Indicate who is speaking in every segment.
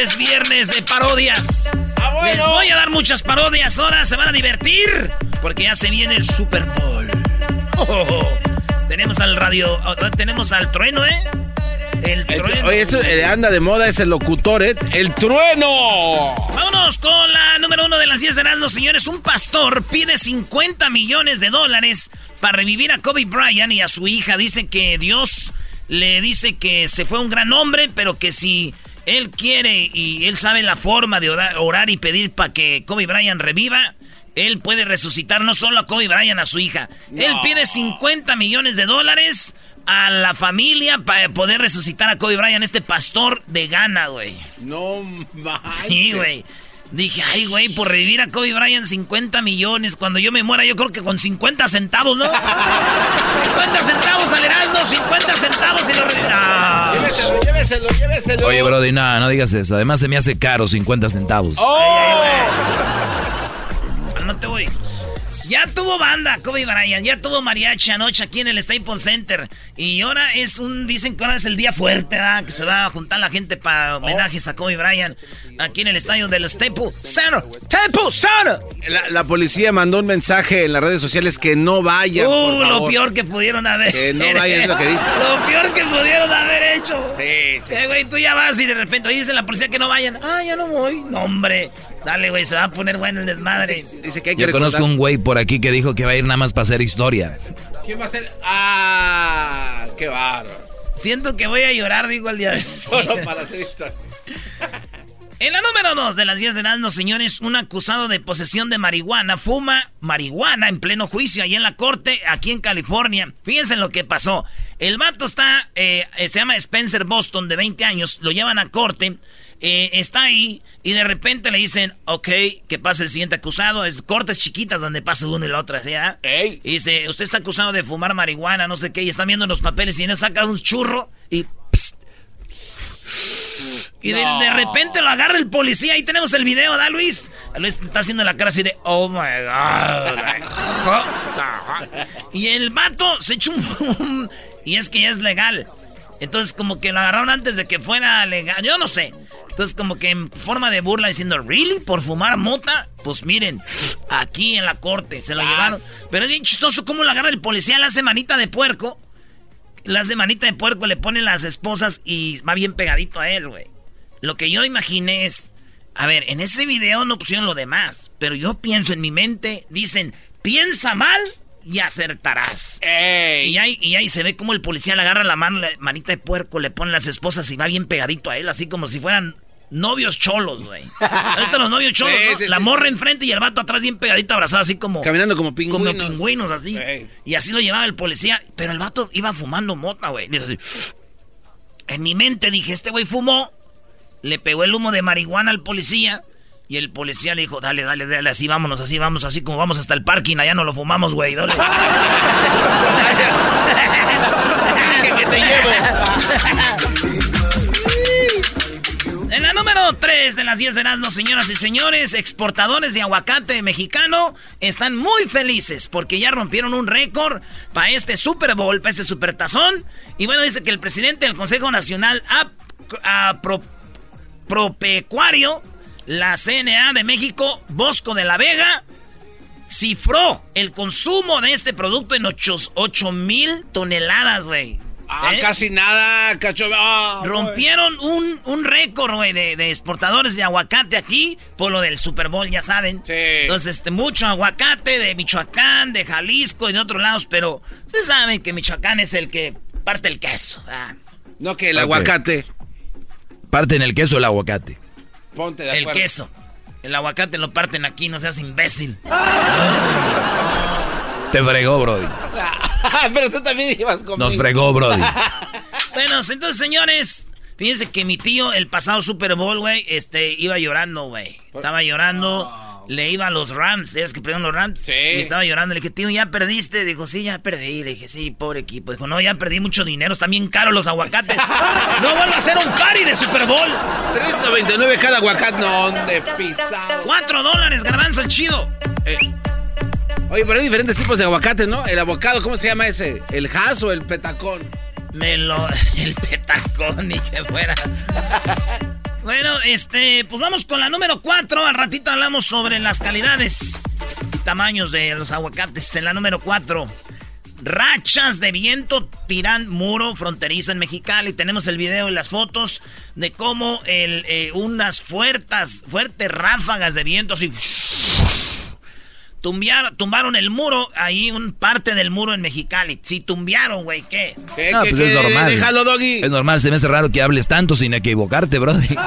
Speaker 1: Es viernes de parodias. Les voy a dar muchas parodias ahora. Se van a divertir. Porque ya se viene el Super Bowl. Oh, oh, oh. Tenemos al radio. oh, Tenemos al trueno, ¿eh? El trueno.
Speaker 2: Oye, eso eh, anda de moda ese locutor, ¿eh? ¡El trueno!
Speaker 1: Vámonos con la número uno de las 10 de Erasmus, señores. Un pastor pide 50 millones de dólares para revivir a Kobe Bryant y a su hija. Dice que Dios le dice que se fue un gran hombre, pero que si él quiere y él sabe la forma de orar, orar y pedir para que Kobe Bryant reviva, él puede resucitar no solo a Kobe Bryant, a su hija. Él pide 50 millones de dólares a la familia para poder resucitar a Kobe Bryant, este pastor de Ghana, güey.
Speaker 2: No manches.
Speaker 1: Sí, güey. Dije, ay, güey, por revivir a Kobe Bryant 50 millones. Cuando yo me muera, yo creo que con 50 centavos, ¿no? 50 centavos al Heraldo, 50 centavos y lo revivirá.
Speaker 2: Lléveselo, lléveselo, lléveselo.
Speaker 3: Oye, Brody, nada, no digas eso. Además se me hace caro 50 centavos.
Speaker 1: No te voy. Ya tuvo banda Kobe Bryant, ya tuvo mariachi anoche aquí en el Staples Center. Y ahora es un, dicen que ahora es el día fuerte, ¿verdad? Que se va a juntar la gente para homenajes a Kobe Bryant aquí en el estadio del Staples Center. Staples Center.
Speaker 2: La, la policía mandó un mensaje en las redes sociales que no vayan, por
Speaker 1: Uh, lo
Speaker 2: favor.
Speaker 1: peor que pudieron haber.
Speaker 2: Que no vayan, es lo que dice.
Speaker 1: Lo peor que pudieron haber hecho.
Speaker 2: Sí, sí,
Speaker 1: Eh, güey, tú ya vas y de repente oye, dice la policía que no vayan. Ah, ya no voy. No, hombre. Dale, güey, se va a poner bueno el desmadre.
Speaker 2: Dice que hay que
Speaker 3: Yo conozco
Speaker 2: recordar-
Speaker 3: un güey por aquí que dijo que va a ir nada más para hacer historia.
Speaker 2: ¿Quién va a ser? ¡Ah! ¡Qué bárbaro!
Speaker 1: Siento que voy a llorar, digo, al día de
Speaker 2: Solo para hacer historia.
Speaker 1: En la número 2 de las 10 de Erasmus, señores, un acusado de posesión de marihuana fuma marihuana en pleno juicio ahí en la corte, aquí en California. Fíjense en lo que pasó. El vato está, eh, eh, se llama Spencer Boston, de 20 años, lo llevan a corte, eh, está ahí y de repente le dicen, ok, que pase el siguiente acusado. Es cortes chiquitas donde pasa uno y la otra, ¿sí? ah?
Speaker 2: Ey.
Speaker 1: Y dice, usted está acusado de fumar marihuana, no sé qué, y están viendo los papeles y eso saca un churro y... psst, y de, de repente lo agarra el policía. Ahí tenemos el video, ¿da, Luis? Luis está haciendo la cara así de, oh my god. y el vato se echó un... y es que ya es legal. Entonces, como que lo agarraron antes de que fuera legal. Yo no sé. Entonces, como que en forma de burla diciendo, ¿really? ¿Por fumar mota? Pues miren, aquí en la corte se lo llevaron. Pero es bien chistoso cómo lo agarra el policía, le hace manita de puerco. Le hace manita de puerco, le pone las esposas y va bien pegadito a él, güey. Lo que yo imaginé es, A ver, en ese video no pusieron lo demás, pero yo pienso en mi mente, dicen, piensa mal y acertarás. Y, ahí, y ahí se ve como el policía le agarra la mano, la manita de puerco, le pone las esposas y va bien pegadito a él, así como si fueran novios cholos, güey. ¿Viste los novios cholos?
Speaker 2: Sí,
Speaker 1: no?
Speaker 2: sí,
Speaker 1: la
Speaker 2: sí,
Speaker 1: morra enfrente y el vato atrás bien pegadito, abrazado, así como...
Speaker 2: Caminando como
Speaker 1: Como
Speaker 2: pingüinos.
Speaker 1: pingüinos, así.
Speaker 2: Sí.
Speaker 1: Y así lo llevaba el policía. Pero el vato iba fumando mota, güey. En mi mente dije, este güey fumó. Le pegó el humo de marihuana al policía. Y el policía le dijo, dale, dale, dale, así vámonos, así vamos, así como vamos hasta el parking. Allá no lo fumamos, güey. Dale.
Speaker 2: que te llevo.
Speaker 1: En la número 3 de las 10 de Erasmo, señoras y señores, exportadores de aguacate mexicano están muy felices porque ya rompieron un récord para este Super Bowl, para este Super Tazón. Y bueno, dice que el presidente del Consejo Nacional Ap- a Pro- Propecuario, la CNA de México, Bosco de la Vega, cifró el consumo de este producto en 8 mil toneladas, güey.
Speaker 2: Ah,
Speaker 1: ¿Eh?
Speaker 2: casi nada, cacho. Ah,
Speaker 1: Rompieron un, un récord, güey, de, de exportadores de aguacate aquí por lo del Super Bowl, ya saben.
Speaker 2: Sí.
Speaker 1: Entonces, este, mucho aguacate de Michoacán, de Jalisco y de otros lados, pero ustedes saben que Michoacán es el que parte el queso. ah.
Speaker 2: No que el aguacate.
Speaker 4: Parte en el queso el aguacate.
Speaker 2: Ponte de
Speaker 1: el
Speaker 2: acuerdo.
Speaker 1: queso. El aguacate lo parten aquí, no seas imbécil.
Speaker 4: Te fregó, Brody.
Speaker 2: Pero tú también ibas conmigo.
Speaker 4: Nos fregó, Brody.
Speaker 1: Bueno, entonces, señores, fíjense que mi tío, el pasado Super Bowl, güey, este, iba llorando, güey. Estaba llorando, le iba a los Rams, ¿sabes que perdieron los Rams?
Speaker 2: Sí.
Speaker 1: Y estaba llorando, le dije, tío, ¿ya perdiste? Dijo, sí, ya perdí. Le dije, sí, pobre equipo. Dijo, no, ya perdí mucho dinero, están bien caros los aguacates. no vuelvo a hacer un party de Super Bowl.
Speaker 2: 3.99 cada aguacate. No, de pisado.
Speaker 1: Cuatro dólares, garbanzo, el chido.
Speaker 2: Eh, Oye, pero hay diferentes tipos de aguacate, ¿no? El abocado, ¿cómo se llama ese? ¿El has o el petacón?
Speaker 1: Me lo... El petacón, ni que fuera. Bueno, este, pues vamos con la número 4. Al ratito hablamos sobre las calidades y tamaños de los aguacates. En la número 4, rachas de viento tiran muro fronterizo en Mexicali. Tenemos el video y las fotos de cómo el, eh, unas fuertes, fuertes ráfagas de viento así... Tumbiaron, tumbaron el muro, ahí un parte del muro en Mexicali. Sí, tumbiaron, güey, ¿qué?
Speaker 2: ¿Qué,
Speaker 4: No,
Speaker 2: qué,
Speaker 4: pues
Speaker 2: qué?
Speaker 4: es normal.
Speaker 2: Déjalo, Doggy.
Speaker 4: Es normal, se me hace raro que hables tanto sin equivocarte, Brody.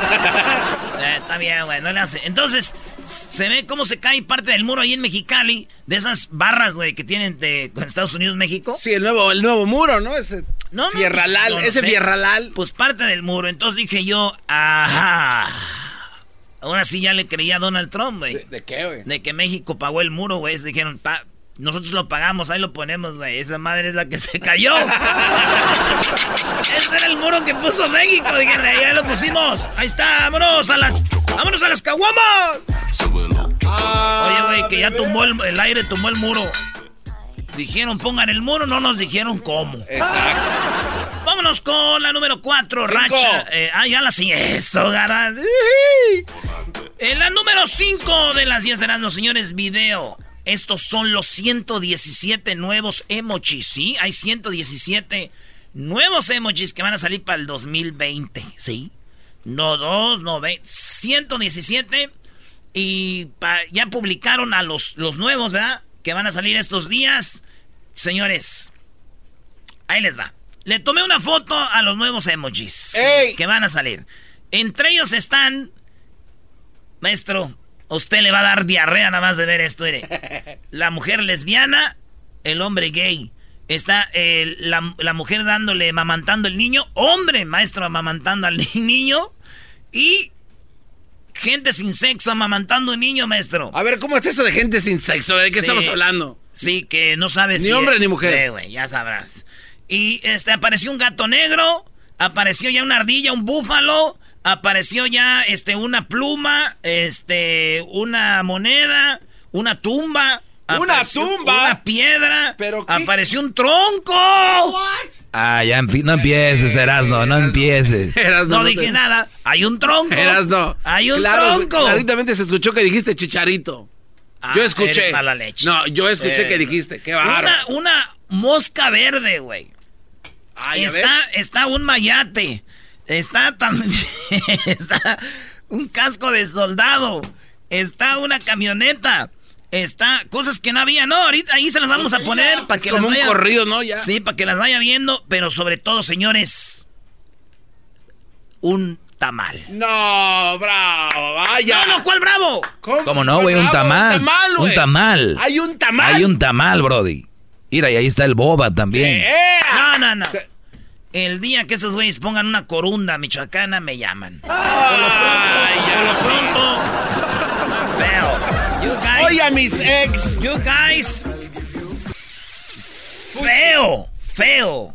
Speaker 1: Eh, está bien, güey, no le hace. Entonces, se ve cómo se cae parte del muro ahí en Mexicali, de esas barras, güey, que tienen de con Estados Unidos, México.
Speaker 2: Sí, el nuevo, el nuevo muro, ¿no? Ese
Speaker 1: No, no,
Speaker 2: fierralal,
Speaker 1: pues, no, no
Speaker 2: ese
Speaker 1: sé.
Speaker 2: fierralal.
Speaker 1: Pues parte del muro. Entonces dije yo, ajá. Ahora sí ya le creía a Donald Trump, güey.
Speaker 2: ¿De, de qué, güey?
Speaker 1: De que México pagó el muro, güey. Dijeron, pa, nosotros lo pagamos, ahí lo ponemos, güey. Esa madre es la que se cayó. Ese era el muro que puso México. Dijeron, ahí lo pusimos. Ahí está, vámonos a las, vámonos a las caguamas. Oye, güey, que ya tumbó el, el aire, tumbó el muro. Dijeron, pongan el muro, no nos dijeron cómo.
Speaker 2: Exacto.
Speaker 1: Vámonos con la número 4,
Speaker 2: Cinco.
Speaker 1: Racha. Eh, ah, ya la. Eso, ganas. En la número 5 de las 10 de los señores, video. Estos son los 117 nuevos emojis, ¿sí? Hay 117 nuevos emojis que van a salir para el 2020, ¿sí? No dos, no veinte. 117. Y pa- ya publicaron a los, los nuevos, ¿verdad? Que van a salir estos días. Señores, ahí les va. Le tomé una foto a los nuevos emojis
Speaker 2: ¡Ey!
Speaker 1: que van a salir. Entre ellos están. Maestro, usted le va a dar diarrea nada más de ver esto, mire. La mujer lesbiana, el hombre gay. Está eh, la, la mujer dándole, mamantando el niño. Hombre, maestro, amamantando al niño. Y gente sin sexo amamantando un niño, maestro.
Speaker 2: A ver, ¿cómo está eso de gente sin sexo? ¿De qué
Speaker 1: Sí.
Speaker 2: estamos hablando?
Speaker 1: Sí, que no sabes
Speaker 2: Ni hombre ni mujer.
Speaker 1: Sí, güey, ya sabrás. Y este apareció un gato negro, apareció ya una ardilla, un búfalo, apareció ya este una pluma, este una moneda, una tumba.
Speaker 2: ¿Una tumba?
Speaker 1: Una piedra.
Speaker 2: ¿Pero qué?
Speaker 1: apareció un tronco.
Speaker 4: Ah, ya, no empieces, Erasno, no empieces.
Speaker 2: Eras
Speaker 1: No, dije nada. Hay un tronco.
Speaker 2: Eras no.
Speaker 1: Hay un
Speaker 2: Claro,
Speaker 1: tronco.
Speaker 2: Claritamente se escuchó que dijiste chicharito.
Speaker 1: Ah,
Speaker 2: yo escuché.
Speaker 1: mala leche.
Speaker 2: No, yo escuché
Speaker 1: Eh,
Speaker 2: que dijiste. Qué
Speaker 1: Una,
Speaker 2: bárbaro.
Speaker 1: una mosca verde, güey.
Speaker 2: Ay,
Speaker 1: está, está un mayate. Está también. está un casco de soldado, está una camioneta, está cosas que no había. No, ahorita ahí se las vamos a poner para que
Speaker 2: como
Speaker 1: las
Speaker 2: un
Speaker 1: vaya-
Speaker 2: corrido, ¿no? Ya.
Speaker 1: Sí, para que las vaya viendo, pero sobre todo, señores, un tamal.
Speaker 2: No, bravo, vaya.
Speaker 1: No, no, ¿cuál bravo?
Speaker 5: ¿Cómo no, güey? Un tamal.
Speaker 2: Un tamal, güey.
Speaker 5: Un tamal.
Speaker 2: Hay un tamal.
Speaker 5: Hay un tamal, Brody. Mira, y ahí está el boba también.
Speaker 1: No, no, no. El día que esos güeyes pongan una corunda michoacana, me llaman.
Speaker 2: Ay,
Speaker 1: Por lo pronto. You guys.
Speaker 2: Oye, a mis ex.
Speaker 1: You guys. Feo, feo.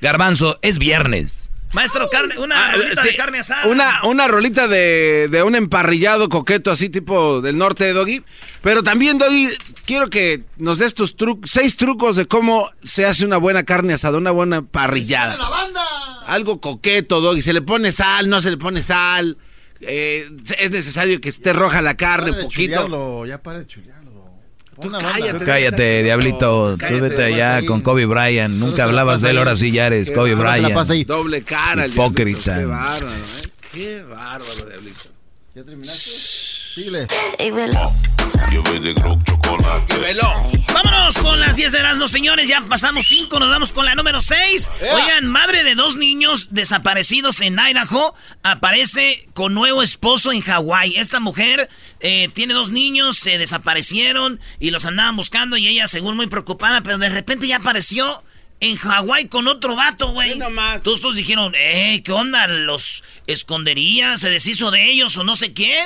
Speaker 5: Garbanzo, es viernes.
Speaker 1: Maestro, carne, una
Speaker 2: Ah,
Speaker 1: rolita
Speaker 2: sí,
Speaker 1: de carne asada.
Speaker 2: Una, una rolita de, de un emparrillado coqueto así tipo del norte de Doggy. Pero también, Doggy, quiero que nos des tus trucos, seis trucos de cómo se hace una buena carne asada, una buena parrillada. Algo coqueto, Doggy. Se le pone sal, no se le pone sal. Eh, es necesario que esté roja la carne,
Speaker 6: de
Speaker 2: poquito.
Speaker 6: chulearlo, ya para de chulearlo.
Speaker 2: Tú cállate.
Speaker 5: Tú cállate, diablito. Tú vete allá
Speaker 6: ahí.
Speaker 5: con Kobe Bryant. Nunca
Speaker 6: la
Speaker 5: hablabas de él, ahora sí ya eres
Speaker 2: Qué
Speaker 5: Kobe
Speaker 6: Ahora se la pasa ahí.
Speaker 5: Bryant.
Speaker 2: Doble cara, el
Speaker 5: Hipócrita.
Speaker 2: diablito. Qué bárbaro, ¿eh? Qué bárbaro, diablito.
Speaker 6: ¿Ya terminaste? Síguele.
Speaker 1: Vámonos con las 10 de Erasmus, señores. Ya pasamos 5, nos vamos con la número 6. Oigan, madre de dos niños desaparecidos en Idaho aparece con nuevo esposo en Hawái. Esta mujer eh, tiene dos niños, se desaparecieron y los andaban buscando y ella, según muy preocupada, pero de repente ya apareció en Hawái con otro vato, güey. Todos estos dijeron, eh, ¿qué onda? ¿Los escondería? ¿Se deshizo de ellos o no sé qué?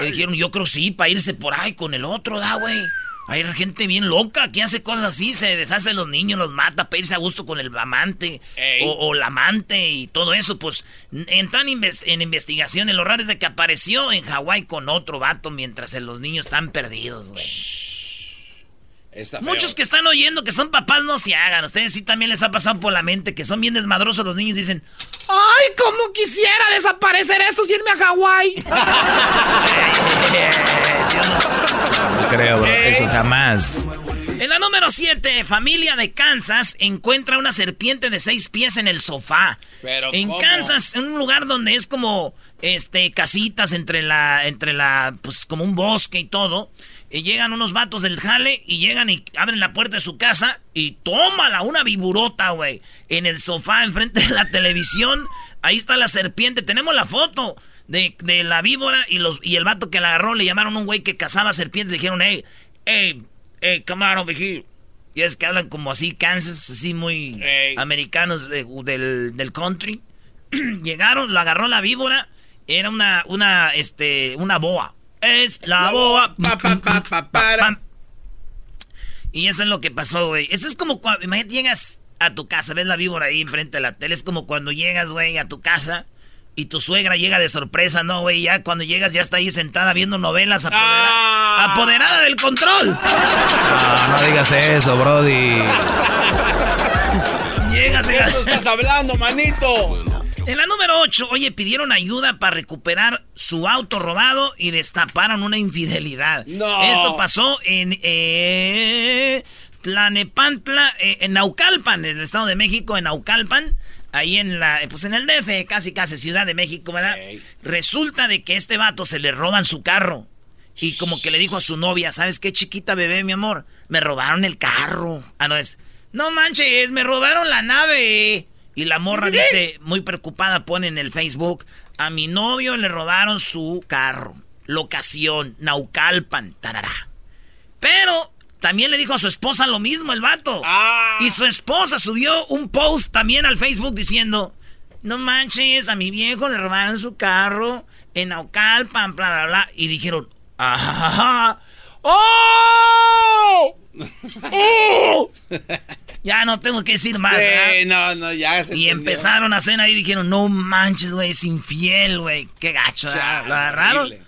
Speaker 1: Y dijeron, yo creo sí, para irse por ahí con el otro, da, güey. Hay gente bien loca que hace cosas así, se deshace de los niños, los mata para irse a gusto con el amante o, o la amante y todo eso. Pues en tan inves- en investigación, lo raro es de que apareció en Hawái con otro vato mientras los niños están perdidos, güey.
Speaker 2: Está feo.
Speaker 1: Muchos que están oyendo que son papás no se hagan. Ustedes sí también les ha pasado por la mente que son bien desmadrosos los niños. Dicen, ¡ay, cómo quisiera desaparecer estos y irme a Hawái! ¿Sí o no?
Speaker 5: No creo, bro. Eso jamás.
Speaker 1: En la número 7, familia de Kansas encuentra una serpiente de seis pies en el sofá.
Speaker 2: Pero,
Speaker 1: en
Speaker 2: ¿cómo?
Speaker 1: Kansas, en un lugar donde es como este casitas entre la entre la pues como un bosque y todo. Y llegan unos vatos del jale y llegan y abren la puerta de su casa y tómala una viburota, güey, en el sofá enfrente de la televisión. Ahí está la serpiente, tenemos la foto de, de la víbora y los y el vato que la agarró le llamaron a un güey que cazaba serpientes, le dijeron, "Hey, hey, hey, come on over here." Y es que hablan como así, Kansas, así muy americanos de- del, del country. Llegaron, lo agarró la víbora, era una, una, este, una boa. Es la, boa.
Speaker 2: Pa, pa, pa, pa, para.
Speaker 1: Y eso es lo que pasó, güey. Eso es como cuando, imagínate, llegas a tu casa, ves la víbora ahí enfrente de la tele. Es como cuando llegas, güey, a tu casa y tu suegra llega de sorpresa, ¿no, güey? Ya cuando llegas ya está ahí sentada viendo novelas,
Speaker 2: Ah.
Speaker 1: apoderada del control.
Speaker 5: No, no digas eso, Brody.
Speaker 1: Llegas y...
Speaker 2: ¿De qué estás hablando, manito?
Speaker 1: En la número 8, oye, pidieron ayuda para recuperar su auto robado y destaparon una infidelidad.
Speaker 2: No.
Speaker 1: Esto pasó en eh, Tlanepantla, eh, en Naucalpan, en el Estado de México, en Naucalpan. Ahí en la, pues en el DF, casi casi Ciudad de México, ¿verdad? Resulta de que este vato se le roban su carro. Y como que le dijo a su novia, ¿sabes qué, chiquita bebé, mi amor? Me robaron el carro. Ah, no es. No manches, me robaron la nave. Y la morra dice, muy preocupada, pone en el Facebook, a mi novio le robaron su carro. Locación, Naucalpan, tarará. Pero también le dijo a su esposa lo mismo el vato.
Speaker 2: Ah.
Speaker 1: Y su esposa subió un post también al Facebook diciendo, no manches, a mi viejo le robaron su carro en Naucalpan, bla, bla, bla. Y dijeron, ¡ah! ¡Oh! ¡Oh! Ya no tengo que decir más, ¿verdad?
Speaker 2: Sí, no, no, ya se
Speaker 1: Y
Speaker 2: entendió.
Speaker 1: empezaron a hacer ahí y dijeron, no manches, güey, es infiel, güey. Qué gacho.
Speaker 2: Chale,
Speaker 1: ¿Lo agarraron?
Speaker 2: horrible.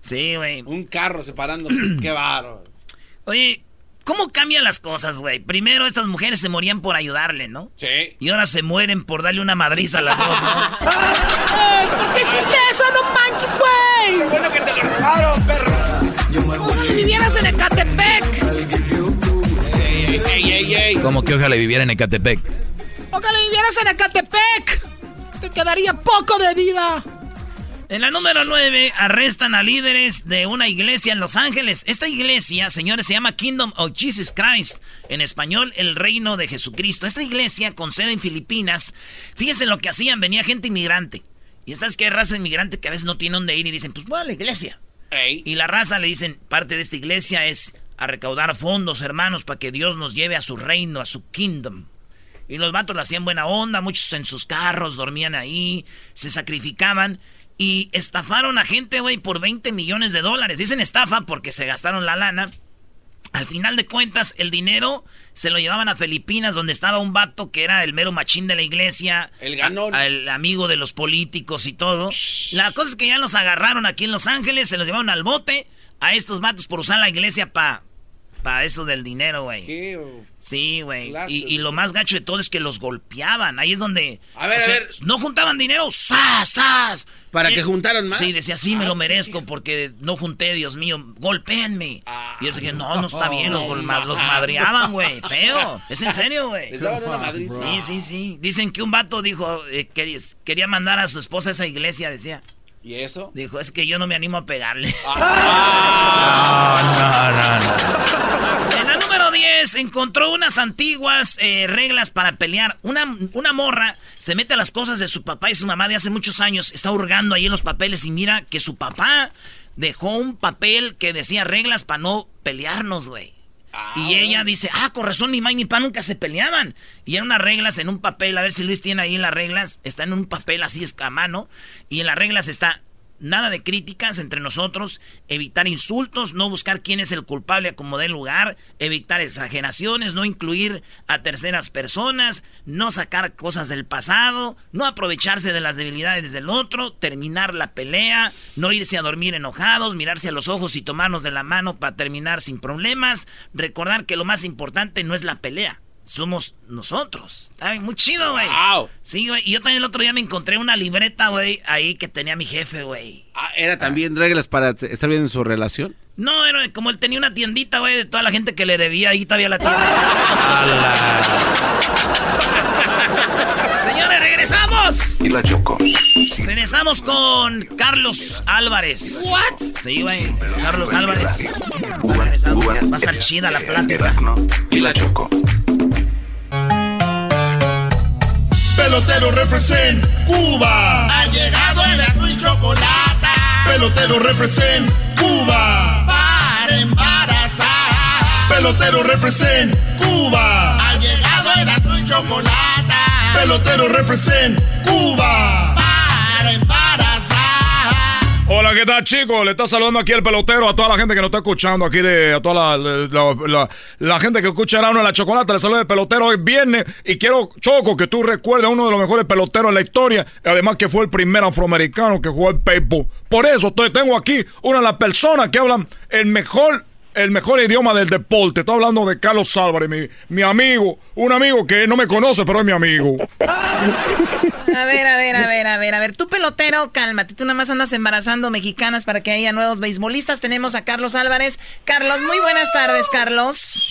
Speaker 1: Sí, güey.
Speaker 2: Un carro separándose. Qué bárbaro.
Speaker 1: Oye, ¿cómo cambian las cosas, güey? Primero estas mujeres se morían por ayudarle, ¿no?
Speaker 2: Sí.
Speaker 1: Y ahora se mueren por darle una madriza a las dos, ¿no? ¿Por qué hiciste eso? ¡No manches, güey!
Speaker 2: Bueno que te lo robaron, perro.
Speaker 1: Ojalá vivieras en Ecatepec.
Speaker 2: Ey, ey, ey, ey.
Speaker 5: Como que ojalá viviera en Ecatepec.
Speaker 1: Ojalá vivieras en Ecatepec. Te quedaría poco de vida. En la número 9, arrestan a líderes de una iglesia en Los Ángeles. Esta iglesia, señores, se llama Kingdom of Jesus Christ. En español, el reino de Jesucristo. Esta iglesia, con sede en Filipinas, fíjense lo que hacían. Venía gente inmigrante. Y esta es que hay raza inmigrante que a veces no tiene dónde ir y dicen, pues voy a la iglesia. Y la raza le dicen, parte de esta iglesia es a recaudar fondos, hermanos, para que Dios nos lleve a su reino, a su kingdom. Y los vatos lo hacían buena onda, muchos en sus carros dormían ahí, se sacrificaban y estafaron a gente, güey, por 20 millones de dólares. Dicen estafa porque se gastaron la lana. Al final de cuentas, el dinero se lo llevaban a Filipinas, donde estaba un vato que era el mero machín de la iglesia.
Speaker 2: El ganón.
Speaker 1: a- El amigo de los políticos y todo. La cosa es que ya los agarraron aquí en Los Ángeles, se los llevaron al bote a estos vatos por usar la iglesia para pa eso del dinero, güey. Sí, güey. Y, y lo más gacho de todo es que los golpeaban. Ahí es donde.
Speaker 2: A ver,
Speaker 1: o sea,
Speaker 2: a ver.
Speaker 1: No juntaban dinero, ¡zas, zas!
Speaker 2: ¿Para que juntaran más?
Speaker 1: Sí, decía, sí, me
Speaker 2: Ah,
Speaker 1: lo merezco porque no junté, Dios mío. Golpéenme.
Speaker 2: Ah.
Speaker 1: y yo dije, no, no está bien. Los, gol- los madreaban, güey. Feo. Es en serio, güey.
Speaker 2: Les daban una madriza.
Speaker 1: Sí, sí, sí. Dicen que un vato dijo, eh, quería, quería mandar a su esposa a esa iglesia, decía.
Speaker 2: ¿Y eso?
Speaker 1: Dijo, es que yo no me animo a pegarle.
Speaker 7: No, no, no.
Speaker 1: En la número 10 encontró unas antiguas eh, reglas para pelear. Una, una morra se mete a las cosas de su papá y su mamá de hace muchos años. Está hurgando ahí en los papeles y mira que su papá dejó un papel que decía reglas para no pelearnos, güey. Y ella dice, ah, con razón, mi mamá y mi papá nunca se peleaban. Y eran unas reglas en un papel, a ver si Luis tiene ahí las reglas. Está en un papel así es a mano. Y en las reglas está nada de críticas entre nosotros, evitar insultos, no buscar quién es el culpable a como dé lugar, evitar exageraciones, no incluir a terceras personas, no sacar cosas del pasado, no aprovecharse de las debilidades del otro, terminar la pelea, no irse a dormir enojados, mirarse a los ojos y tomarnos de la mano para terminar sin problemas, recordar que lo más importante no es la pelea. Somos nosotros. Ay, muy chido, güey.
Speaker 2: Wow.
Speaker 1: Sí, güey. Y yo también el otro día me encontré una libreta, güey, ahí que tenía mi jefe, güey.
Speaker 2: Ah, ¿Era también reglas para estar bien en su relación?
Speaker 1: No, era como él tenía una tiendita, güey, de toda la gente que le debía, ahí todavía la tienda. Señores, regresamos.
Speaker 8: Y la Choco.
Speaker 1: Regresamos con Carlos Álvarez. ¿What? Sí, güey. Carlos Álvarez. Regresamos. Va a estar chida la plática.
Speaker 8: Y la Choco.
Speaker 9: Pelotero represent Cuba. Ha llegado el azul y chocolate. Pelotero represent Cuba. Para embarazar. Pelotero represent Cuba. Ha llegado el azul y chocolate. Pelotero represent Cuba. Para embarazar.
Speaker 10: Hola, ¿qué tal, chicos? Le está saludando aquí el pelotero a toda la gente que nos está escuchando, aquí de a toda la, la- la- la gente que escucha Erasmo en la Chocolata. Le saluda el pelotero hoy viernes y quiero, Choco, que tú recuerdes a uno de los mejores peloteros en la historia, y además que fue el primer afroamericano que jugó el béisbol. Por eso estoy- tengo aquí una de las personas que hablan el mejor el mejor idioma del deporte. Estoy hablando de Carlos Álvarez, mi, mi amigo, un amigo que no me conoce, pero es mi amigo.
Speaker 11: A ver, a ver, a ver, a ver, a ver. Tú pelotero, cálmate. Tú nada más andas embarazando mexicanas para que haya nuevos beisbolistas. Tenemos a Carlos Álvarez. Carlos, muy buenas tardes, Carlos.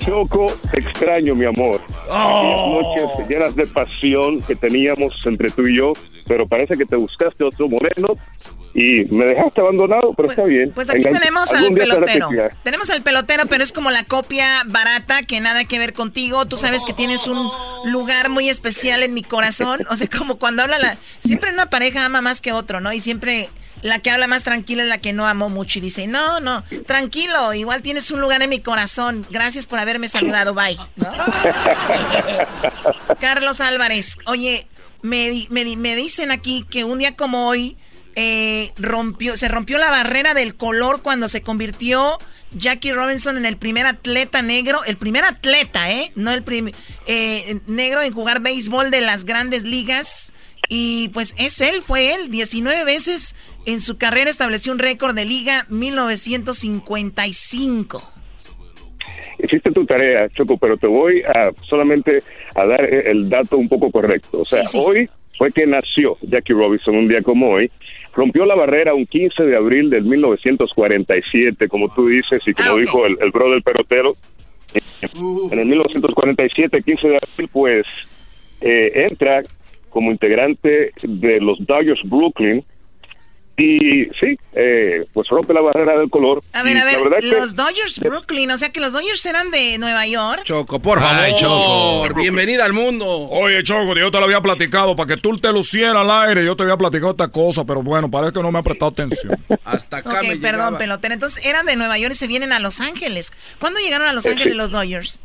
Speaker 12: Choco, te extraño, mi amor. Aquellas noches llenas de pasión que teníamos entre tú y yo, pero parece que te buscaste otro moreno y me dejaste abandonado, pero está bien.
Speaker 11: Pues aquí
Speaker 12: Engan-
Speaker 11: tenemos al pelotero. Tenemos al pelotero, pero es como la copia barata que nada que ver contigo. Tú sabes que tienes un lugar muy especial en mi corazón. O sea, como cuando habla la... Siempre una pareja ama más que otro, ¿no? Y siempre la que habla más tranquila es la que no amó mucho y dice, no, no, tranquilo, igual tienes un lugar en mi corazón. Gracias por haberme saludado, bye. ¿no? Carlos Álvarez, oye, me, me, me dicen aquí que un día como hoy eh, rompió, se rompió la barrera del color cuando se convirtió Jackie Robinson en el primer atleta negro, el primer atleta, ¿eh? No el primer negro en jugar béisbol de las grandes ligas. Y pues es él, fue él, 19 veces en su carrera estableció un récord de liga 1955.
Speaker 12: Hiciste tu tarea, Choco, pero te voy a solamente a dar eh, el dato un poco correcto. O sea, hoy fue que nació Jackie Robinson un día como hoy. Rompió la barrera un 15 de abril del 1947, como tú dices, y como dijo el, el bro del pelotero. En el 1947, 15 de abril, pues eh, entra como integrante de los Dodgers Brooklyn Y sí, eh, pues rompe la barrera del color.
Speaker 11: A ver, a ver, los Dodgers Brooklyn, o sea que los Dodgers eran de Nueva York.
Speaker 2: Choco, por favor.
Speaker 10: Ay, Choco.
Speaker 2: Bienvenida al mundo.
Speaker 10: Oye, Choco, yo te lo había platicado para que tú te lucieras al aire. Yo te había platicado esta cosa, pero bueno, parece que no me ha prestado atención.
Speaker 2: Hasta acá
Speaker 11: Ok,
Speaker 2: me
Speaker 11: perdón,
Speaker 2: llegaba.
Speaker 11: pelotera. Entonces eran de Nueva York y se vienen a Los Ángeles. ¿Cuándo llegaron a Los
Speaker 12: Eh,
Speaker 11: Ángeles
Speaker 12: sí.
Speaker 11: los Dodgers?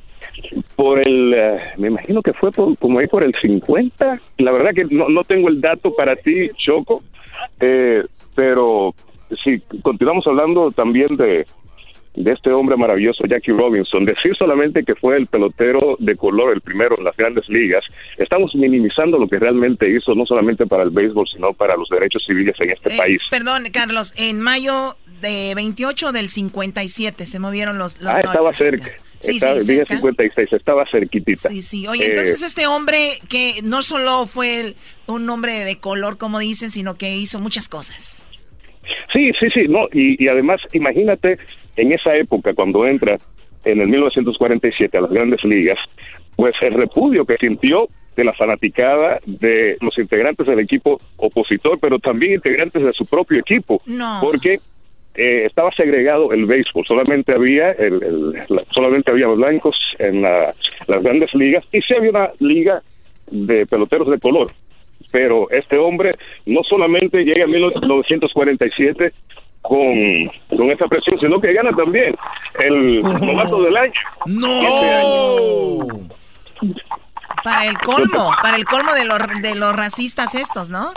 Speaker 12: por el, eh, me imagino que fue por, como ahí por el 50. La verdad que no, no tengo el dato para ti, Choco, eh, pero si continuamos hablando también de, de este hombre maravilloso, Jackie Robinson, decir solamente que fue el pelotero de color, el primero en las grandes ligas, estamos minimizando lo que realmente hizo, no solamente para el béisbol, sino para los derechos civiles en este
Speaker 11: Eh,
Speaker 12: país.
Speaker 11: Perdón, Carlos, en mayo de 28 del 57 se movieron los, los
Speaker 12: Ah, estaba cerca.
Speaker 11: Sí,
Speaker 12: estaba,
Speaker 11: sí, cerca.
Speaker 12: 56, estaba cerquitita.
Speaker 11: Sí, sí. Oye,
Speaker 12: Eh,
Speaker 11: entonces este hombre que no solo fue el- un hombre de color, como dicen, sino que hizo muchas cosas.
Speaker 12: Sí, sí, sí, no, y, y además, imagínate, en esa época, cuando entra en el 1947 a las grandes ligas, pues el repudio que sintió de la fanaticada de los integrantes del equipo opositor, pero también integrantes de su propio equipo,
Speaker 11: No.
Speaker 12: porque eh, estaba segregado el béisbol, solamente había el, el- la- solamente había blancos en la- las grandes ligas y sí había una liga de peloteros de color, pero este hombre no solamente llega en 1947 con, con esa presión, sino que gana también el novato del año. Este año.
Speaker 11: Para el colmo, para el colmo de los, de los racistas estos, ¿no?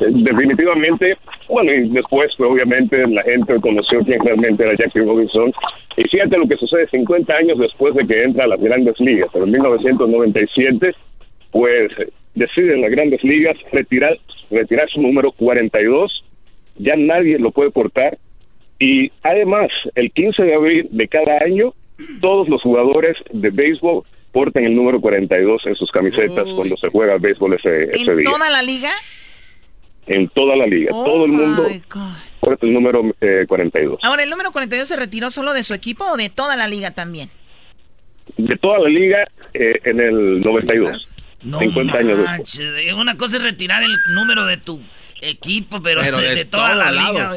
Speaker 12: Definitivamente, bueno, y después, pues, obviamente, la gente conoció quién realmente era Jackie Robinson. Y fíjate lo que sucede 50 años después de que entra a las grandes ligas. Pero en 1997, pues deciden las grandes ligas retirar, retirar su número 42. Ya nadie lo puede portar. Y además, el 15 de abril de cada año, todos los jugadores de béisbol portan el número 42 en sus camisetas cuando se juega béisbol ese, ese
Speaker 11: ¿En
Speaker 12: día
Speaker 11: toda la liga?
Speaker 12: En toda la liga.
Speaker 11: Oh
Speaker 12: Todo el mundo porta el número eh, 42.
Speaker 11: Ahora, ¿el número 42 se retiró solo de su equipo o de toda la liga también?
Speaker 12: De toda la liga eh, en el 92. 50 años después.
Speaker 13: manches, una cosa es retirar el número de tu equipo, pero,
Speaker 2: Pero
Speaker 13: de,
Speaker 2: de
Speaker 13: de toda la liga.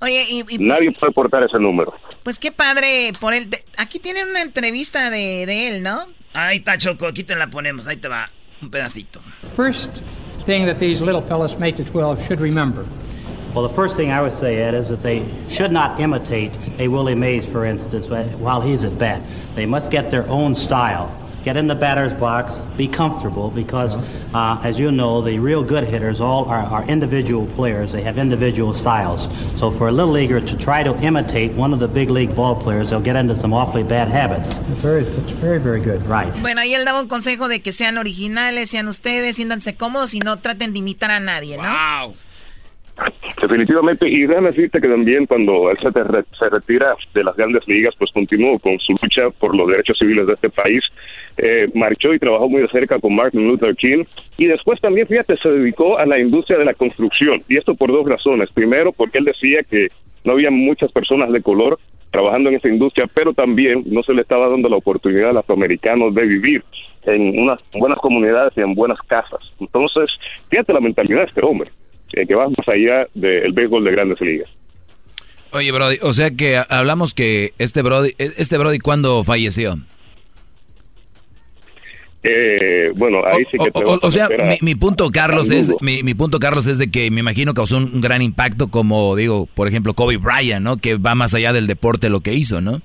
Speaker 11: Oye, y, y pues,
Speaker 12: Nadie puede portar ese número.
Speaker 11: pues qué padre por él. De- Aquí tienen una entrevista de, de él, ¿no?
Speaker 13: Ahí está, Choco, aquí te la ponemos, ahí te va un pedacito.
Speaker 14: First thing that these little fellas make to 12 should remember
Speaker 15: Well, the first thing I would say, Ed, is that they should not imitate a Willie Mays, for instance, while he's at bat. They must get their own style. Get in the batter's box, be comfortable, because, uh, as you know, the real good hitters all are, are individual players. They have individual styles. So for a little leaguer to try to imitate one of the big league ball players, they'll get into some awfully bad habits.
Speaker 14: very, that's very, very good.
Speaker 15: Right.
Speaker 11: Bueno, ahí él daba un consejo de que sean originales, sean ustedes, siéntanse cómodos y no traten de imitar a nadie, ¿no?
Speaker 12: Definitivamente, y déjame decirte que también cuando él se, te- se retira de las grandes ligas, pues continuó con su lucha por los derechos civiles de este país. Eh, marchó y trabajó muy de cerca con Martin Luther King. Y después también, fíjate, se dedicó a la industria de la construcción. Y esto por dos razones. Primero, porque él decía que no había muchas personas de color trabajando en esa industria, pero también no se le estaba dando la oportunidad a los afroamericanos de vivir en unas buenas comunidades y en buenas casas. Entonces, fíjate la mentalidad de este hombre, que va más allá del béisbol de grandes ligas.
Speaker 1: Oye, Brody, o sea que hablamos que este Brody, este Brody, ¿cuándo falleció?
Speaker 12: Eh, bueno, ahí sí que te
Speaker 1: O, sea, mi, mi punto, Carlos, es mi, mi punto, Carlos, es de que me imagino causó un, un gran impacto, como digo, por ejemplo, Kobe Bryant, ¿no? Que va más allá del deporte lo que hizo, ¿no?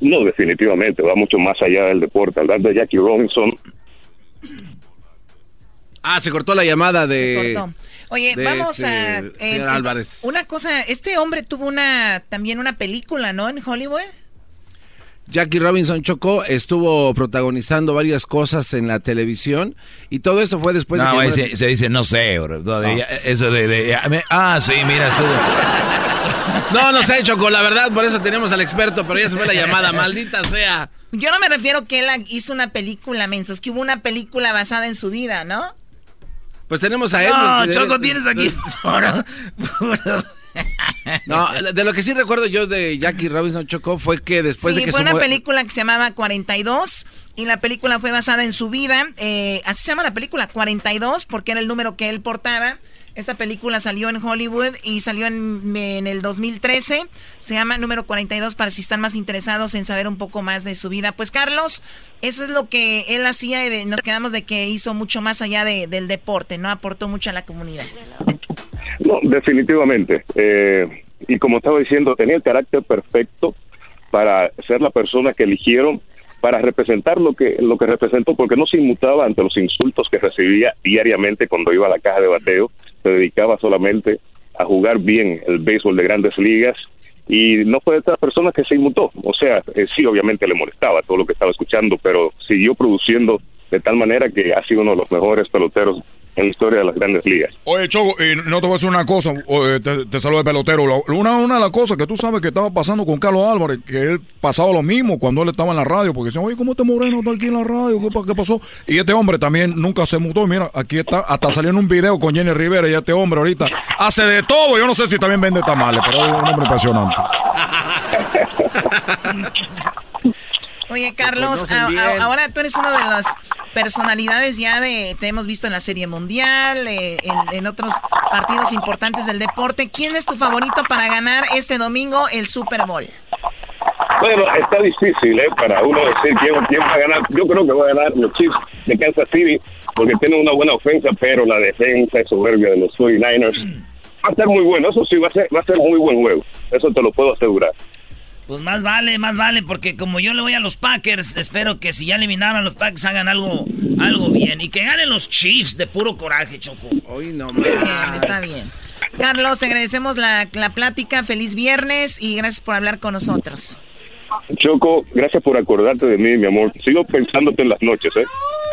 Speaker 12: No, definitivamente, va mucho más allá del deporte. Hablando de Jackie Robinson,
Speaker 2: Ah, se cortó la llamada de...
Speaker 11: Se cortó. Oye,
Speaker 2: de
Speaker 11: vamos
Speaker 2: este
Speaker 11: a...
Speaker 2: señor
Speaker 11: eh,
Speaker 2: Álvarez.
Speaker 11: Una cosa, este hombre tuvo una también una película, ¿no? En Hollywood.
Speaker 2: Jackie Robinson Chocó estuvo protagonizando varias cosas en la televisión y todo eso fue después
Speaker 1: no,
Speaker 2: de que...
Speaker 1: ese- se dice, no sé, bro, ya- eso de... de- ya me- ah, sí, mira, estuvo...
Speaker 2: No, no sé, Choco, la verdad, por eso tenemos al experto, pero ya se fue la llamada, maldita sea.
Speaker 11: Yo no me refiero que él hizo una película, mensos, que hubo una película basada en su vida, ¿no?
Speaker 2: Pues tenemos a él.
Speaker 13: No, Choco, tienes aquí.
Speaker 2: No, de lo que sí recuerdo yo de Jackie Robinson Chocó fue que después
Speaker 11: sí,
Speaker 2: de que
Speaker 11: fue una película que se llamaba 42 y la película fue basada en su vida. eh, así se llama la película, 42, porque era el número que él portaba. Esta película salió en Hollywood y salió en, en, el 2013. Se llama Número 42 para si están más interesados en saber un poco más de su vida. Pues Carlos, eso es lo que él hacía y nos quedamos de que hizo mucho más allá de, del deporte, ¿no? Aportó mucho a la comunidad.
Speaker 12: No, definitivamente. Eh, y como estaba diciendo, tenía el carácter perfecto para ser la persona que eligieron para representar lo que lo que representó porque no se inmutaba ante los insultos que recibía diariamente cuando iba a la caja de bateo. Se dedicaba solamente a jugar bien el béisbol de grandes ligas y no fue de estas personas que se inmutó. O sea eh, sí obviamente le molestaba todo lo que estaba escuchando pero siguió produciendo de tal manera que ha sido uno de los mejores peloteros en la historia de las grandes ligas.
Speaker 10: Oye, Choco, y no te voy a decir una cosa, te, te saludo de pelotero. Una, una de las cosas que tú sabes que estaba pasando con Carlos Álvarez, que él pasaba lo mismo cuando él estaba en la radio, porque decían, oye, ¿cómo este moreno está aquí en la radio? ¿Qué, qué pasó? Y este hombre también nunca se mutó. Mira, aquí está, hasta salió en un video con Jenny Rivera y este hombre ahorita hace de todo. Yo no sé si también vende tamales, pero es un hombre impresionante.
Speaker 11: Oye, Carlos, ahora tú eres uno de las personalidades ya de, te hemos visto en la Serie Mundial, eh, en, otros partidos importantes del deporte. ¿Quién es tu favorito para ganar este domingo el Super Bowl?
Speaker 12: Bueno, está difícil ¿eh? para uno decir quién, quién va a ganar. Yo creo que va a ganar los Chiefs de Kansas City porque tienen una buena ofensa, pero la defensa es soberbia de los 49ers. Va a ser muy bueno, eso sí, va a ser, va a ser muy buen juego. Eso te lo puedo asegurar.
Speaker 1: Pues más vale, más vale, porque como yo le voy a los Packers, espero que si ya eliminaron a los Packers hagan algo, algo bien. Y que ganen los Chiefs de puro coraje, Choco.
Speaker 2: Hoy no
Speaker 11: Muy bien, está bien. Carlos, te agradecemos la, la plática. Feliz viernes y gracias por hablar con nosotros.
Speaker 12: Choco, gracias por acordarte de mí, mi amor. Sigo pensándote en las noches, ¿eh?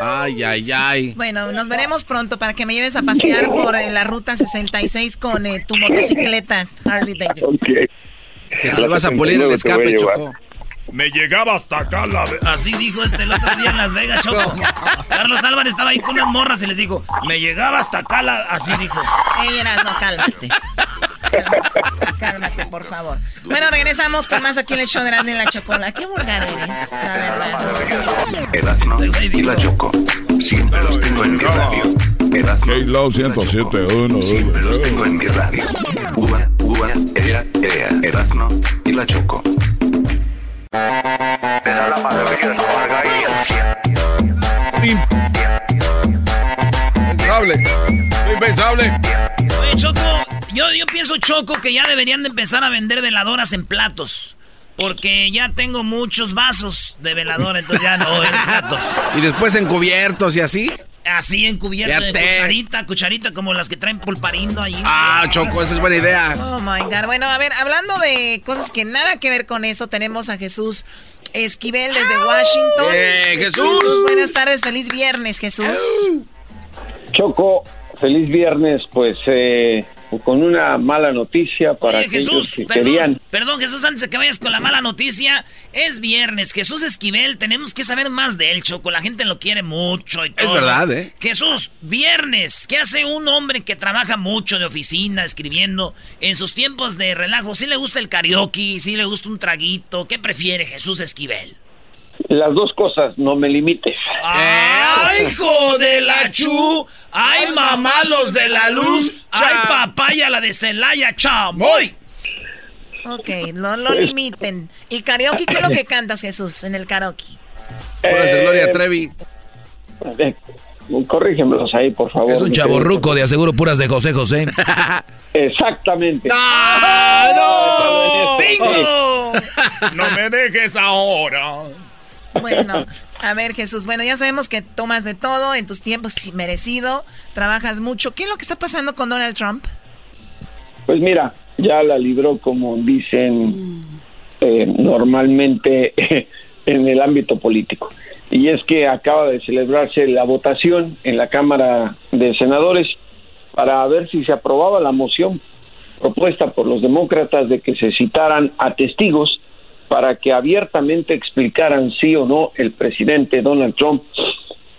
Speaker 2: Ay, ay, ay.
Speaker 11: Bueno, nos veremos pronto para que me lleves a pasear por eh, la ruta 66 con eh, tu motocicleta Harley Davidson.
Speaker 12: Okay.
Speaker 2: Que se lo vas a pulir el escape, Choco.
Speaker 10: Me llegaba hasta acá la...
Speaker 1: Así dijo este el otro día en Las Vegas, Choco. Carlos Álvarez estaba ahí con unas morras y les dijo, me llegaba hasta acá la... Así dijo.
Speaker 11: Ey, no, cálmate. Cálmate, por favor. Bueno, regresamos con más aquí en el show de Grande en la Chocola. Qué vulgar eres, la verdad.
Speaker 8: Erazno y la Choco. Siempre los tengo en mi radio. La Choco. Siempre los tengo en mi radio. Uva, ea, ea. Erazno y la Choco.
Speaker 10: Impensable. Impensable.
Speaker 1: Oye, Choco, yo, yo pienso, Choco, que ya deberían de empezar a vender veladoras en platos. Porque ya tengo muchos vasos de veladora, entonces ya no en platos.
Speaker 2: Y después encubiertos y así.
Speaker 1: Así encubierto de cucharita, cucharita como las que traen pulparindo ahí.
Speaker 2: Ah, Choco, esa es buena idea.
Speaker 11: Oh my God. Bueno, a ver, hablando de cosas que nada que ver con eso, tenemos a Jesús Esquivel desde Washington.
Speaker 2: Eh, Jesús.
Speaker 11: Buenas tardes, feliz viernes, Jesús.
Speaker 16: Choco, feliz viernes, pues eh, con una mala noticia para
Speaker 1: Oye, Jesús,
Speaker 16: que
Speaker 1: perdón,
Speaker 16: querían.
Speaker 1: Perdón, Jesús, antes de que vayas con la mala noticia, es viernes. Jesús Esquivel, tenemos que saber más de él, Choco. La gente lo quiere mucho y todo.
Speaker 2: Es verdad, ¿eh?
Speaker 1: Jesús, viernes. ¿Qué hace un hombre que trabaja mucho de oficina, escribiendo, en sus tiempos de relajo? ¿Sí le gusta el karaoke? ¿Sí le gusta un traguito? ¿Qué prefiere Jesús Esquivel?
Speaker 16: Las dos cosas, no me limites.
Speaker 1: ¡Ay, hijo de la chu! ¡Ay, mamá, los de la luz! ¡Ay, papaya, la de Celaya, chamoy!
Speaker 11: Ok, no lo limiten. ¿Y karaoke qué es lo que cantas, Jesús, en el karaoke?
Speaker 2: Puras de
Speaker 16: Eh,
Speaker 2: Gloria Trevi.
Speaker 16: eh, corrígemelos ahí, por favor.
Speaker 17: Es un chaborruco de aseguro puras de José José.
Speaker 16: Exactamente.
Speaker 10: ¡No!
Speaker 1: ¡Bingo!
Speaker 10: No me dejes ahora.
Speaker 11: Bueno, a ver, Jesús, bueno, ya sabemos que tomas de todo en tus tiempos sí, merecido, trabajas mucho. ¿Qué es lo que está pasando con Donald Trump?
Speaker 16: Pues mira, ya la libró como dicen eh, normalmente en el ámbito político. Y es que acaba de celebrarse la votación en la Cámara de Senadores para ver si se aprobaba la moción propuesta por los demócratas de que se citaran a testigos para que abiertamente explicaran sí o no el presidente Donald Trump,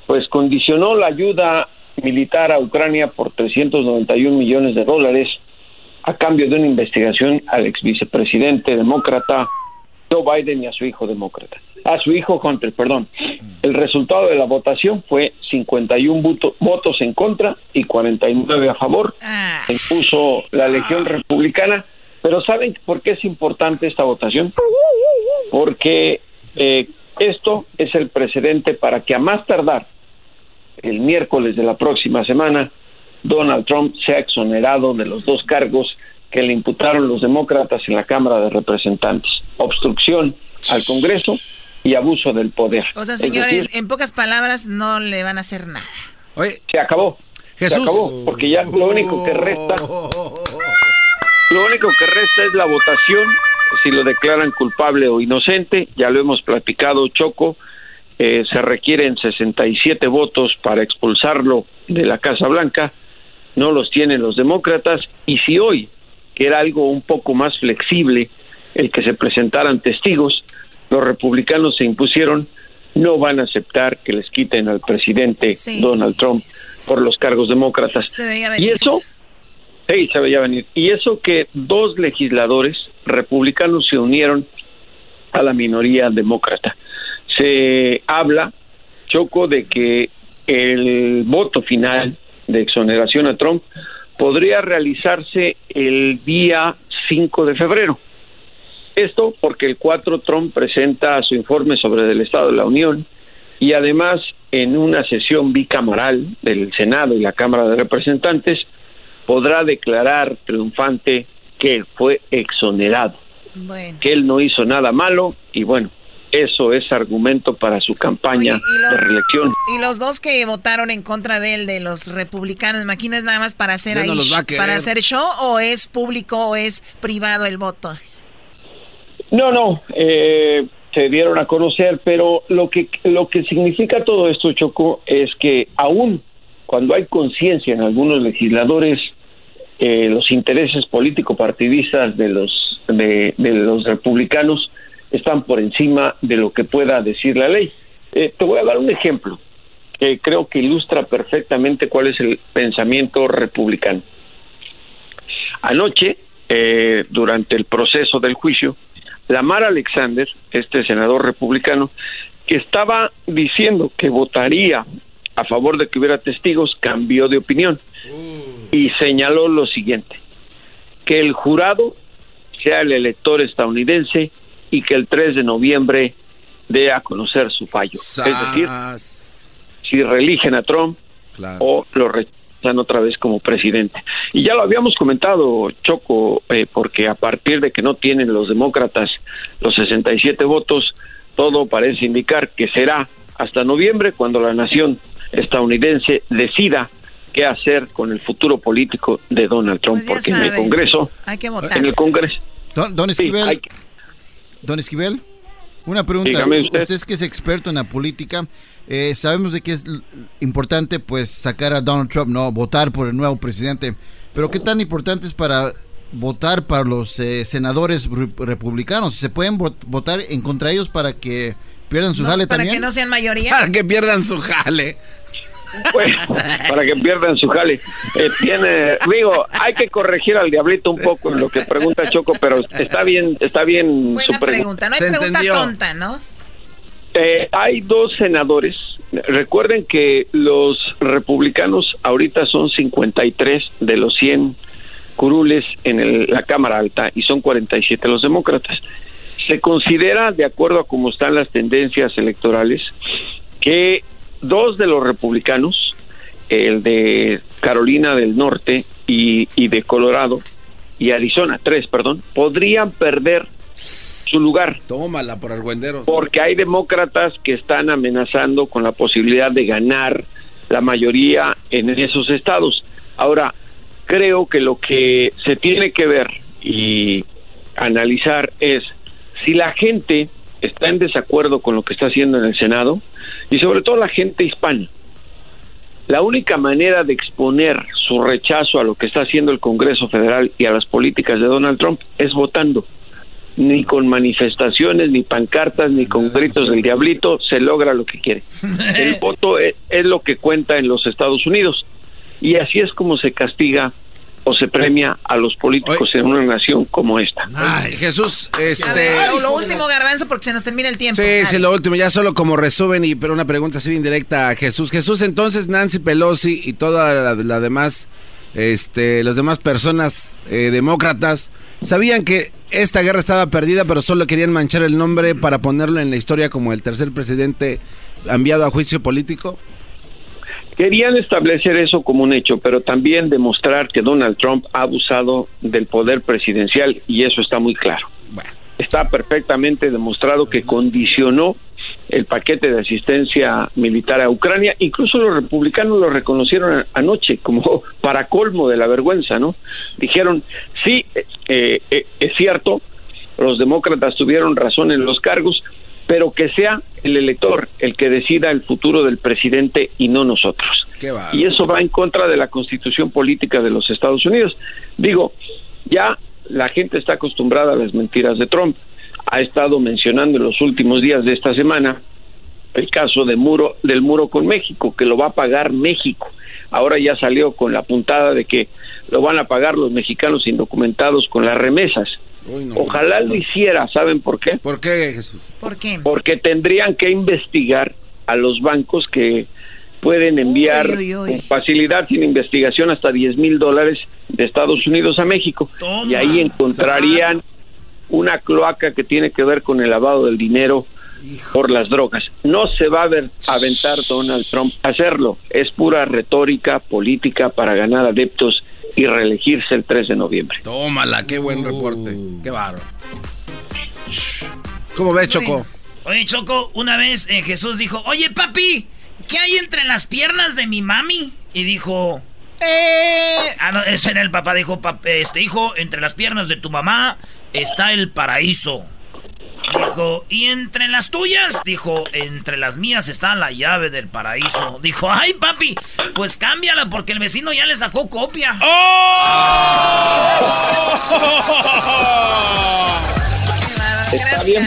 Speaker 16: pues condicionó la ayuda militar a Ucrania por 391 millones de dólares a cambio de una investigación al ex vicepresidente demócrata Joe Biden ni a su hijo demócrata. A su hijo Hunter, perdón. El resultado de la votación fue 51 votos en contra y 49 a favor. Se impuso la Legión Republicana. Pero ¿saben por qué es importante esta votación? Porque eh, esto es el precedente para que a más tardar el miércoles de la próxima semana Donald Trump sea exonerado de los dos cargos que le imputaron los demócratas en la Cámara de Representantes. Obstrucción al Congreso y abuso del poder.
Speaker 11: O sea, señores, en pocas palabras no le van a hacer nada.
Speaker 16: se acabó. Jesús. Se acabó, porque ya lo único que resta lo único que resta es la votación si lo declaran culpable o inocente, ya lo hemos platicado Choco, eh, se requieren 67 votos para expulsarlo de la Casa Blanca, no los tienen los demócratas. Y si hoy, que era algo un poco más flexible, el que se presentaran testigos, los republicanos se impusieron, no van a aceptar que les quiten al presidente Donald Trump por los cargos demócratas. Y eso, sí, se venir. Y eso que dos legisladores republicanos se unieron a la minoría demócrata. Se habla, Choco, de que el voto final de exoneración a Trump podría realizarse el día 5 de febrero. Esto porque el 4 Trump presenta su informe sobre el Estado de la Unión y además en una sesión bicameral del Senado y la Cámara de Representantes podrá declarar triunfante que fue exonerado, que él no hizo nada malo y bueno, eso es argumento para su campaña de reelección.
Speaker 11: Y los dos que votaron en contra de él, de los republicanos, ¿me es nada más para hacer ahí, para hacer show o es público o es privado el voto?
Speaker 16: No, no, eh, se dieron a conocer, pero lo que lo que significa todo esto, Choco, es que aún cuando hay conciencia en algunos legisladores eh, los intereses político-partidistas de los de los republicanos están por encima de lo que pueda decir la ley. Eh, te voy a dar un ejemplo que creo que ilustra perfectamente cuál es el pensamiento republicano. Anoche, eh, durante el proceso del juicio, Lamar Alexander, este senador republicano, que estaba diciendo que votaría a favor de que hubiera testigos, cambió de opinión y señaló lo siguiente, que el jurado sea el elector estadounidense y que el 3 de noviembre dé a conocer su fallo. Es decir, si reeligen a Trump o lo rechazan otra vez como presidente. Y ya lo habíamos comentado, Choco, eh, porque a partir de que no tienen los demócratas los 67 votos, todo parece indicar que será hasta noviembre cuando la nación estadounidense decida qué hacer con el futuro político de Donald Trump, pues porque en el Congreso,
Speaker 11: hay que votar.
Speaker 16: en el Congreso,
Speaker 6: don, don Don Esquivel, una pregunta. usted. es que es experto en la política, eh, sabemos de que es importante pues sacar a Donald Trump, no votar por el nuevo presidente, pero ¿qué tan importante es para votar para los eh, senadores republicanos? ¿Se pueden votar en contra ellos para que pierdan su jale también?
Speaker 11: Para que no sean mayoría.
Speaker 2: Para que pierdan su jale.
Speaker 16: Pues, para que pierdan su jale. Eh, tiene, digo, hay que corregir al diablito un poco en lo que pregunta Choco, pero está bien, está bien
Speaker 11: su pregunta. No hay pregunta tonta, ¿no?
Speaker 16: Eh, hay dos senadores. Recuerden que los republicanos ahorita son 53 de los 100 curules en la Cámara Alta y son 47 los demócratas. Se considera, de acuerdo a cómo están las tendencias electorales, que dos de los republicanos, el de Carolina del Norte y, de Colorado, y Arizona, tres, perdón, podrían perder su lugar.
Speaker 2: Tómala por argüenderos.
Speaker 16: Porque hay demócratas que están amenazando con la posibilidad de ganar la mayoría en esos estados. Ahora, creo que lo que se tiene que ver y analizar es si la gente está en desacuerdo con lo que está haciendo en el Senado y sobre todo la gente hispana. La única manera de exponer su rechazo a lo que está haciendo el Congreso Federal y a las políticas de Donald Trump es votando. Ni con manifestaciones, ni pancartas, ni con gritos del diablito se logra lo que quiere. El voto es, es lo que cuenta en los Estados Unidos. Y así es como se castiga o se premia a los políticos en una nación como esta.
Speaker 2: Ay, Jesús, este...
Speaker 11: lo, último, Garbanzo, porque se nos termina el tiempo.
Speaker 2: Sí, sí, lo último, ya solo como resumen, y pero una pregunta así indirecta a Jesús. Jesús, entonces Nancy Pelosi y toda la, demás, este, las demás personas eh, demócratas, sabían que esta guerra estaba perdida, pero solo querían manchar el nombre para ponerlo en la historia como el tercer presidente enviado a juicio político.
Speaker 16: Querían establecer eso como un hecho, pero también demostrar que Donald Trump ha abusado del poder presidencial y eso está muy claro. Está perfectamente demostrado que condicionó el paquete de asistencia militar a Ucrania. Incluso los republicanos lo reconocieron anoche como para colmo de la vergüenza, ¿no? Dijeron, sí, eh, eh, es cierto, los demócratas tuvieron razón en los cargos, pero que sea el elector el que decida el futuro del presidente y no nosotros. Y eso va en contra de la constitución política de los Estados Unidos. Digo, ya la gente está acostumbrada a las mentiras de Trump. Ha estado mencionando en los últimos días de esta semana el caso de muro, del muro con México, que lo va a pagar México. Ahora ya salió con la puntada de que lo van a pagar los mexicanos indocumentados con las remesas. Ojalá lo hiciera, ¿saben por qué?
Speaker 2: ¿Por qué, Jesús?
Speaker 11: ¿Por qué?
Speaker 16: Porque tendrían que investigar a los bancos que pueden enviar con facilidad sin investigación hasta 10 mil dólares de Estados Unidos a México. y ahí encontrarían una cloaca que tiene que ver con el lavado del dinero por las drogas. No se va a ver, aventar Donald Trump a hacerlo. Es pura retórica política para ganar adeptos y reelegirse el 3 de noviembre.
Speaker 2: Tómala, qué buen reporte. Qué bárbaro. ¿Cómo ves, Choco?
Speaker 13: Oye, Choco, una vez eh, Jesús dijo, oye, papi, ¿qué hay entre las piernas de mi mami? Y dijo, eh... Ah, no, ese era el papá, dijo, este hijo, entre las piernas de tu mamá está el paraíso. Dijo, ¿y entre las tuyas? Dijo, entre las mías está la llave del paraíso. Dijo, ay papi, pues cámbiala porque el vecino ya le sacó copia. ¡Oh!
Speaker 16: Está bien,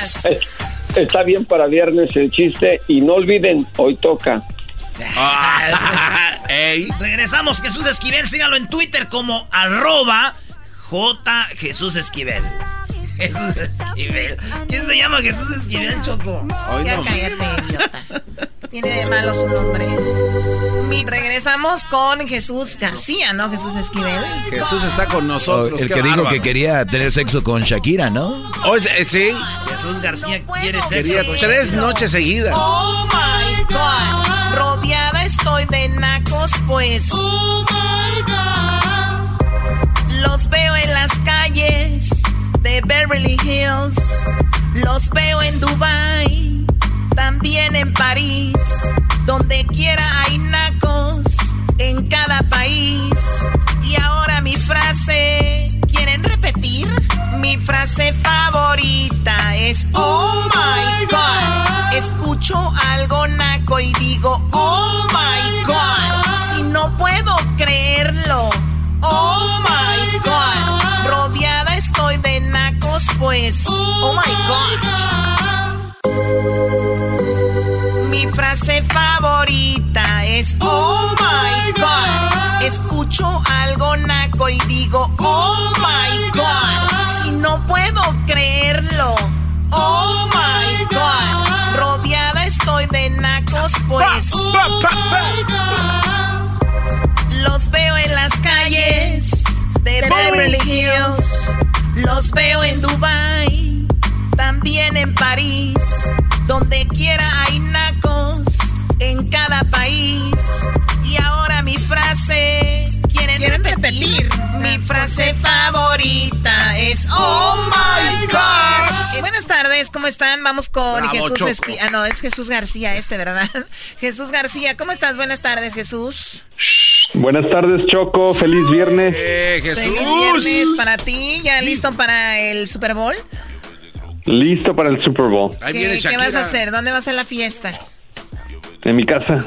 Speaker 16: está bien para viernes el chiste y no olviden, hoy toca.
Speaker 13: Regresamos, Jesús Esquivel, sígalo en Twitter como arroba J Jesús Esquivel. Jesús Esquivel. ¿Quién se llama Jesús Esquivel, Choco?
Speaker 11: ya cállate, idiota. Tiene de malo su nombre. Regresamos con Jesús García, ¿no? Jesús Esquivel.
Speaker 2: Jesús está con nosotros.
Speaker 1: el que dijo que quería tener sexo con Shakira, ¿no?
Speaker 2: Oye, sí.
Speaker 13: Jesús García quiere sexo.
Speaker 2: Quería tres noches seguidas.
Speaker 11: Oh my God. Rodeada estoy de nacos, pues. Oh my God. Los veo en las calles de Beverly Hills. Los veo en Dubai, también en París. Donde quiera hay nacos en cada país. Y ahora mi frase, ¿quieren repetir? Mi frase favorita es Oh my God. Escucho algo naco y digo Oh pues. Oh my God. Mi frase favorita es Oh my God. Escucho algo naco y digo Oh my God. Si no puedo creerlo. Oh my God. Rodeada estoy de nacos, pues. Los veo en las calles de Beverly Hills. Los veo en Dubai, también en París. Donde quiera hay nacos en cada país. Y ahora mi frase. ¿Quieren, repetir? Mi frase favorita es Oh my God. Buenas tardes, ¿cómo están? Vamos con Jesús Esqui Ah, no, es Jesús García este, ¿verdad? Jesús García, ¿cómo estás? Buenas tardes, Jesús.
Speaker 18: Buenas tardes, Choco. Feliz viernes.
Speaker 2: Eh, Jesús.
Speaker 11: Feliz viernes para ti. ¿Ya listo para el Super Bowl?
Speaker 18: Listo para el Super Bowl.
Speaker 11: ¿Qué, ¿qué vas a hacer? ¿Dónde va a ser la fiesta?
Speaker 18: En mi casa.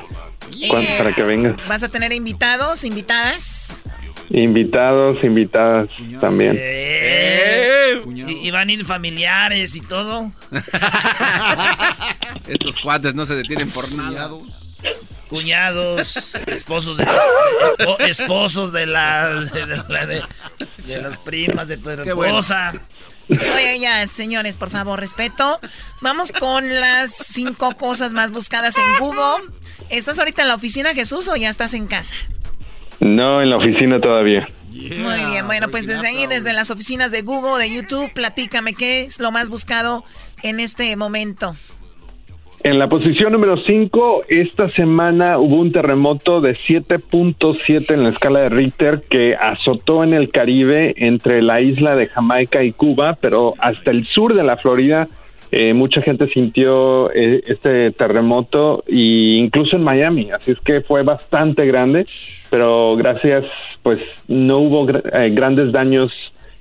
Speaker 18: Para que vengas.
Speaker 11: ¿Vas a tener invitados, invitadas?
Speaker 18: Invitados, invitadas también.
Speaker 13: Eh, y, van a ir familiares y todo.
Speaker 2: Estos cuates no se detienen por nada.
Speaker 13: cuñados, esposos de, esposos de las de, las primas de tu esposa.
Speaker 11: Oye, ya, señores, por favor, respeto. Vamos con las cinco cosas más buscadas en Google. ¿Estás ahorita en la oficina, Jesús, o ya estás en casa?
Speaker 18: No, en la oficina todavía.
Speaker 11: Muy bien, bueno, pues desde ahí, desde las oficinas de Google, de YouTube, platícame qué es lo más buscado en este momento.
Speaker 18: En la posición número 5, esta semana hubo un terremoto de 7.7 en la escala de Richter que azotó en el Caribe entre la isla de Jamaica y Cuba, pero hasta el sur de la Florida eh, mucha gente sintió eh, este terremoto e incluso en Miami, así es que fue bastante grande, pero gracias, pues no hubo eh, grandes daños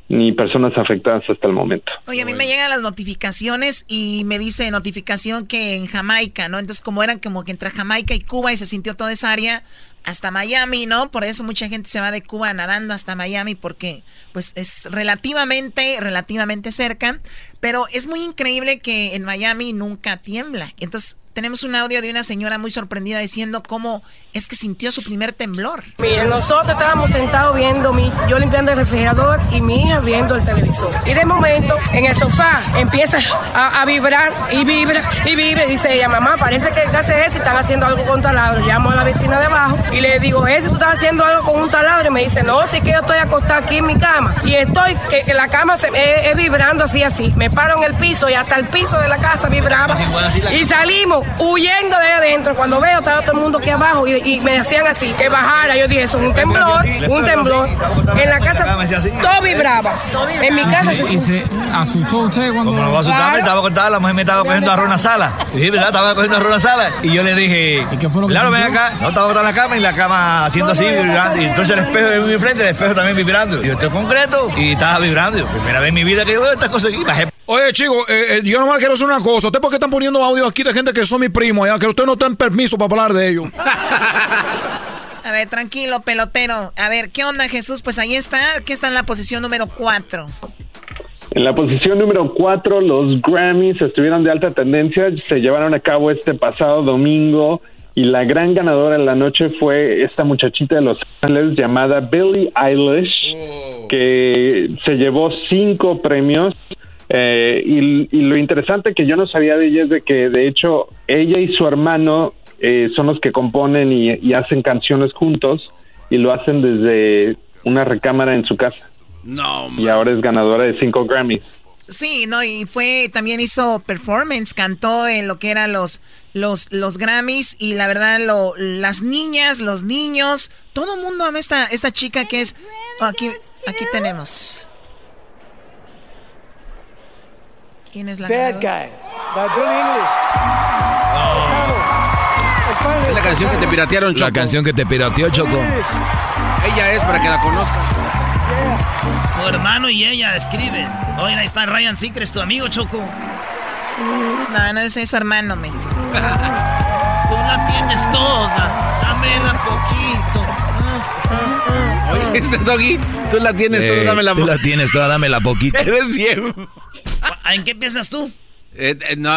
Speaker 18: ni personas afectadas hasta el momento.
Speaker 11: Oye, a mí me llegan las notificaciones y me dice notificación que en Jamaica, ¿no? Entonces, como eran como que entre Jamaica y Cuba y se sintió toda esa área hasta Miami, ¿no? Por eso mucha gente se va de Cuba nadando hasta Miami porque pues es relativamente relativamente cerca, pero es muy increíble que en Miami nunca tiembla. Entonces, tenemos un audio de una señora muy sorprendida diciendo cómo es que sintió su primer temblor.
Speaker 19: Miren, nosotros estábamos sentados viendo, mi, yo limpiando el refrigerador y mi hija viendo el televisor. Y de momento, en el sofá, empieza a, vibrar y vibra y vibra. Y dice ella, mamá, parece que el ese están haciendo algo con taladro. Llamo a la vecina de abajo y le digo, ese tú estás haciendo algo con un taladro. Y me dice, no, sí que yo estoy acostada aquí en mi cama. Y estoy, que, la cama se, es, vibrando así, así. Me paro en el piso y hasta el piso de la casa vibraba. Y salimos huyendo de adentro. Cuando veo, estaba todo el mundo aquí abajo y, me decían así, que bajara. Yo dije, eso es un temblor, un temblor. En la casa todo vibraba. En mi casa
Speaker 20: ¿Y se asustó usted cuando...?
Speaker 21: Como no va a asustar, estaba contada, la mujer me estaba cogiendo arroz en la sala. Sí, ¿verdad? Estaba cogiendo arroz en la sala. Y yo le dije, ¿Y qué fue lo que claro, ven acá. No, estaba en la cama y la cama haciendo así, vibrando. Y entonces el espejo de mi frente, el espejo también vibrando. Y yo estoy concreto y estaba vibrando. Primera vez en mi vida que yo veo estas cosas aquí. Bajé
Speaker 10: Oye, chicos, eh, eh, yo nomás quiero hacer una cosa. ¿Ustedes por qué están poniendo audio aquí de gente que son mis primos allá? Que ustedes no tienen permiso para hablar de ellos.
Speaker 11: A ver, tranquilo, pelotero. A ver, ¿qué onda, Jesús? Pues ahí está. ¿Qué está en la posición número 4?
Speaker 18: En la posición número 4, los Grammys estuvieron de alta tendencia. Se llevaron a cabo este pasado domingo. Y la gran ganadora en la noche fue esta muchachita de Los Ángeles llamada Billie Eilish, oh. que se llevó cinco premios eh, y, lo interesante que yo no sabía de ella es de que de hecho ella y su hermano eh, son los que componen y, hacen canciones juntos y lo hacen desde una recámara en su casa.
Speaker 2: No,
Speaker 18: Y ahora es ganadora de cinco Grammys.
Speaker 11: Sí, no, y fue, también hizo performance, cantó en lo que eran los, los, los Grammys y la verdad, lo, las niñas, los niños, todo el mundo ama esta, esta chica que es, aquí, aquí tenemos. ¿Quién es la Bad Guy, by Billie English.
Speaker 2: Es la canción que te piratearon, Choco.
Speaker 1: La canción que te pirateó, Choco.
Speaker 2: Ella es para que la conozcas.
Speaker 13: Su hermano y ella escriben. Oye, ahí está Ryan Seacrest, tu amigo, Choco.
Speaker 11: No, no es su hermano, me Tú
Speaker 13: la tienes toda. Dámela poquito.
Speaker 2: Oye, este doggy, tú la tienes toda, dámela
Speaker 1: poquito. Tú la tienes toda, dámela poquito.
Speaker 2: Eres ciego.
Speaker 13: ¿En qué piensas tú?
Speaker 2: Eh, eh, no,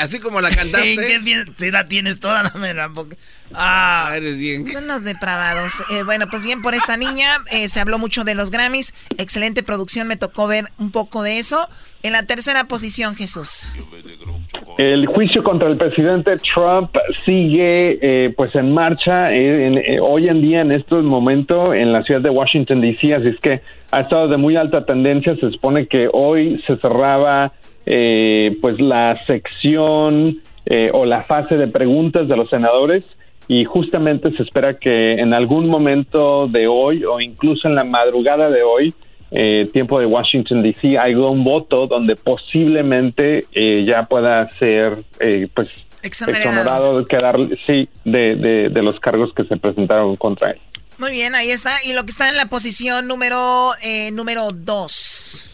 Speaker 2: así como la cantaste.
Speaker 13: ¿En qué piensas? Si la tienes toda, la Ah,
Speaker 2: ah, eres bien.
Speaker 11: Son los depravados. Eh, bueno, pues bien por esta niña. se habló mucho de los Grammys. Excelente producción. Me tocó ver un poco de eso. En la tercera posición, Jesús.
Speaker 18: El juicio contra el presidente Trump sigue pues en marcha hoy en día, en este momento, en la ciudad de Washington, D.C. Así es que ha estado de muy alta tendencia. Se supone que hoy se cerraba eh, pues la sección eh, o la fase de preguntas de los senadores y justamente se espera que en algún momento de hoy o incluso en la madrugada de hoy, eh, tiempo de Washington DC, haya un voto donde posiblemente eh, ya pueda ser pues exonerado de quedar sí de, de, de los cargos que se presentaron contra él.
Speaker 11: Muy bien, ahí está. Y lo que está en la posición número eh, número dos.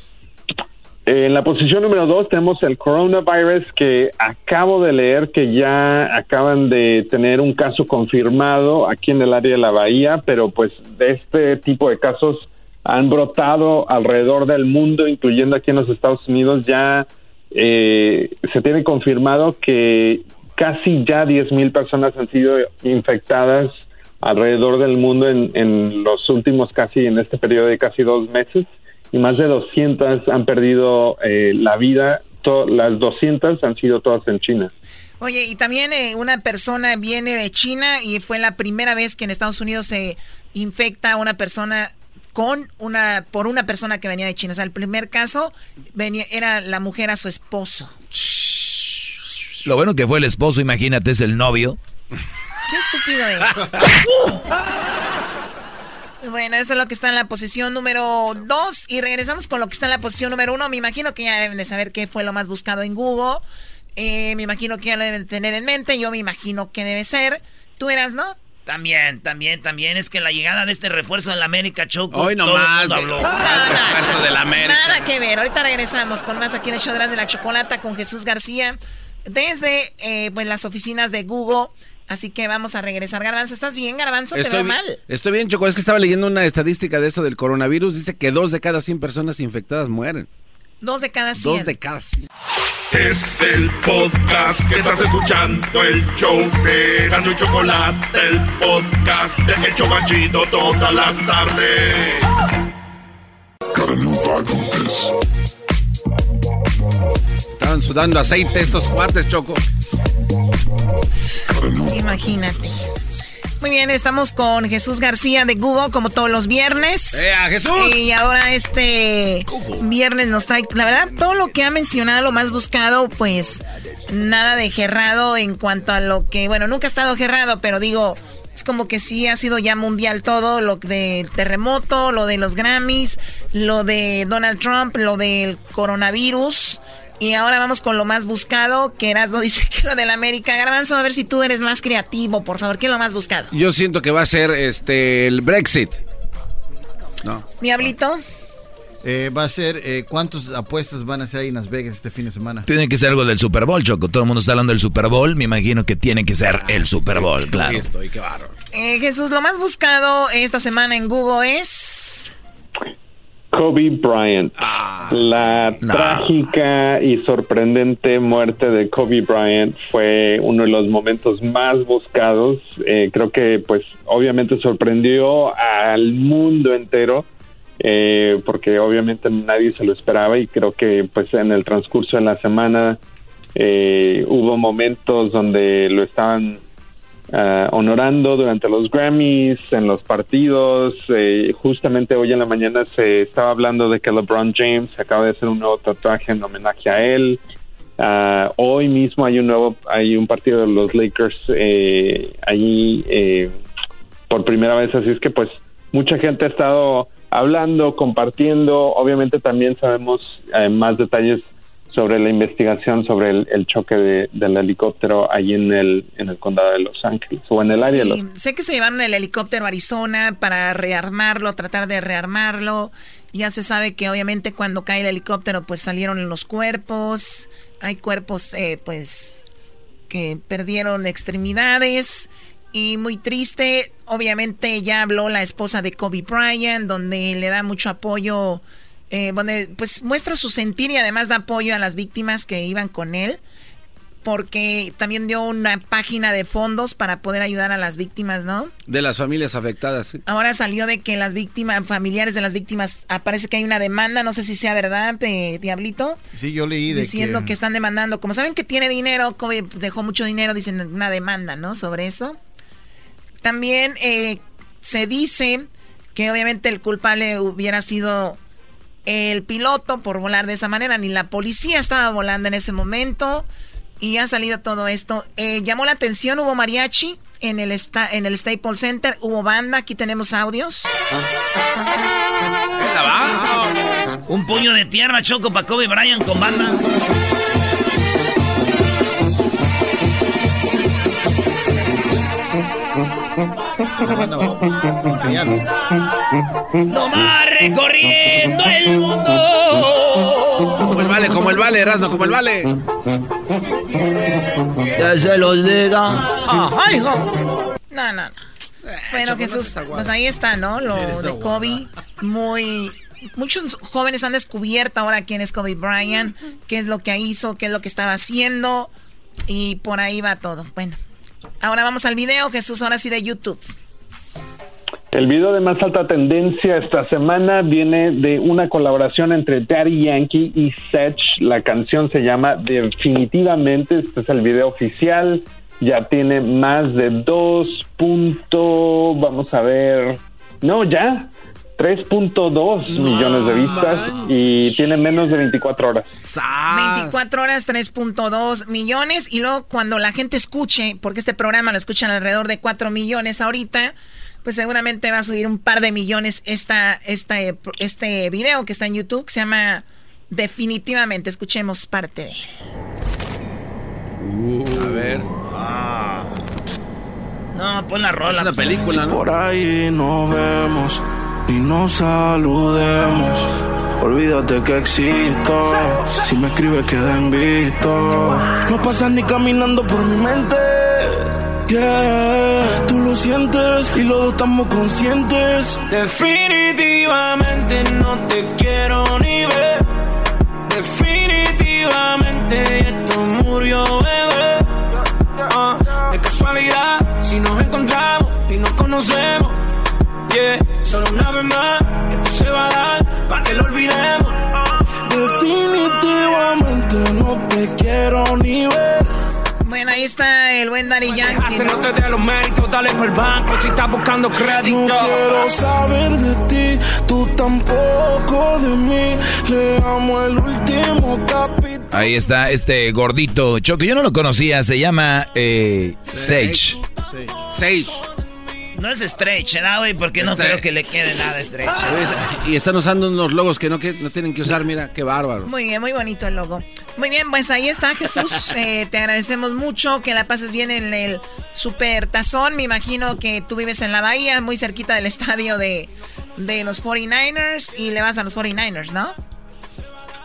Speaker 18: En la posición número dos tenemos el coronavirus que acabo de leer que ya acaban de tener un caso confirmado aquí en el área de la bahía, pero pues de este tipo de casos han brotado alrededor del mundo, incluyendo aquí en los Estados Unidos, ya eh, se tiene confirmado que casi ya 10.000 personas han sido infectadas alrededor del mundo en, en los últimos casi, en este periodo de casi dos meses, y más de 200 han perdido eh, la vida, las 200 han sido todas en China.
Speaker 11: Oye, y también eh, una persona viene de China y fue la primera vez que en Estados Unidos se infecta a una persona con una por una persona que venía de China. O sea, el primer caso venía era la mujer a su esposo.
Speaker 1: Lo bueno que fue el esposo, imagínate, es el novio.
Speaker 11: Qué estúpido es. bueno, eso es lo que está en la posición número 2. Y regresamos con lo que está en la posición número 1. Me imagino que ya deben de saber qué fue lo más buscado en Google. Eh, me imagino que ya lo deben tener en mente. Yo me imagino que debe ser. Tú eras, ¿no?
Speaker 13: También, también, también. Es que la llegada de este refuerzo de la América Choco.
Speaker 2: Hoy nomás.
Speaker 13: Todo habló.
Speaker 2: refuerzo de la América.
Speaker 11: Nada que ver. Ahorita regresamos con más aquí en el show de la chocolata con Jesús García. Desde eh, pues, las oficinas de Google. Así que vamos a regresar. Garbanzo, ¿estás bien, Garbanzo? Te veo mal.
Speaker 2: Estoy bien, Choco. Es que estaba leyendo una estadística de eso del coronavirus. Dice que dos de cada 100 personas infectadas mueren.
Speaker 11: Dos de cada cien.
Speaker 2: Dos de cada cien.
Speaker 9: Es el podcast que estás escuchando, el show de Gano y Chocolate, el podcast de El Chobachito todas las tardes.
Speaker 2: Estaban sudando aceite estos cuates, Choco.
Speaker 11: Imagínate. Muy bien, estamos con Jesús García de Google, como todos los viernes.
Speaker 2: ¡Eh, Jesús!
Speaker 11: Y ahora este viernes nos trae, la verdad, todo lo que ha mencionado, lo más buscado, pues nada de gerrado en cuanto a lo que, bueno, nunca ha estado gerrado, pero digo, es como que sí ha sido ya mundial todo, lo de terremoto, lo de los Grammys, lo de Donald Trump, lo del coronavirus. Y ahora vamos con lo más buscado, que Erasmo dice que lo del América. Garbanzo, a ver si tú eres más creativo, por favor. ¿Qué es lo más buscado?
Speaker 2: Yo siento que va a ser este el Brexit.
Speaker 11: No. Diablito.
Speaker 6: Eh, va a ser, eh, ¿cuántas apuestas van a ser ahí en Las Vegas este fin de semana?
Speaker 1: Tiene que ser algo del Super Bowl, Choco. Todo el mundo está hablando del Super Bowl. Me imagino que tiene que ser el Super Bowl, claro.
Speaker 11: Eh, Jesús, lo más buscado esta semana en Google es...
Speaker 18: Kobe Bryant.
Speaker 1: Ah,
Speaker 18: la trágica y sorprendente muerte de Kobe Bryant fue uno de los momentos más buscados. Eh, creo que, pues, obviamente sorprendió al mundo entero. Eh, porque obviamente nadie se lo esperaba y creo que pues en el transcurso de la semana eh, hubo momentos donde lo estaban Uh, honorando durante los Grammys, en los partidos. Eh, justamente hoy en la mañana se estaba hablando de que LeBron James acaba de hacer un nuevo tatuaje en homenaje a él. Uh, hoy mismo hay un nuevo, hay un partido de los Lakers eh, allí eh, por primera vez, así es que pues mucha gente ha estado hablando, compartiendo. Obviamente también sabemos más detalles sobre la investigación sobre el, choque del helicóptero ahí en el, en el condado de Los Ángeles o en el área de Los
Speaker 11: Sé que se llevaron el helicóptero a Arizona para rearmarlo, tratar de rearmarlo. Ya se sabe que obviamente cuando cae el helicóptero pues salieron los cuerpos. Hay cuerpos eh, pues que perdieron extremidades. Y muy triste, obviamente ya habló la esposa de Kobe Bryant, donde le da mucho apoyo eh, pues muestra su sentir y además da apoyo a las víctimas que iban con él, porque también dio una página de fondos para poder ayudar a las víctimas, ¿no?
Speaker 2: De las familias afectadas.
Speaker 11: Ahora salió de que las víctimas, familiares de las víctimas, aparece que hay una demanda, no sé si sea verdad, Diablito.
Speaker 6: Sí, yo leí de
Speaker 11: Diciendo que... están demandando, como saben que tiene dinero, dejó mucho dinero, dicen una demanda, ¿no? Sobre eso. También eh, se dice que obviamente el culpable hubiera sido el piloto por volar de esa manera, ni la policía estaba volando en ese momento y ha salido todo esto. Eh, llamó la atención, hubo mariachi en el, en el Staples Center, hubo banda, aquí tenemos audios.
Speaker 13: Un puño de tierra, Choco, para Kobe Bryant con banda. No más recorriendo el mundo.
Speaker 2: Como el vale, como el vale, Erasmo, como el vale.
Speaker 13: Ya se los diga. Ajá, hijo.
Speaker 11: No, no, no. Bueno, Jesús, pues ahí está, ¿no? Lo de Kobe. Muy. Muchos jóvenes han descubierto ahora quién es Kobe Bryant, qué es lo que hizo, qué es lo que estaba haciendo Y por ahí va todo. Bueno, ahora vamos al video, Jesús, ahora sí de YouTube.
Speaker 18: El video de más alta tendencia esta semana viene de una colaboración entre Daddy Yankee y Sech. La canción se llama Definitivamente. Este es el video oficial. Ya tiene más de 2. vamos a ver. No, ya. 3.2 millones de vistas y tiene menos de 24 horas.
Speaker 11: 24 horas, 3.2 millones. Y luego cuando la gente escuche, porque este programa lo escuchan alrededor de 4 millones ahorita, pues seguramente va a subir un par de millones esta, esta, este video que está en YouTube, que se llama Definitivamente. Escuchemos parte de él.
Speaker 2: Uh. a ver.
Speaker 13: Ah. No, pon la rola.
Speaker 2: Es una película, ¿no?
Speaker 22: Por ahí nos vemos y nos saludemos. Olvídate que existo. Si me escribes, queda en visto. No pasas ni caminando por mi mente. Yeah, tú lo sientes y los dos estamos conscientes.
Speaker 23: Definitivamente no te quiero ni ver. Definitivamente esto murió, bebé. Ah, de casualidad, si nos encontramos y nos conocemos Solo una vez más, esto se va a dar para que lo olvidemos.
Speaker 22: Definitivamente no te quiero ni ver.
Speaker 11: Bueno, ahí está el buen Daddy Yankee.
Speaker 23: ¿no? no te dé los méritos, dale por el banco si estás buscando crédito.
Speaker 22: No quiero saber de ti, tú tampoco de mí. Le amo el último capítulo.
Speaker 1: Ahí está este gordito Choque. Yo no lo conocía, se llama eh, Sage.
Speaker 2: Sage.
Speaker 13: No es stretch, ¿eh, güey? Porque no creo que le quede nada stretch.
Speaker 2: Y están usando unos logos que no, que no tienen que usar, mira, qué bárbaro.
Speaker 11: Muy bien, muy bonito el logo. Muy bien, pues ahí está Jesús. Eh, te agradecemos mucho que la pases bien en el Super Tazón. Me imagino que tú vives en la Bahía, muy cerquita del estadio de, de los 49ers y le vas a los 49ers, ¿no?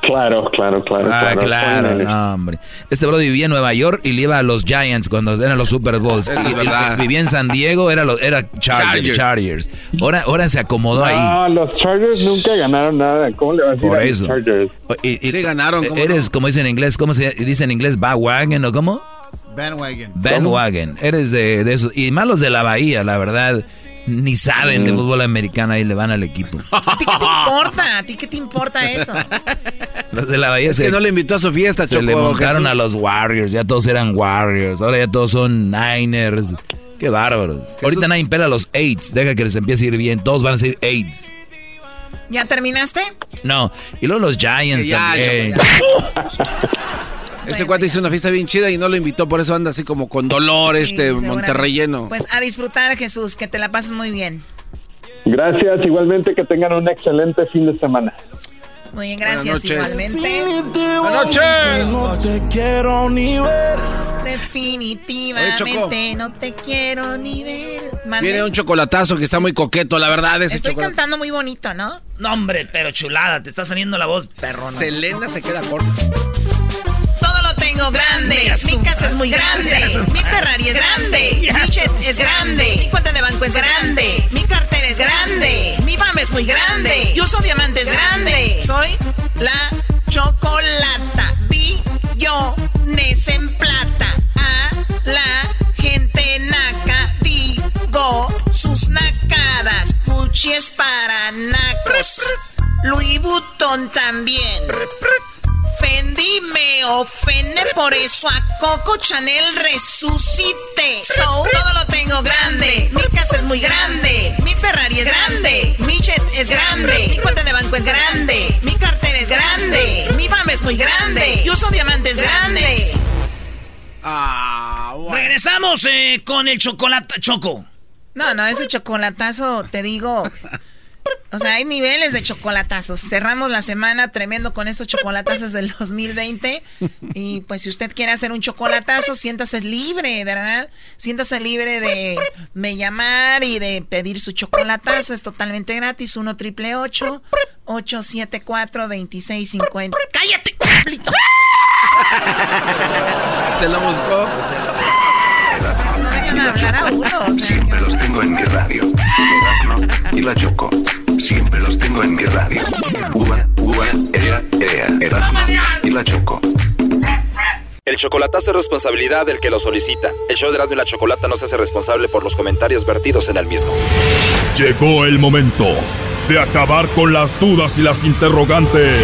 Speaker 18: Claro, claro, claro.
Speaker 1: Ah, claro, no, hombre. Este bro vivía en Nueva York y le iba a los Giants cuando eran los Super Bowls. Y, vivía en San Diego, era, los, era Chargers. Chargers. Ahora, ahora se acomodó ahí.
Speaker 18: No, los Chargers nunca ganaron nada. ¿Cómo le vas a decir
Speaker 1: Por
Speaker 18: a
Speaker 1: eso.
Speaker 18: los Chargers?
Speaker 1: Y,
Speaker 2: sí ganaron.
Speaker 1: Eres, como dicen en inglés, ¿cómo se dice en inglés? ¿Bandwagon o cómo?
Speaker 6: Bandwagon.
Speaker 1: Bandwagon. Eres de, de esos. Y más los de la Bahía, la verdad ni saben de mm. fútbol americano y le van al equipo.
Speaker 11: ¿A ti qué te importa? ¿A ti qué te importa eso?
Speaker 1: Los de la Bahía
Speaker 2: es que no le invitó a su fiesta,
Speaker 1: Se le montaron a los Warriors, ya todos eran Warriors, ahora ya todos son Niners. Qué bárbaros. Ahorita nadie pela a los Aids, deja que les empiece a ir bien, todos van a ser Aids.
Speaker 11: ¿Ya terminaste?
Speaker 1: No, y luego los Giants también.
Speaker 2: Ese cuate hizo una fiesta bien chida y no lo invitó, por eso anda así como con dolor este Monterreyeno.
Speaker 11: Pues a disfrutar, Jesús, que te la pases muy bien.
Speaker 18: Gracias, igualmente que tengan un excelente fin de semana.
Speaker 11: Muy bien, gracias, igualmente.
Speaker 2: Buenas noches.
Speaker 22: No te quiero ni ver.
Speaker 11: Definitivamente no te quiero ni ver.
Speaker 2: Viene un chocolatazo que está muy coqueto, la verdad. Ese
Speaker 11: Estoy cantando muy bonito, ¿no?
Speaker 13: No, hombre, pero chulada, te está saliendo la voz perrona.
Speaker 2: Selena se queda corta
Speaker 11: tengo grande. Mi casa es muy grande. Mi Ferrari es grande. Mi jet es grande. Mi cuenta de banco es grande. Mi cartera es grande. Mi fama es muy grande. Yo uso diamantes grande. Soy la chocolata. Billones en plata. A la gente naca. Digo sus nacadas. Gucci es para nacos. Louis Vuitton también. Fendi me ofende, por eso a Coco Chanel resucité. So, todo lo tengo grande. Mi casa es muy grande. Mi Ferrari es grande. Mi jet es grande. Mi cuenta de banco es grande. Mi cartera es grande. Mi fama es muy grande. Yo uso diamantes grandes.
Speaker 13: Ah, Regresamos eh, con el chocolate choco.
Speaker 11: No, no, ese chocolatazo, te digo. O sea, hay niveles de chocolatazos. Cerramos la semana tremendo con estos chocolatazos del 2020. Y pues si usted quiere hacer un chocolatazo, siéntase libre, ¿verdad? Siéntase libre de, me llamar y de pedir su chocolatazo. Es totalmente gratis. 1 triple 874 2650. ¡Cállate!
Speaker 2: Se lo buscó.
Speaker 11: No dejan hablar a uno.
Speaker 8: Siempre los tengo en mi radio. y la choco. Siempre los tengo en mi radio. Uva, uva, ea, ea, Erasmo y la Choco.
Speaker 24: El chocolatazo es responsabilidad del que lo solicita. El show de Erasmo y la Chocolata no se hace responsable por los comentarios vertidos en el mismo.
Speaker 25: Llegó el momento de acabar con las dudas y las interrogantes.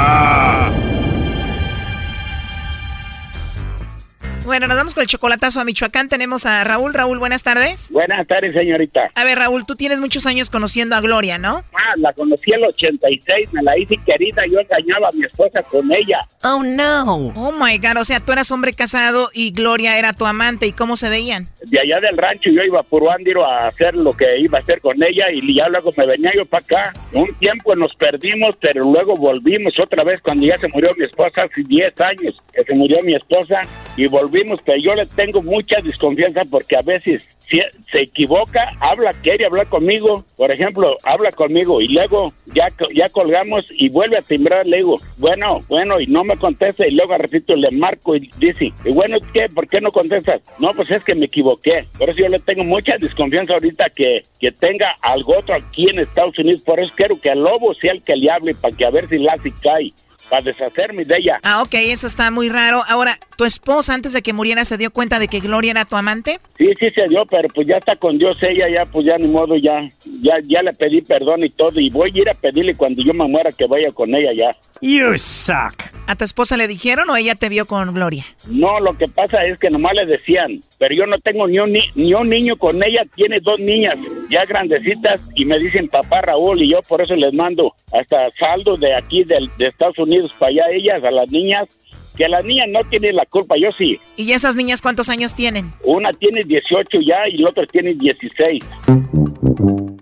Speaker 11: Bueno, nos vamos con el chocolatazo a Michoacán. Tenemos a Raúl. Raúl, buenas tardes.
Speaker 26: Buenas tardes, señorita.
Speaker 11: A ver, Raúl, tú tienes muchos años conociendo a Gloria, ¿no?
Speaker 26: Ah, la conocí en el 86, me la hice querida, yo engañaba a mi esposa con ella.
Speaker 11: Oh, no. Oh, my God, o sea, tú eras hombre casado y Gloria era tu amante, ¿y cómo se veían?
Speaker 26: De allá del rancho yo iba por Andiro a hacer lo que iba a hacer con ella y ya luego me venía yo para acá. Un tiempo nos perdimos, pero luego volvimos otra vez cuando ya se murió mi esposa hace 10 años, que se murió mi esposa y volvimos pero yo le tengo mucha desconfianza porque a veces se equivoca, habla, quiere hablar conmigo, por ejemplo, habla conmigo y luego ya, ya colgamos y vuelve a timbrar, le digo, bueno, bueno, y no me contesta y luego repito, le marco y dice, y bueno, ¿qué? ¿Por qué no contestas? No, pues es que me equivoqué. Por eso yo le tengo mucha desconfianza ahorita que, que tenga algo otro aquí en Estados Unidos, por eso quiero que al lobo sea el que le hable para que a ver si la cae para deshacerme de ella.
Speaker 11: Ah, ok, eso está muy raro. Ahora, ¿tu esposa antes de que muriera se dio cuenta de que Gloria era tu amante?
Speaker 26: Sí, sí se dio, pero pues ya está con Dios ella, ya pues ya ni modo, ya, ya, ya le pedí perdón y todo, y voy a ir a pedirle cuando yo me muera que vaya con ella ya.
Speaker 11: You suck. ¿A tu esposa le dijeron o ella te vio con Gloria?
Speaker 26: No, lo que pasa es que nomás le decían, pero yo no tengo ni un, ni un niño con ella, tiene dos niñas ya grandecitas y me dicen papá Raúl y yo por eso les mando hasta saldo de aquí de, de Estados Unidos para allá ellas, a las niñas, que las niñas no tienen la culpa, yo sí.
Speaker 11: ¿Y esas niñas cuántos años tienen?
Speaker 26: Una tiene 18 ya y la otra tiene 16.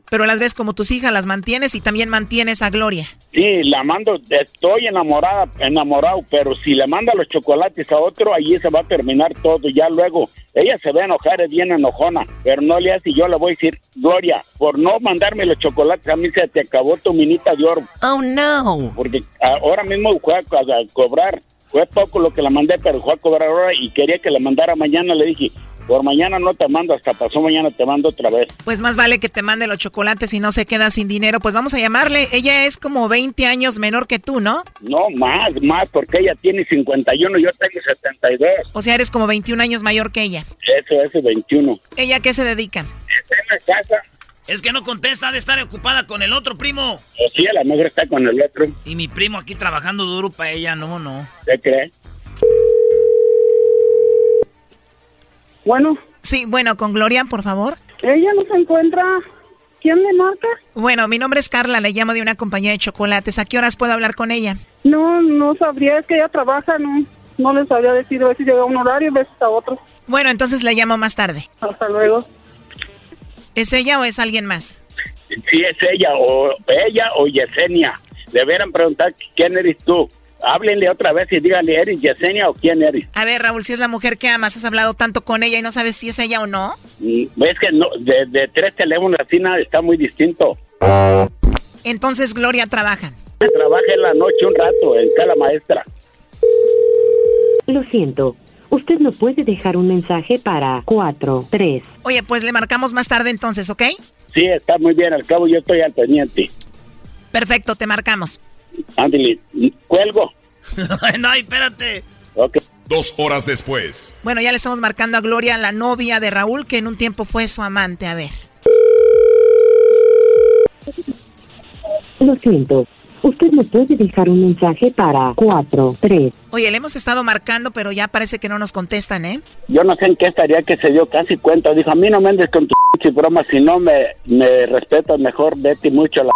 Speaker 11: Pero las ves como tus hijas, las mantienes y también mantienes a Gloria.
Speaker 26: Sí, la mando, estoy enamorada, enamorado, pero si le manda los chocolates a otro, allí se va a terminar todo. Ya luego, ella se va a enojar, es bien enojona, pero no le hace, yo le voy a decir, Gloria, por no mandarme los chocolates, a mí se te acabó tu minita de oro.
Speaker 11: Oh, no.
Speaker 26: Porque ahora mismo fue a, cobrar, fue poco lo que la mandé, pero fue a cobrar ahora y quería que la mandara mañana, le dije, por mañana no te mando, hasta pasó mañana te mando otra vez.
Speaker 11: Pues más vale que te mande los chocolates y no se queda sin dinero. Pues vamos a llamarle. Ella es como 20 años menor que tú, ¿no?
Speaker 26: No, más, más, porque ella tiene 51 y yo tengo 72.
Speaker 11: O sea, eres como 21 años mayor que ella.
Speaker 26: Eso, eso, 21.
Speaker 11: ¿Ella a qué se dedica?
Speaker 26: Está en la casa.
Speaker 13: Es que no contesta, de estar ocupada con el otro primo.
Speaker 26: O sí, a la mejor está con el otro.
Speaker 13: Y mi primo aquí trabajando duro para ella, no, no.
Speaker 26: ¿Qué cree?
Speaker 27: Bueno.
Speaker 11: Sí, bueno, con Gloria, por favor.
Speaker 27: Ella no se encuentra. ¿Quién le marca?
Speaker 11: Bueno, mi nombre es Carla, le llamo de una compañía de chocolates. ¿A qué horas puedo hablar con ella?
Speaker 27: No, no sabría, es que ella trabaja, no, no les habría decidido a veces llega a un horario y veces a otro.
Speaker 11: Bueno, entonces le llamo más tarde.
Speaker 27: Hasta luego.
Speaker 11: ¿Es ella o es alguien más?
Speaker 26: Sí, es ella, o ella o Yesenia. Deberán preguntar quién eres tú háblenle otra vez y díganle, ¿eres Yesenia o quién eres?
Speaker 11: A ver, Raúl, si es la mujer que amas, has hablado tanto con ella y no sabes si es ella o no.
Speaker 26: Mm, es que no, de, tres teléfonos así nada, está muy distinto.
Speaker 11: Entonces Gloria trabaja.
Speaker 26: Trabaja en la noche un rato en Cala Maestra.
Speaker 28: Lo siento. Usted no puede dejar un mensaje para 4, 3.
Speaker 11: Oye, pues le marcamos más tarde entonces, ¿ok?
Speaker 26: Sí, está muy bien. Al cabo yo estoy al pendiente.
Speaker 11: Perfecto, te marcamos.
Speaker 26: Ándale, cuelgo.
Speaker 13: no, espérate.
Speaker 26: Ok.
Speaker 25: Dos horas después.
Speaker 11: Bueno, ya le estamos marcando a Gloria, la novia de Raúl, que en un tiempo fue su amante. A ver.
Speaker 28: Lo siento. Usted me puede dejar un mensaje para 4, 3.
Speaker 11: Oye, le hemos estado marcando, pero ya parece que no nos contestan, ¿eh?
Speaker 26: Yo no sé en qué estaría que se dio casi cuenta. Dijo, a mí no me andes con tu broma, si no me, me respetas mejor, vete mucho a la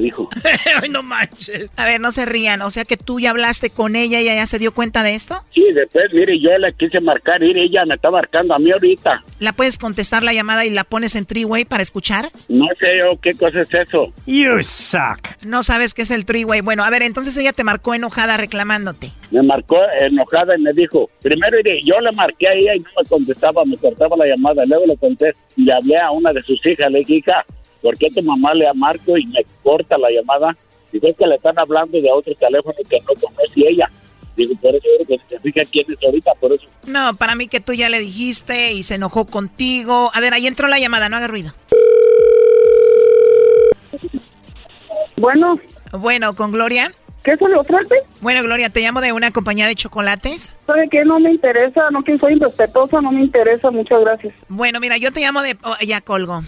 Speaker 26: dijo.
Speaker 13: Ay, no manches.
Speaker 11: A ver, no se rían. O sea que tú ya hablaste con ella y ella se dio cuenta de esto.
Speaker 26: Sí, después, mire, yo la quise marcar y ella me está marcando a mí ahorita.
Speaker 11: ¿La puedes contestar la llamada y la pones en three-way para escuchar?
Speaker 26: No sé yo qué cosa es eso.
Speaker 13: You suck.
Speaker 11: No sabes qué es el three-way. Bueno, a ver, entonces ella te marcó enojada reclamándote.
Speaker 26: Me marcó enojada y me dijo, primero yo le marqué a ella y no me contestaba, me cortaba la llamada. Luego le conté y hablé a una de sus hijas. Le dije, hija, ¿por qué tu mamá le marco y me corta la llamada? Dice que le están hablando de otro teléfono que no conoce ella. Digo, por eso que se fija quién es ahorita, por eso.
Speaker 11: No, para mí que tú ya le dijiste y se enojó contigo. A ver, ahí entró la llamada, no haga ruido.
Speaker 27: Bueno.
Speaker 11: Bueno, ¿con Gloria?
Speaker 27: ¿Qué se le ofrece?
Speaker 11: Bueno, Gloria, te llamo de una compañía de chocolates.
Speaker 27: ¿Sabe qué? No me interesa, no que soy irrespetuosa, no me interesa, muchas gracias.
Speaker 11: Bueno, mira, yo te llamo de... oh, ya colgo.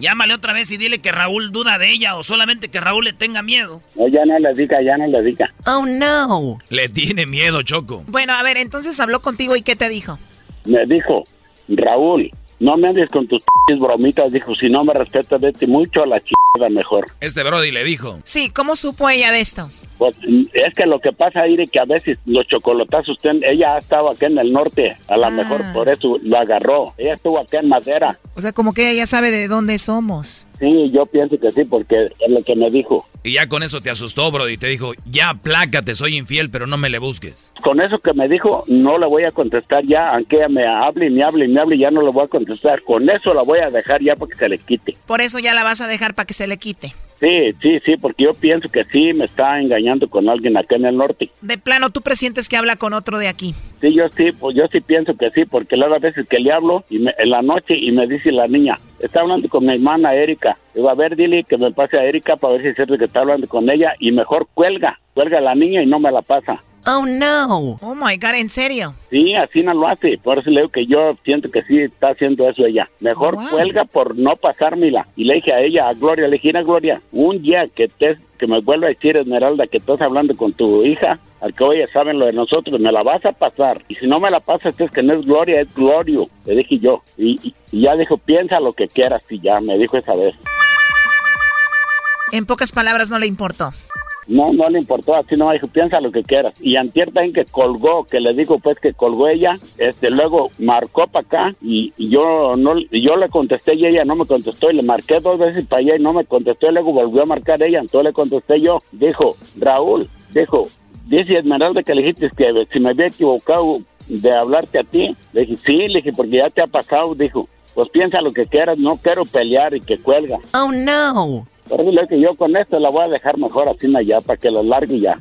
Speaker 13: Llámale otra vez y dile que Raúl duda de ella o solamente que Raúl le tenga miedo.
Speaker 26: No, ya no le diga, ya no le diga.
Speaker 11: Oh, no.
Speaker 1: Le tiene miedo, Choco.
Speaker 11: Bueno, a ver, entonces habló contigo y ¿qué te dijo?
Speaker 26: Me dijo, Raúl, no me andes con tus p bromitas, dijo, si no me respetas, vete mucho a la chingada mejor.
Speaker 1: Este Brody le dijo.
Speaker 11: Sí, ¿cómo supo ella de esto?
Speaker 26: Pues es que lo que pasa ahí es que a veces los chocolatazos, usted, ella ha estado acá en el norte, a lo
Speaker 11: Ah.
Speaker 26: mejor por eso lo agarró. Ella estuvo acá en Madera.
Speaker 11: O sea, como que ella ya sabe de dónde somos.
Speaker 26: Sí, yo pienso que sí, porque es lo que me dijo.
Speaker 1: Y ya con eso te asustó, Brody. Te dijo, ya, plácate, soy infiel, pero no me le busques.
Speaker 26: Con eso que me dijo, no le voy a contestar ya, aunque ella me hable y me hable y me hable, ya no le voy a contestar. Con eso la voy a dejar ya para que se le quite.
Speaker 11: Por eso ya la vas a dejar para que se le quite.
Speaker 26: Sí, sí, sí, porque yo pienso que sí me está engañando con alguien acá en el norte.
Speaker 11: De plano, ¿tú presientes que habla con otro de aquí?
Speaker 26: Sí, yo sí, pues yo sí pienso que sí, porque las veces que le hablo y me- en la noche y me dice la niña, está hablando con mi hermana Erika. Digo, a ver, dile que me pase a Erika para ver si es cierto que está hablando con ella y mejor cuelga, cuelga a la niña y no me la pasa.
Speaker 11: Oh, no. Oh, my God, ¿en serio?
Speaker 26: Sí, así no lo hace. Por eso le digo que yo siento que sí está haciendo eso ella. Mejor
Speaker 11: Wow.
Speaker 26: cuelga por no pasármela. Y le dije a ella, a Gloria, le dije, "Mira, Gloria, un día que te, que me vuelva a decir Esmeralda que estás hablando con tu hija, al que oye saben lo de nosotros, me la vas a pasar. Y si no me la pasas es que no es Gloria, es Glorio, le dije yo. Y, y- y ya dijo, piensa lo que quieras y ya, me dijo esa vez.
Speaker 11: En pocas palabras, no le importó.
Speaker 26: No, no le importó, así no, dijo, piensa lo que quieras. Y antier también que colgó, que le digo pues que colgó ella, este, luego marcó para acá y, yo no, yo le contesté y ella no me contestó y le marqué dos veces para allá y no me contestó y luego volvió a marcar ella, entonces le contesté yo, dijo, Raúl, dijo, dice Esmeralda que le dijiste que si me había equivocado de hablarte a ti, le dije, sí, le dije, porque ya te ha pasado, dijo, pues piensa lo que quieras, no quiero pelear y que cuelga.
Speaker 11: Oh, no.
Speaker 26: Por eso le dije, yo con esto la voy a dejar mejor así allá para que lo largue ya.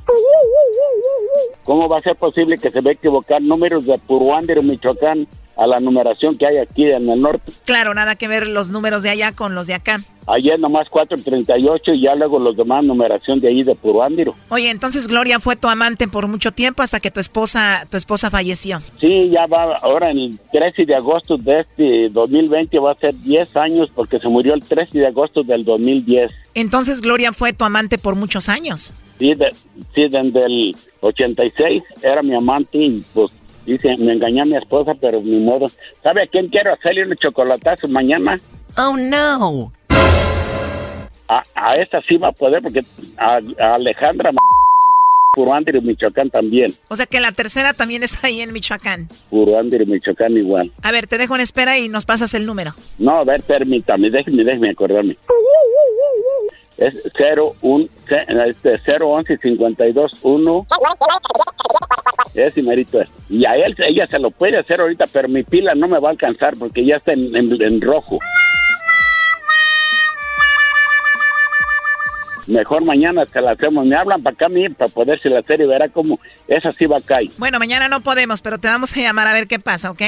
Speaker 26: ¿Cómo va a ser posible que se ve equivocar números de Puruándiro, Michoacán, a la numeración que hay aquí en el norte?
Speaker 11: Claro, nada que ver los números de allá con los de acá.
Speaker 26: Ayer nomás 438 y ya luego los demás numeración de ahí de Puruándiro.
Speaker 11: Oye, entonces Gloria fue tu amante por mucho tiempo hasta que tu esposa, tu esposa falleció.
Speaker 26: Sí, ya va, ahora en el 13 de agosto de este 2020 va a ser 10 años porque se murió el 13 de agosto del 2010.
Speaker 11: Entonces Gloria fue tu amante por muchos años.
Speaker 26: Sí, de, sí, desde el 86 era mi amante y pues dice, me engañó a mi esposa, pero ni modo. ¿Sabe a quién quiero hacerle un chocolatazo mañana?
Speaker 11: Oh, no.
Speaker 26: A, a esta sí va a poder porque a, a Alejandra Puruándiro, Michoacán también.
Speaker 11: O sea que la tercera también está ahí en Michoacán.
Speaker 26: Puruándiro, Michoacán igual.
Speaker 11: A ver, te dejo en espera y nos pasas el número.
Speaker 26: No, a ver, permítame, déjeme, déjeme acordarme. Es 0, 1, este, 0, 11, 52, 1. Ese merito es. Y a él, ella se lo puede hacer ahorita, pero mi pila no me va a alcanzar porque ya está en, en- en rojo. Mejor mañana se la hacemos. Me hablan para acá a mí para poderse la hacer y verá cómo esa sí va a caer.
Speaker 11: Bueno, mañana no podemos, pero te vamos a llamar a ver qué pasa, ¿ok?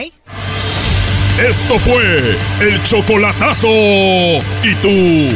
Speaker 25: Esto fue el chocolatazo. ¿Y tú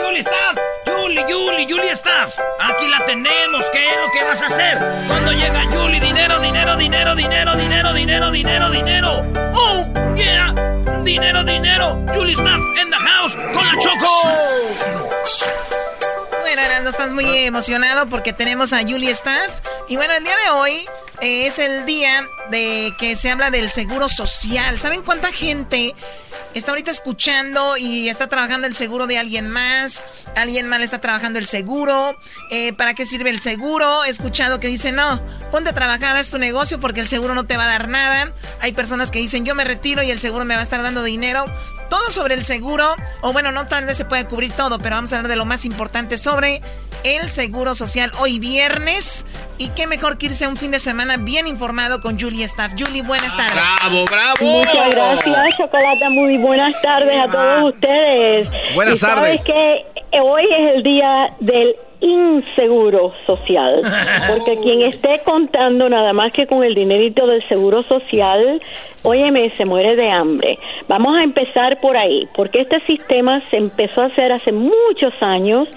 Speaker 13: Aquí la tenemos. ¿Qué es lo que vas a hacer? Cuando llega Julie, dinero, dinero, dinero, dinero, dinero, dinero, dinero, dinero. Oh, yeah. Dinero, dinero. Julie Staff en the house con la Choco.
Speaker 11: Bueno, Erasmo, estás muy emocionado porque tenemos a Julie Staff. Y bueno, el día de hoy eh, es el día de que se habla del seguro social. ¿Saben cuánta gente está ahorita escuchando y está trabajando el seguro de alguien más, alguien le está trabajando el seguro, eh, ¿para qué sirve el seguro? He escuchado que dicen, no, ponte a trabajar, haz tu negocio porque el seguro no te va a dar nada. Hay personas que dicen, yo me retiro y el seguro me va a estar dando dinero. Todo sobre el seguro, o bueno, no tal vez se puede cubrir todo, pero vamos a hablar de lo más importante sobre el seguro social hoy viernes. Y qué mejor que irse a un fin de semana bien informado con Julie Staff. Julie, buenas tardes.
Speaker 2: ¡Bravo, bravo!
Speaker 29: Muchas gracias, Chocolata. Muy buenas tardes a todos ustedes.
Speaker 2: Buenas tardes.
Speaker 29: Sabes que hoy es el día del inseguro social, porque quien esté contando nada más que con el dinerito del seguro social, óyeme, se muere de hambre. Vamos a empezar por ahí, porque este sistema se empezó a hacer hace muchos años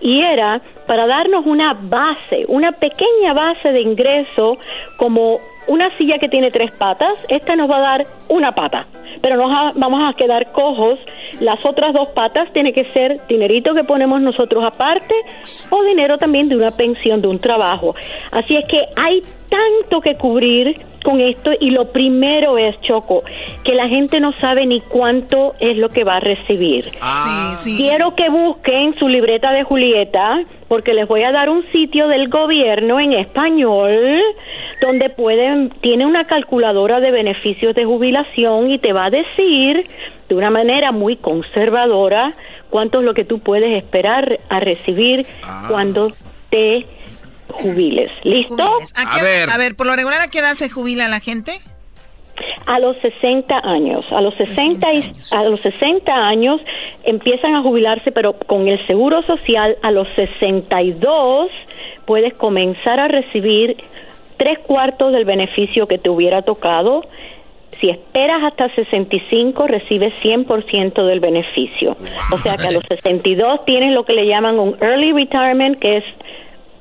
Speaker 29: y era para darnos una base, una pequeña base de ingreso como una silla que tiene tres patas, esta nos va a dar una pata, pero nos vamos a quedar cojos. Las otras dos patas tiene que ser dinerito que ponemos nosotros aparte o dinero también de una pensión, de un trabajo. Así es que hay tanto que cubrir con esto y lo primero es, Choco, que la gente no sabe ni cuánto es lo que va a recibir.
Speaker 11: Ah.
Speaker 29: Quiero que busquen su libreta de Julieta porque les voy a dar un sitio del gobierno en español donde pueden, tiene una calculadora de beneficios de jubilación y te va a decir de una manera muy conservadora cuánto es lo que tú puedes esperar a recibir
Speaker 2: Ah.
Speaker 29: cuando te jubiles. ¿Listo?
Speaker 11: ¿A, qué- a ver, por lo regular, ¿a qué edad se jubila la gente?
Speaker 29: A los 60 años, a los 60 y- a los 60 años empiezan a jubilarse, pero con el seguro social a los 62 puedes comenzar a recibir tres cuartos del beneficio que te hubiera tocado. Si esperas hasta 65, recibes 100% del beneficio. O sea que a los 62 tienes lo que le llaman un early retirement, que es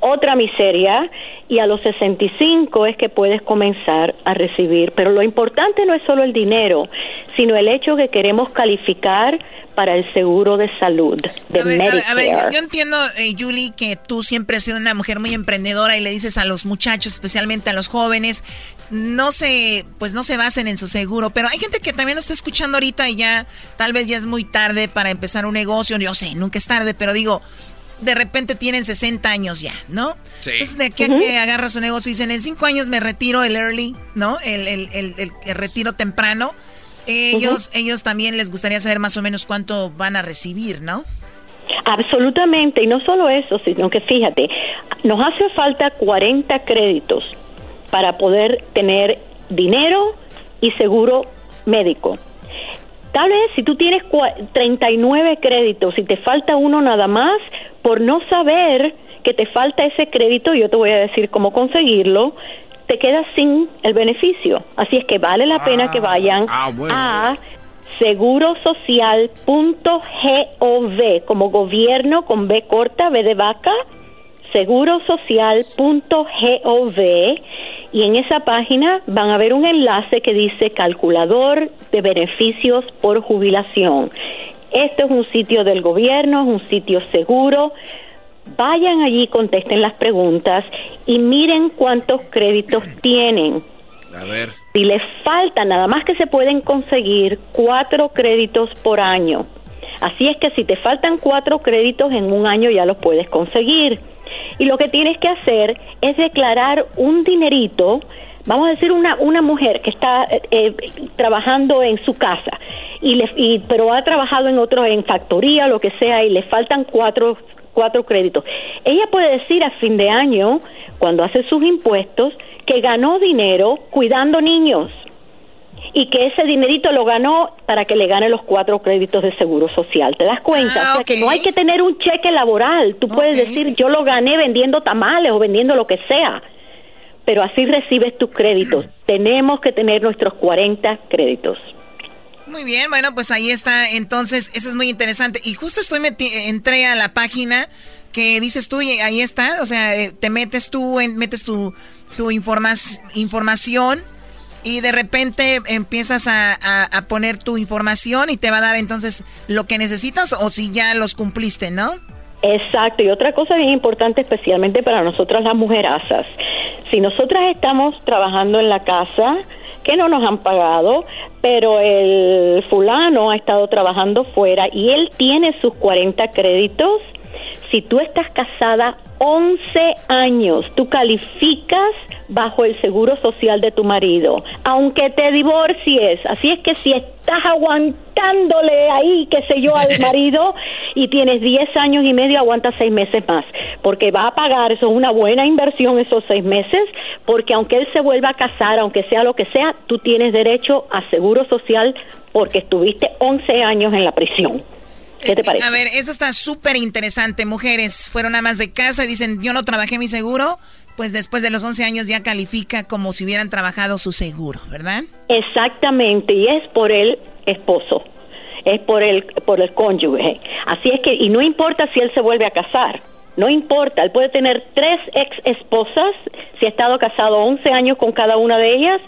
Speaker 29: otra miseria y a los 65 es que puedes comenzar a recibir. Pero lo importante no es solo el dinero, sino el hecho que queremos calificar para el seguro de salud, de
Speaker 11: A ver, a ver, a ver, yo, yo entiendo, eh, Julie, que tú siempre has sido una mujer muy emprendedora y le dices a los muchachos, especialmente a los jóvenes, no se, pues no se basen en su seguro, pero hay gente que también lo está escuchando ahorita y ya, tal vez ya es muy tarde para empezar un negocio, yo sé, nunca es tarde, pero digo, de repente tienen 60 años ya, ¿no?
Speaker 2: Sí.
Speaker 11: Entonces de aquí a que agarra su negocio y dicen, en 5 años me retiro el early, ¿no? El, el, el, el- el retiro temprano. Ellos, ellos también les gustaría saber más o menos cuánto van a recibir, ¿no?
Speaker 29: Absolutamente, y no solo eso, sino que fíjate, nos hace falta 40 créditos para poder tener dinero y seguro médico. Tal vez si tú tienes cua- 39 créditos y te falta uno nada más, por no saber que te falta ese crédito, yo te voy a decir cómo conseguirlo, te quedas sin el beneficio. Así es que vale la pena que vayan
Speaker 2: ah, bueno.
Speaker 29: a segurosocial.gov como gobierno con B corta, B de vaca, segurosocial.gov y en esa página van a ver un enlace que dice calculador de beneficios por jubilación. Este es un sitio del gobierno, es un sitio seguro. Vayan allí, contesten las preguntas y miren cuántos créditos tienen.
Speaker 2: A ver.
Speaker 29: Si les falta, nada más que se pueden conseguir cuatro créditos por año. Así es que si te faltan cuatro créditos en un año ya los puedes conseguir. Y lo que tienes que hacer es declarar un dinerito, vamos a decir una, una mujer que está eh, eh, trabajando en su casa, y le, y, pero ha trabajado en otro, en factoría, lo que sea, y le faltan cuatro, cuatro créditos. Ella puede decir a fin de año, cuando hace sus impuestos, que ganó dinero cuidando niños y que ese dinerito lo ganó para que le gane los cuatro créditos de seguro social. ¿Te das cuenta?
Speaker 11: Ah,
Speaker 29: o sea, que no hay que tener un cheque laboral. Tú puedes decir, yo lo gané vendiendo tamales o vendiendo lo que sea, pero así recibes tus créditos. Tenemos que tener nuestros 40 créditos.
Speaker 11: Muy bien, bueno, pues ahí está. Entonces, eso es muy interesante. Y justo estoy meti entré a la página que dices tú y ahí está. O sea, eh, te metes tú, en- metes tu, tu informas- información y de repente empiezas a, a- poner tu información y te va a dar entonces lo que necesitas o si ya los cumpliste, ¿no?
Speaker 29: Exacto, y otra cosa bien importante, especialmente para nosotras las mujerazas. Si nosotras estamos trabajando en la casa, que no nos han pagado, pero el fulano ha estado trabajando fuera y él tiene sus 40 créditos. Si tú estás casada 11 años, tú calificas bajo el seguro social de tu marido, aunque te divorcies. Así es que si estás aguantándole ahí, qué sé yo, al marido y tienes 10 años y medio, aguanta 6 meses más, porque va a pagar, eso es una buena inversión esos 6 meses, porque aunque él se vuelva a casar, aunque sea lo que sea, tú tienes derecho a seguro social porque estuviste 11 años en la prisión. ¿Qué te eh, parece?
Speaker 11: A ver, eso está súper interesante. Mujeres fueron amas de casa y dicen, yo no trabajé mi seguro, pues después de los 11 años ya califica como si hubieran trabajado su seguro, ¿verdad?
Speaker 29: Exactamente, y es por el esposo, es por el, por el cónyuge. Así es que, y no importa si él se vuelve a casar, no importa, él puede tener tres ex esposas, si ha estado casado 11 años con cada una de ellas,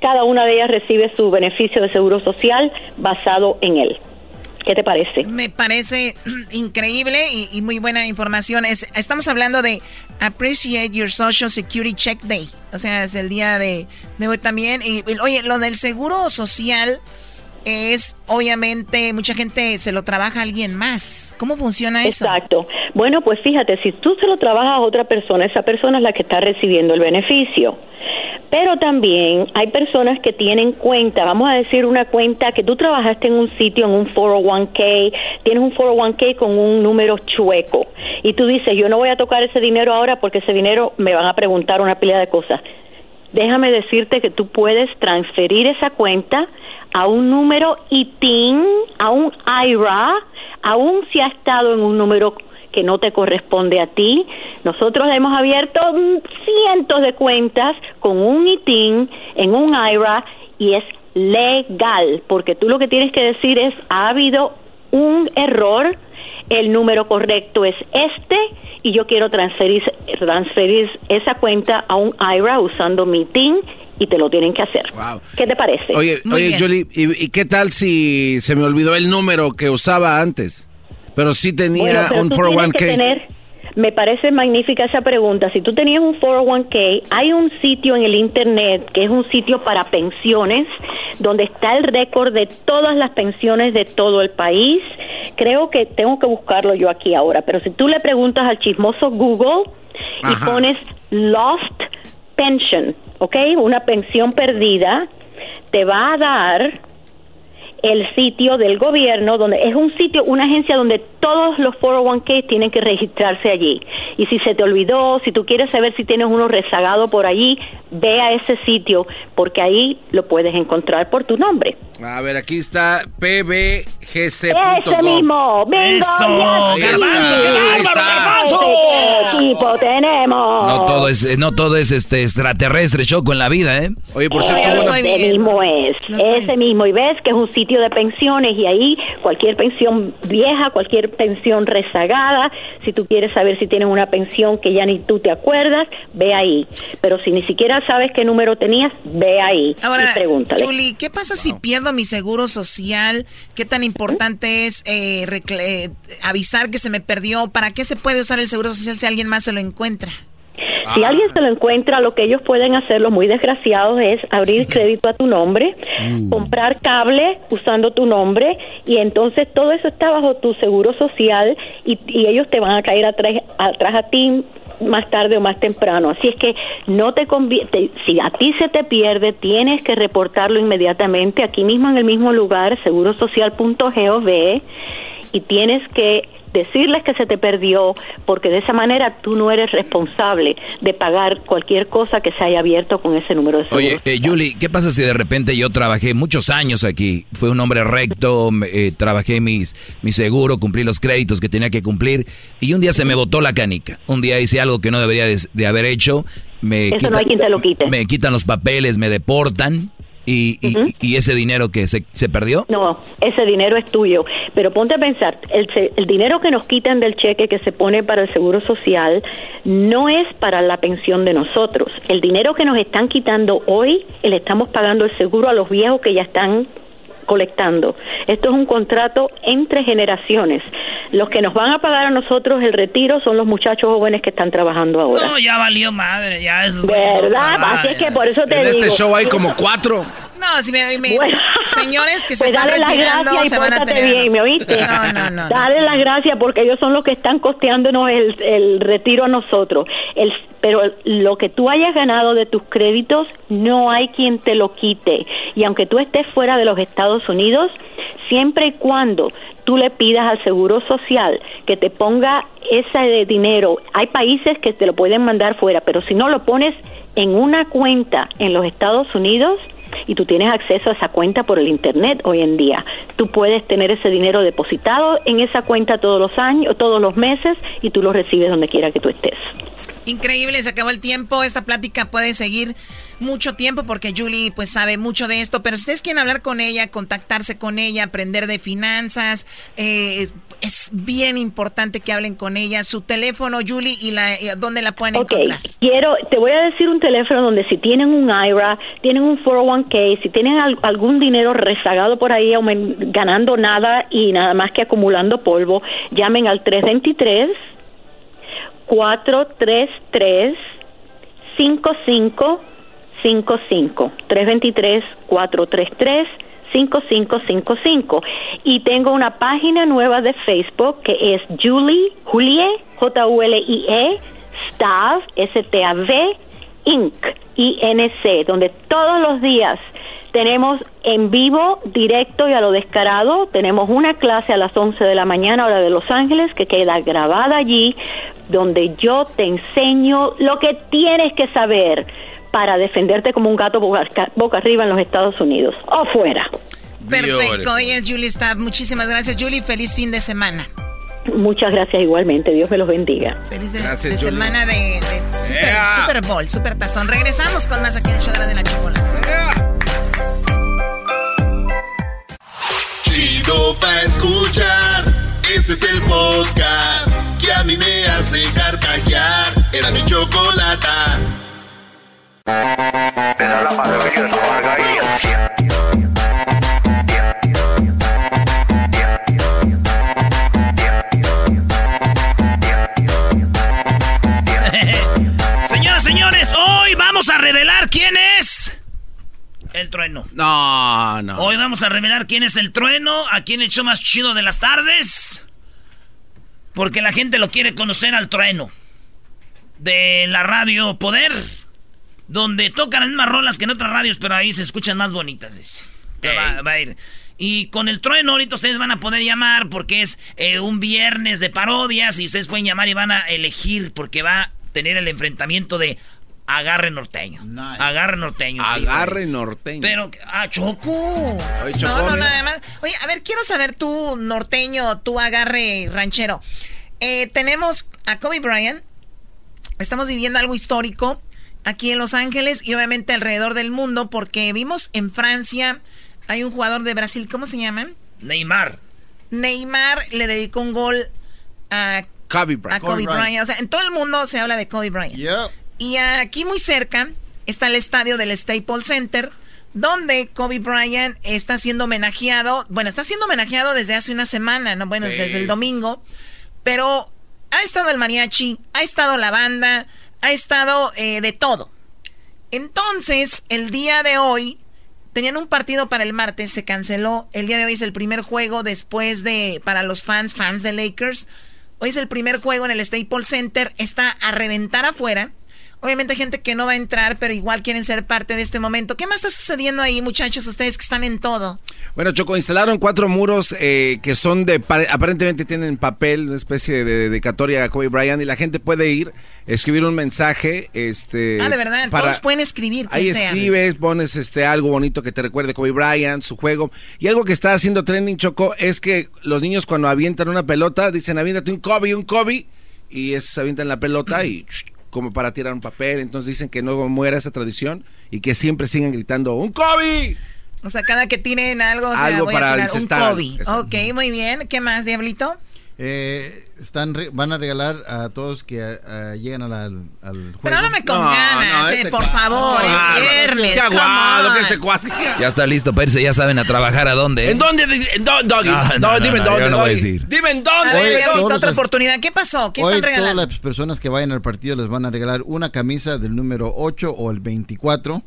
Speaker 29: cada una de ellas recibe su beneficio de seguro social basado en él. ¿Qué te parece?
Speaker 11: Me parece increíble y, muy buena información. Es, estamos hablando de Appreciate Your Social Security Check Day. O sea, es el día de, de hoy también. Y, oye, lo del seguro social es, obviamente, mucha gente se lo trabaja a alguien más. ¿Cómo funciona eso?
Speaker 29: Exacto. Bueno, pues fíjate, si tú se lo trabajas a otra persona, esa persona es la que está recibiendo el beneficio. Pero también hay personas que tienen cuenta, vamos a decir una cuenta que tú trabajaste en un sitio, en un 401k, tienes un 401k con un número chueco y tú dices, yo no voy a tocar ese dinero ahora porque ese dinero me van a preguntar una pila de cosas. Déjame decirte que tú puedes transferir esa cuenta a un número ITIN, a un IRA, aún si ha estado en un número que no te corresponde a ti. Nosotros hemos abierto cientos de cuentas con un ITIN en un IRA y es legal, porque tú lo que tienes que decir es, ha habido un error, el número correcto es este y yo quiero transferir, transferir esa cuenta a un IRA usando mi TIN y te lo tienen que hacer. ¿Qué te parece?
Speaker 2: Oye, oye Julie, ¿y, qué tal si se me olvidó el número que usaba antes? Pero sí tenía un 401k.
Speaker 29: Me parece magnífica esa pregunta. Si tú tenías un 401k, hay un sitio en el Internet que es un sitio para pensiones, donde está el récord de todas las pensiones de todo el país. Creo que tengo que buscarlo yo aquí ahora, pero si tú le preguntas al chismoso Google y pones Lost Pension, ¿ok? Una pensión perdida, te va a dar el sitio del gobierno, donde es un sitio, una agencia donde todos los 401k tienen que registrarse allí. Y si se te olvidó, si tú quieres saber si tienes uno rezagado por allí, ve a ese sitio, porque ahí lo puedes encontrar por tu nombre.
Speaker 2: A ver, aquí está pbgc.com.
Speaker 29: Ese mismo, bingo,
Speaker 13: Eso, garbanzo,
Speaker 29: ¿Qué equipo tenemos?
Speaker 1: No todo es, no todo es este extraterrestre, choco en la vida, ¿eh?
Speaker 2: Oye, por cierto,
Speaker 29: ese mismo es, ese mismo, y ves que es un sitio de pensiones y ahí cualquier pensión vieja, cualquier pensión rezagada, si tú quieres saber si tienes una pensión que ya ni tú te acuerdas, ve ahí. Pero si ni siquiera sabes qué número tenías, ve ahí
Speaker 11: Ahora,
Speaker 29: y pregúntale.
Speaker 11: Julie, ¿qué pasa si pierdo mi seguro social? ¿Qué tan importante es eh, eh, avisar que se me perdió? ¿Para qué se puede usar el seguro social si alguien más se lo encuentra?
Speaker 29: Si alguien se lo encuentra, lo que ellos pueden hacer, los muy desgraciados, es abrir crédito a tu nombre, mm. comprar cable usando tu nombre y entonces todo eso está bajo tu seguro social y, ellos te van a caer atrás, atrás a ti más tarde o más temprano. Así es que no te conviene, si a ti se te pierde, tienes que reportarlo inmediatamente aquí mismo en el mismo lugar, segurosocial.gov y tienes que decirles que se te perdió, porque de esa manera tú no eres responsable de pagar cualquier cosa que se haya abierto con ese número de seguro.
Speaker 1: Oye, eh, Julie, ¿qué pasa si de repente yo trabajé muchos años aquí? Fui un hombre recto, eh, trabajé mis, mi seguro, cumplí los créditos que tenía que cumplir y un día se me botó la canica. Un día hice algo que no debería de, haber hecho. Me
Speaker 29: Eso no hay quien te lo quite.
Speaker 1: Me quitan los papeles, me deportan ¿Y, y, ese dinero que se, se, perdió?
Speaker 29: No, ese dinero es tuyo. Pero ponte a pensar, el, el dinero que nos quitan del cheque que se pone para el seguro social no es para la pensión de nosotros. El dinero que nos están quitando hoy, le estamos pagando el seguro a los viejos que ya están colectando. Esto es un contrato entre generaciones. Los que nos van a pagar a nosotros el retiro son los muchachos jóvenes que están trabajando ahora.
Speaker 13: No, ya valió madre, ya eso
Speaker 29: ¿Verdad? Así es que por eso te
Speaker 2: en
Speaker 29: digo.
Speaker 2: este show hay como cuatro.
Speaker 11: No, si me, me-
Speaker 29: Bueno.
Speaker 11: señores que se
Speaker 29: Pues
Speaker 11: están retirando
Speaker 29: y
Speaker 11: se van a tener.
Speaker 29: bien, ¿me oíste?
Speaker 11: No, no, no.
Speaker 29: Dale las gracias porque ellos son los que están costeándonos el, el retiro a nosotros. El, pero lo que tú hayas ganado de tus créditos, no hay quien te lo quite. Y aunque tú estés fuera de los Estados Unidos, siempre y cuando tú le pidas al Seguro Social que te ponga ese dinero, hay países que te lo pueden mandar fuera, pero si no lo pones en una cuenta en los Estados Unidos, y tú tienes acceso a esa cuenta por el internet hoy en día. Tú puedes tener ese dinero depositado en esa cuenta todos los años, todos los meses y tú lo recibes donde quiera que tú estés.
Speaker 11: Increíble, se acabó el tiempo. Esta plática puede seguir mucho tiempo porque Julie pues sabe mucho de esto. Pero si ustedes quieren hablar con ella, contactarse con ella, aprender de finanzas, eh, es, bien importante que hablen con ella. Su teléfono, Julie, y la, y dónde la pueden
Speaker 29: Ok,
Speaker 11: encontrar.
Speaker 29: quiero, te voy a decir un teléfono donde si tienen un IRA, tienen un 401k, si tienen al- algún dinero rezagado por ahí, ganando nada y nada más que acumulando polvo, llamen al 323 433 5555 323 433 5555 y tengo una página nueva de Facebook que es Julie Julie J U L I E Stav S T A V Inc. I N C donde todos los días tenemos en vivo, directo y a lo descarado. Tenemos una clase a las 11 de la mañana, hora de Los Ángeles, que queda grabada allí, donde yo te enseño lo que tienes que saber para defenderte como un gato boca, boca arriba en los Estados Unidos o fuera.
Speaker 11: Perfecto, hoy es Julie Staff. Muchísimas gracias, Julie. Feliz fin de semana.
Speaker 29: Muchas gracias igualmente. Dios me los bendiga.
Speaker 11: Feliz de,
Speaker 29: Gracias,
Speaker 11: de semana de, de super,
Speaker 29: Yeah.
Speaker 11: Super Bowl, Super Tazón. Regresamos con más aquí en el show de la chocolate.
Speaker 9: Chido pa' escuchar. Este es el podcast que a mí me hace carcajear. Era mi chocolata.
Speaker 13: Señoras, trueno.
Speaker 2: No, no.
Speaker 13: Hoy vamos a revelar quién es el trueno, a quién echó más chido de las tardes. Porque la gente lo quiere conocer al trueno. De la radio Poder. Donde tocan las mismas rolas que en otras radios, pero ahí se escuchan más bonitas. dice. Te Va, va a ir. Y con el trueno ahorita ustedes van a poder llamar porque es eh, un viernes de parodias y ustedes pueden llamar y van a elegir porque va a tener el enfrentamiento de Agarre Norteño. Agarre Norteño.
Speaker 2: Agarre norteño.
Speaker 13: Pero, ah, Choco.
Speaker 2: Ay,
Speaker 11: No, no, nada más. Oye, a ver, quiero saber tú, norteño, tú agarre ranchero. Eh, tenemos a Kobe Bryant. Estamos viviendo algo histórico aquí en Los Ángeles y obviamente alrededor del mundo porque vimos en Francia, hay un jugador de Brasil, ¿cómo se llama?
Speaker 13: Neymar.
Speaker 11: Neymar le dedicó un gol a,
Speaker 2: Kobe
Speaker 11: a
Speaker 2: Bryant.
Speaker 11: Kobe, Bryant. O sea, en todo el mundo se habla de Kobe Bryant. Y aquí muy cerca está el estadio del Staples Center, donde Kobe Bryant está siendo homenajeado. Bueno, está siendo homenajeado desde hace una semana, ¿no? Bueno,
Speaker 30: Sí.
Speaker 11: desde el domingo. Pero ha estado el mariachi, ha estado la banda, ha estado eh, de todo. Entonces, el día de hoy, tenían un partido para el martes, se canceló. El día de hoy es el primer juego después de, para los fans, fans de Lakers. Hoy es el primer juego en el Staples Center, está a reventar afuera. Obviamente hay gente que no va a entrar, pero igual quieren ser parte de este momento. ¿Qué más está sucediendo ahí, muchachos? Ustedes que están en todo.
Speaker 2: Bueno, Choco, instalaron cuatro muros eh, que son de, pare- aparentemente tienen papel, una especie de dedicatoria a Kobe Bryant y la gente puede ir, escribir un mensaje, este...
Speaker 11: ah, de verdad,
Speaker 2: para-
Speaker 11: todos pueden escribir.
Speaker 2: Ahí
Speaker 11: sea.
Speaker 2: escribes, pones este algo bonito que te recuerde Kobe Bryant, su juego. Y algo que está haciendo trending Choco es que los niños cuando avientan una pelota dicen aviéntate un Kobe, un Kobe y es, avientan la pelota y como para tirar un papel. Entonces dicen que no muera esa tradición y que siempre sigan gritando un Kobe.
Speaker 11: O sea, cada que tiren algo, o sea,
Speaker 2: Algo
Speaker 11: voy
Speaker 2: para
Speaker 11: a tirar un. Kobe.
Speaker 2: Exacto.
Speaker 11: Ok, muy bien. ¿Qué más, Diablito?
Speaker 6: Eh, están van a regalar a todos que uh, lleguen a la, al, juego.
Speaker 11: Pero no me con ganas, eh, por favor, es viernes. Qué aguado
Speaker 1: que este cuate. Ya está listo para irse, ya saben a trabajar a dónde.
Speaker 2: ¿En dónde? ¿En dónde, Doggy? No, dime en dónde.
Speaker 1: no voy a decir.
Speaker 2: Dime en dónde.
Speaker 11: A ver, otra oportunidad. ¿Qué pasó? ¿Qué están regalando?
Speaker 6: Todas las personas que vayan al partido les van a regalar una camisa del número 8 o el 24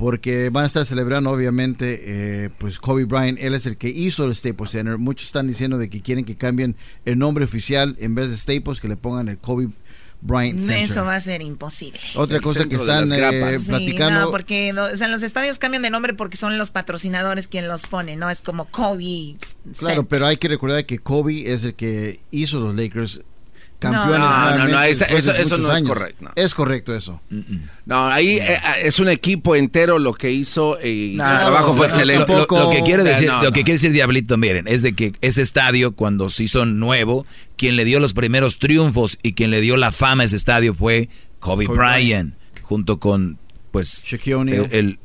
Speaker 6: porque van a estar celebrando obviamente eh, pues Kobe Bryant, él es el que hizo el Staples Center. Muchos están diciendo de que quieren que cambien el nombre oficial en vez de Staples, que le pongan el Kobe Bryant Center.
Speaker 11: Eso va a ser imposible.
Speaker 6: Otra cosa que están eh, platicando.
Speaker 11: no, porque o sea, los estadios cambian de nombre porque son los patrocinadores quien los pone, no es como Kobe.
Speaker 6: Claro, pero hay que recordar que Kobe es el que hizo los Lakers campeones.
Speaker 2: No, no, no, eso, eso no es correcto.
Speaker 6: Es correcto eso.
Speaker 2: No, ahí eh, es un equipo entero lo que hizo y su trabajo fue excelente.
Speaker 1: Lo, que quiere decir, lo que quiere decir Diablito, miren, es de que ese estadio cuando se hizo nuevo, quien le dio los primeros triunfos y quien le dio la fama a ese estadio fue Kobe, Bryant, junto con pues
Speaker 6: Shaquille
Speaker 1: el,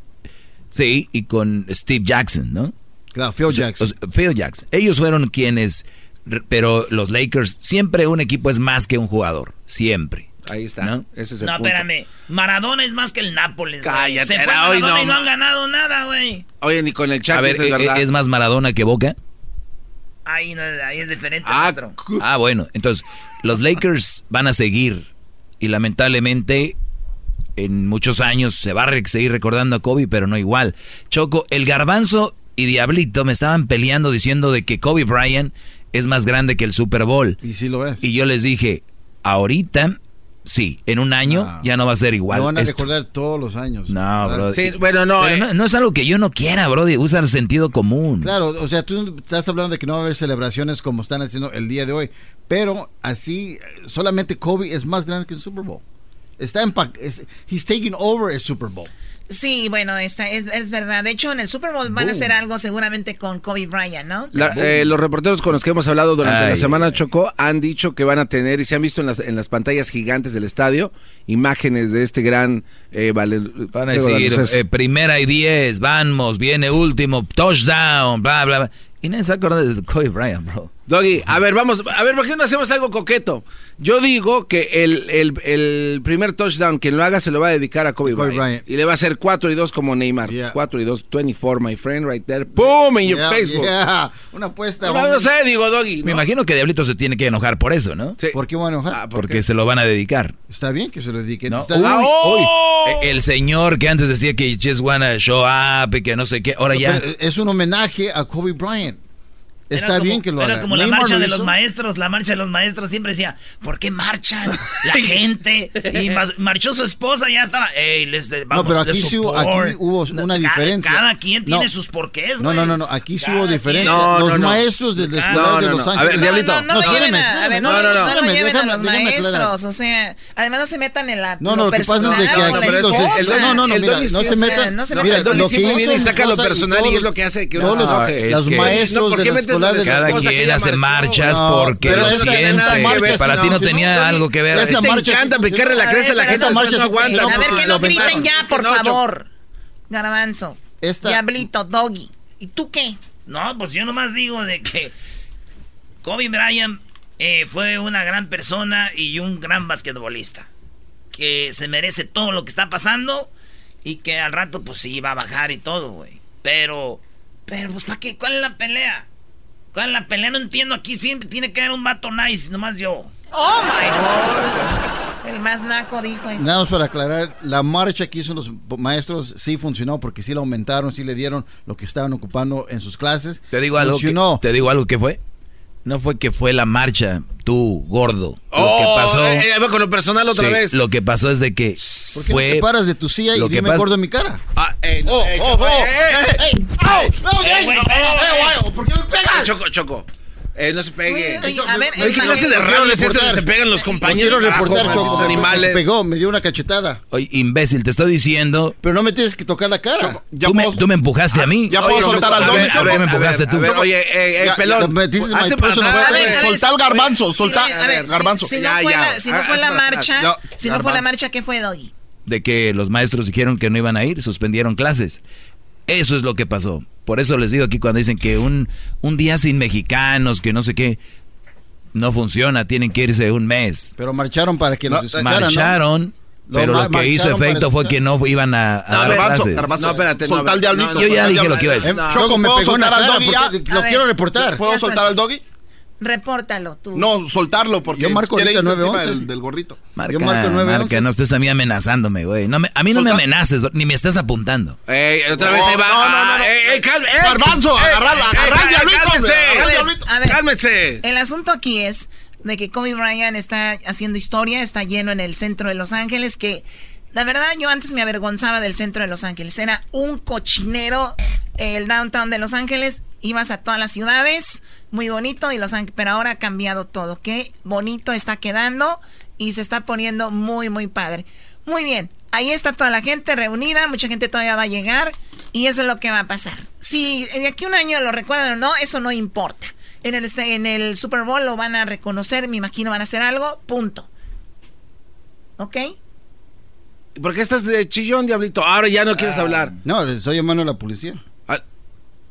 Speaker 1: sí y con Steve Jackson, ¿no?
Speaker 6: Claro, Phil Jackson.
Speaker 1: Phil Jackson. Ellos fueron quienes pero los Lakers, siempre un equipo es más que un jugador. Siempre.
Speaker 2: Ahí está. ¿No?
Speaker 13: Ese es el no, espérame. Maradona es más que el Nápoles.
Speaker 2: Cállate,
Speaker 13: Se fue Maradona y no han ganado nada, güey.
Speaker 2: Oye, ni con el chat.
Speaker 1: A ver, es, verdad. ¿es más Maradona que Boca?
Speaker 13: Ahí, ahí es diferente.
Speaker 1: Ah, ah, bueno. Entonces, los Lakers van a seguir. Y lamentablemente, en muchos años se va a seguir recordando a Kobe, pero no igual. Choco, el garbanzo y Diablito me estaban peleando diciendo de que Kobe Bryant es más grande que el Super Bowl.
Speaker 6: Y sí lo es.
Speaker 1: Y yo les dije, ahorita, sí, en un año ah. ya no va a ser igual.
Speaker 6: Lo van a recordar todos los años.
Speaker 1: No, bro.
Speaker 2: Sí, bueno, no,
Speaker 1: eh. no, no, es algo que yo no quiera, bro. Usa el sentido común.
Speaker 6: Claro, o sea, tú estás hablando de que no va a haber celebraciones como están haciendo el día de hoy. Pero así, solamente Kobe es más grande que el Super Bowl. Está en... he's taking over el Super Bowl.
Speaker 11: Sí, bueno, esta es, es, verdad. De hecho, en el Super Bowl van a hacer algo seguramente con Kobe Bryant, ¿no?
Speaker 2: Eh, los reporteros con los que hemos hablado durante la semana, Chocó, han dicho que van a tener, y se han visto en las, en las pantallas gigantes del estadio, imágenes de este gran... Eh, vale,
Speaker 1: van a decir, eh, primera y diez, vamos, viene último, touchdown, bla, bla, bla. Y nadie se acuerda de Kobe Bryant, bro.
Speaker 2: Doggy, a ver, vamos, a ver, ¿por qué no hacemos algo coqueto? Yo digo que el, el, el primer touchdown, quien lo haga, se lo va a dedicar a Kobe, Bryant. Y le va a hacer 4 y 2 como Neymar. 4 y 2, 24, my friend, right there. ¡Pum! En your Facebook.
Speaker 6: Una apuesta.
Speaker 2: No, sé, digo, Doggy.
Speaker 1: Me imagino que Diablito se tiene que enojar por eso, ¿no?
Speaker 6: Sí. ¿Por qué va a enojar?
Speaker 1: Ah, porque se lo van a dedicar.
Speaker 6: Está bien que se lo dediquen.
Speaker 1: ¿No? Ah, oh. El señor que antes decía que just wanna show up y que no sé qué, ahora ya...
Speaker 6: Es un homenaje a Kobe Bryant. Está bien que lo haga.
Speaker 13: Era como la marcha de los maestros, la marcha de los maestros siempre decía, ¿por qué marchan la gente? Y marchó su esposa, ya estaba, ey, les vamos,
Speaker 6: No, pero aquí, sí hubo, aquí hubo una diferencia.
Speaker 13: Cada quien tiene sus porqués,
Speaker 6: No, no, no, no, aquí sí hubo diferencia. los maestros la escuela de Los Ángeles.
Speaker 2: A ver, Diablito.
Speaker 11: No, no, no, no, no, no, no, lleven a los maestros, o sea, además no se metan en la
Speaker 6: No, no, lo que pasa es de que aquí no, no, no, mira, no se metan. Mira,
Speaker 2: lo que viene y saca lo personal y es lo que hace que
Speaker 6: uno Los maestros de la de
Speaker 1: Cada quien hace marchas porque lo siente. Para ti no tenía algo que ver.
Speaker 2: Esta marcha encanta picarle la cresta a la gente, no aguanta.
Speaker 11: A ver, que no griten ya, por favor. Garbanzo. Diablito, Doggy. ¿Y tú qué?
Speaker 13: No, pues yo nomás digo de que Kobe Bryant eh, fue una gran persona y un gran basquetbolista. Que se merece todo lo que está pasando y que al rato pues sí va a bajar y todo, güey. Pero, pero pues ¿para qué? ¿Cuál es la pelea? ¿Cuál es la pelea? No entiendo. Aquí siempre tiene que haber un vato nice, nomás yo.
Speaker 11: Oh my God. El más naco dijo eso.
Speaker 6: Nada más para aclarar, la marcha que hizo los maestros sí funcionó porque sí la aumentaron, sí le dieron lo que estaban ocupando en sus clases.
Speaker 1: Te digo algo. te digo algo que fue. No fue que fue la marcha, tú, gordo.
Speaker 2: lo que oh, pasó. Eh, eh, con lo personal otra vez.
Speaker 1: Lo que pasó es de que.
Speaker 6: ¿Por qué fue, no te paras de tu silla y dime gordo en mi cara?
Speaker 2: Ah, eh, oh, oh, oh, eh, eh, ¿Por qué me pegas? Choco, choco. Eh, no se pegue.
Speaker 11: Oye, a ver,
Speaker 2: ¿Qué clase de error es este se pegan los compañeros?
Speaker 6: de reportar, animales. Me pegó, me dio una cachetada.
Speaker 1: Oye, imbécil, te estoy diciendo.
Speaker 6: Pero no me tienes que tocar la cara. Choco,
Speaker 1: tú, me, tú, me, empujaste a mí.
Speaker 2: Ya puedo soltar al don,
Speaker 1: Choco. me empujaste tú.
Speaker 2: Oye, eh, eh, pelón.
Speaker 6: Hace para Soltar el garbanzo, soltar garbanzo.
Speaker 11: Si no fue la marcha, si no fue la marcha, ¿qué fue, Doggy?
Speaker 1: De que los maestros dijeron que no iban a ir, suspendieron clases. Eso es lo que pasó. Por eso les digo aquí cuando dicen que un, un día sin mexicanos, que no sé qué. No funciona, tienen que irse un mes.
Speaker 6: Pero marcharon para que nos
Speaker 1: No,
Speaker 6: escucharan, ¿no?
Speaker 1: marcharon,
Speaker 6: Lo
Speaker 1: pero
Speaker 6: ma-
Speaker 1: lo que hizo efecto fue que no iban a, a
Speaker 6: No,
Speaker 1: dar
Speaker 6: Garbanzo,
Speaker 1: clases.
Speaker 6: Garbanzo, No, espérate, no,
Speaker 30: soltar al diablito.
Speaker 1: yo ya dije lo que iba a decir.
Speaker 30: Choco,
Speaker 6: me
Speaker 30: ¿puedo
Speaker 6: pegó una
Speaker 30: soltar al doggy ya?
Speaker 6: lo quiero reportar.
Speaker 30: ¿Puedo soltar
Speaker 11: sol-
Speaker 30: al doggy?
Speaker 11: Repórtalo tú.
Speaker 30: No, soltarlo porque
Speaker 6: Yo marco
Speaker 30: quiere
Speaker 6: ahorita
Speaker 30: irse encima
Speaker 6: 911.
Speaker 30: del, del gorrito.
Speaker 1: Marca,
Speaker 6: Yo marco el 911.
Speaker 1: marca, no estés a mí amenazándome, güey. No me- a mí no me amenaces, ni me estés apuntando.
Speaker 2: Ey, otra vez ahí va.
Speaker 30: no, no, no,
Speaker 2: Ah,
Speaker 30: no.
Speaker 2: ey, ey, cal- ey.
Speaker 30: Garbanzo,
Speaker 2: Ey,
Speaker 30: agarrala,
Speaker 2: ey,
Speaker 30: agarra al
Speaker 2: ey,
Speaker 30: diablito,
Speaker 2: cálmense.
Speaker 30: hombre, agarra al
Speaker 11: A ver,
Speaker 30: diablito.
Speaker 11: a ver,
Speaker 2: Cálmense.
Speaker 11: El asunto aquí es de que Kobe Bryant está haciendo historia, está lleno en el centro de Los Ángeles, que la verdad yo antes me avergonzaba del centro de Los Ángeles. Era un cochinero el downtown de Los Ángeles. Ibas a todas las ciudades, muy bonito, y Los Ángeles, pero ahora ha cambiado todo. Qué bonito está quedando y se está poniendo muy, muy padre. Muy bien, ahí está toda la gente reunida, mucha gente todavía va a llegar y eso es lo que va a pasar. Si de aquí a un año lo recuerdan o no, eso no importa. En el, este- en el Super Bowl lo van a reconocer, me imagino van a hacer algo, punto. ¿Ok?
Speaker 2: ¿Por qué estás de chillón, diablito? Ahora ya no quieres hablar.
Speaker 6: No, estoy llamando a la policía.
Speaker 2: A,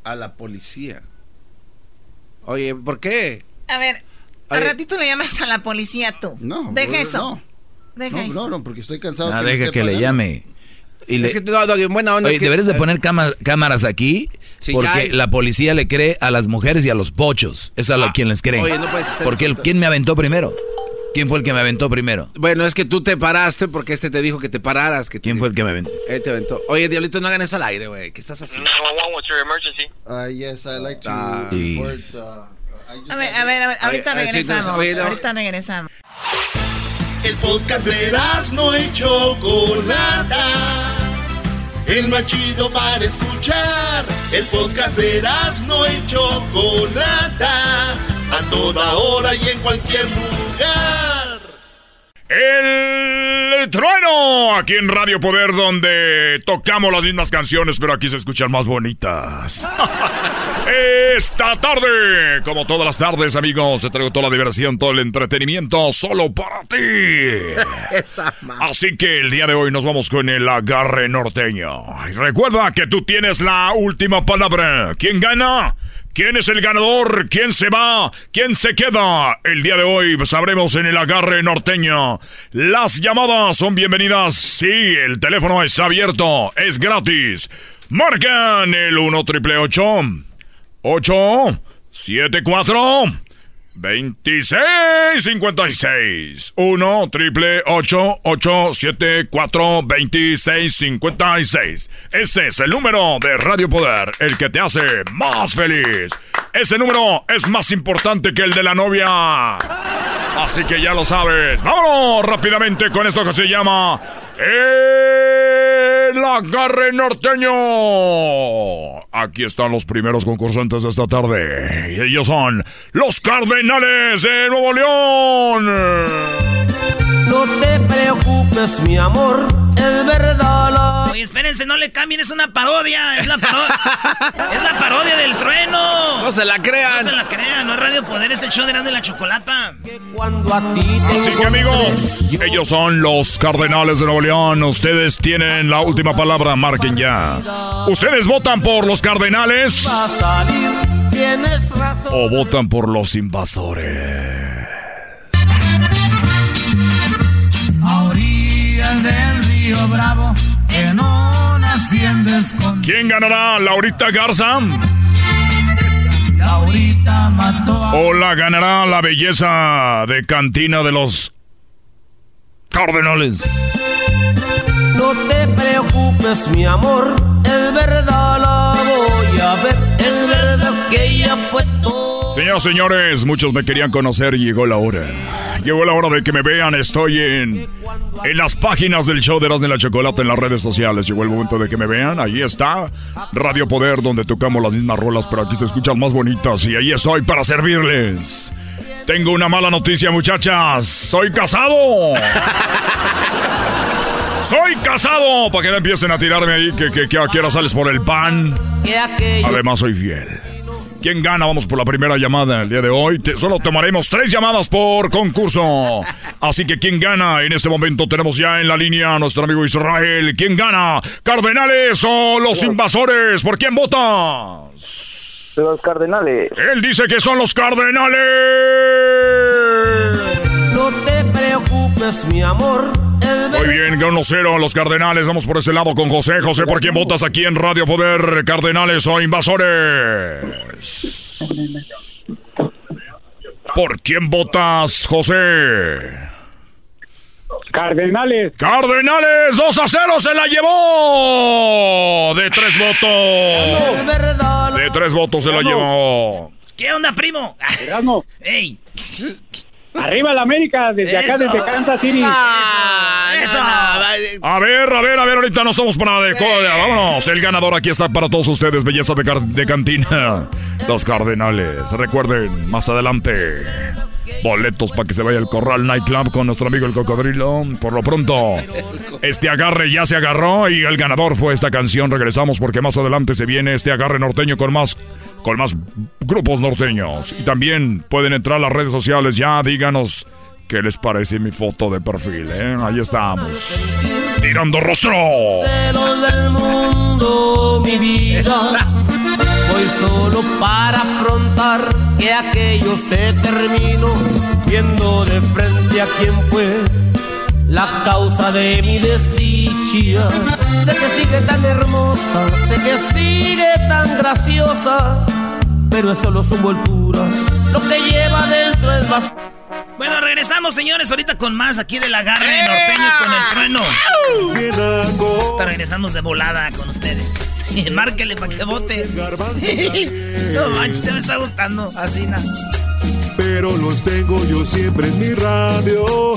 Speaker 2: a la policía. Oye, ¿por qué?
Speaker 11: A ver, al ratito le llamas a la policía tú.
Speaker 6: No,
Speaker 11: Deja
Speaker 6: no,
Speaker 11: eso.
Speaker 6: no.
Speaker 11: Deja
Speaker 6: No,
Speaker 11: eso.
Speaker 6: no, no, porque estoy cansado.
Speaker 1: Ah,
Speaker 6: me
Speaker 1: deja que le llame. Y le-
Speaker 2: Es que no, Doggy, buena onda.
Speaker 1: Oye,
Speaker 2: es que-
Speaker 1: deberes de poner cama- cámaras aquí
Speaker 2: Sí,
Speaker 1: porque la policía le cree a las mujeres y a los pochos. Eso es a lo
Speaker 2: Ah,
Speaker 1: quien les cree.
Speaker 2: oye, no puedes estar
Speaker 1: porque el. ¿quién me aventó primero? ¿Quién fue el que me aventó primero?
Speaker 2: Bueno, es que tú te paraste porque este te dijo que te pararas. Que te
Speaker 1: ¿Quién fue el que me aventó?
Speaker 2: Él te aventó. Oye, diablito, no hagan eso al aire, güey. ¿Qué estás haciendo?
Speaker 31: what's your emergency?
Speaker 6: Ah, yes, I like to
Speaker 2: Ah.
Speaker 1: Sí.
Speaker 6: report, uh, I just
Speaker 11: A ver, a ver, a ver, ahorita
Speaker 2: a ver,
Speaker 11: regresamos.
Speaker 2: oye, no.
Speaker 11: ahorita regresamos.
Speaker 9: El podcast de no y Chocolata. El más chido para escuchar. El podcast de no y Chocolata. A toda hora y en cualquier lugar.
Speaker 10: El trueno aquí en Radio Poder donde tocamos las mismas canciones pero aquí se escuchan más bonitas. Esta tarde, como todas las tardes amigos, te traigo toda la diversión, todo el entretenimiento solo para ti. Así que el día de hoy nos vamos con el agarre norteño. Y recuerda que tú tienes la última palabra. ¿Quién gana? ¿Quién es el ganador? ¿Quién se va? ¿Quién se queda? El día de hoy sabremos en el agarre norteño. Las llamadas son bienvenidas. Sí, el teléfono está abierto. Es gratis. Marcan el 1 triple 8 8 7 4 2656 1 triple 8 8 7 4 2656 Ese es el número de Radio Poder, el que te hace más feliz. Ese número es más importante que el de la novia. Así que ya lo sabes. Vámonos rápidamente con esto que se llama El Agarre Norteño. Aquí están los primeros concursantes de esta tarde. Y ellos son los Cardenales de Nuevo León.
Speaker 32: No te preocupes, mi amor, es verdad la...
Speaker 13: Oye, espérense, no le cambien, es una parodia. Es la, paro- es la parodia del trueno.
Speaker 2: No se la crean.
Speaker 13: No se la crean, no es Radio Poder, es el show de Grande la Chocolata.
Speaker 32: Cuando a ti te
Speaker 10: Así que amigos, ellos son los Cardenales de Nuevo León. Ustedes tienen la última palabra, marquen ya. ¿Ustedes votan por los Cardenales
Speaker 32: va a salir, tienes razón.
Speaker 10: o votan por los invasores?
Speaker 23: A orillas del río Bravo, una hacienda escondida.
Speaker 10: ¿Quién ganará? ¿Laurita Garza?
Speaker 23: Laurita mató a...
Speaker 10: ¿O la ganará la belleza de cantina de los Cardenales?
Speaker 32: No te preocupes, mi amor, es verdad la voy a ver. Es verdad que ella fue todo.
Speaker 10: Señoras y señores, muchos me querían conocer y llegó la hora. Llegó la hora de que me vean. Estoy en, en las páginas del show de Erasmo y la Chocolata en las redes sociales. Llegó el momento de que me vean. Ahí está Radio Poder, donde tocamos las mismas rolas, pero aquí se escuchan más bonitas. Y ahí estoy para servirles. Tengo una mala noticia, muchachas. Soy casado. Soy casado. Para que no empiecen a tirarme ahí que, que, que a qué hora sales por el pan. Además, soy fiel. ¿Quién gana? Vamos por la primera llamada el día de hoy. Te- solo tomaremos tres llamadas por concurso. Así que, ¿quién gana? En este momento tenemos ya en la línea a nuestro amigo Israel. ¿Quién gana? ¿Cardenales o los invasores? ¿Por quién votas?
Speaker 33: Los Cardenales.
Speaker 10: Él dice que son los Cardenales.
Speaker 32: No te preocupes, mi amor.
Speaker 10: Muy bien, 1-0 los Cardenales. Vamos por ese lado con José. José, ¿por quién votas aquí en Radio Poder? ¿Cardenales o invasores? ¿Por quién votas, José?
Speaker 33: Cardenales.
Speaker 10: Cardenales, 2 a 0 se la llevó. De tres votos. De tres votos se la llevó.
Speaker 1: ¿Qué onda, primo?
Speaker 33: Erasmo.
Speaker 1: ¡Ey!
Speaker 33: Arriba la América, desde acá,
Speaker 1: Eso.
Speaker 33: desde Kansas City.
Speaker 1: Ah, eso.
Speaker 10: A ver, a ver, a ver, ahorita no estamos para nada de coda. Vámonos, el ganador aquí está para todos ustedes, belleza de, car- de cantina. Los Cardenales. Recuerden, más adelante, boletos para que se vaya al Corral Nightclub con nuestro amigo el Cocodrilo. Por lo pronto, este agarre ya se agarró y el ganador fue esta canción. Regresamos porque más adelante se viene este agarre norteño con más con más grupos norteños. Y también pueden entrar a las redes sociales ya, díganos qué les parece mi foto de perfil, ¿eh? Ahí estamos. Tirando rostro.
Speaker 32: Voy solo para afrontar que aquello se terminó, la causa de mi desdicha. Sé que sigue tan hermosa, sé que sigue tan graciosa, pero es solo su envoltura. Lo que lleva dentro es más.
Speaker 1: Bueno, regresamos, señores, ahorita con más aquí del agarre norteño con el trueno. Ahorita regresamos de volada con ustedes. Márquele para que vote. no manches, ya me está gustando. Así, nada.
Speaker 9: pero los tengo yo siempre en mi radio.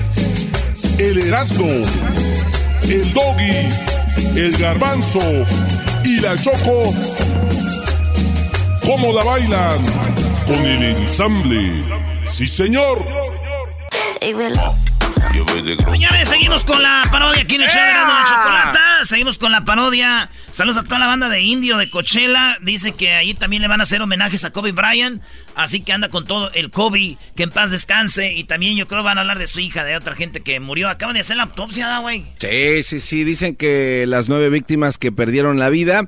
Speaker 34: el Erasmo, el Doggy, el Garbanzo y la Choco, ¿cómo la bailan? Con el ensamble. Sí, señor.
Speaker 1: Señores, seguimos con la parodia aquí en el show de la Chocolata. Seguimos con la parodia. Saludos a toda la banda de Indio, de Coachella. Dice que ahí también le van a hacer homenajes a Kobe Bryant. Así que anda con todo el Kobe, que en paz descanse. Y también yo creo van a hablar de su hija, de otra gente que murió. Acaban de hacer la autopsia, ¿da, güey?
Speaker 2: Sí, sí, sí. Dicen que las nueve víctimas que perdieron la vida,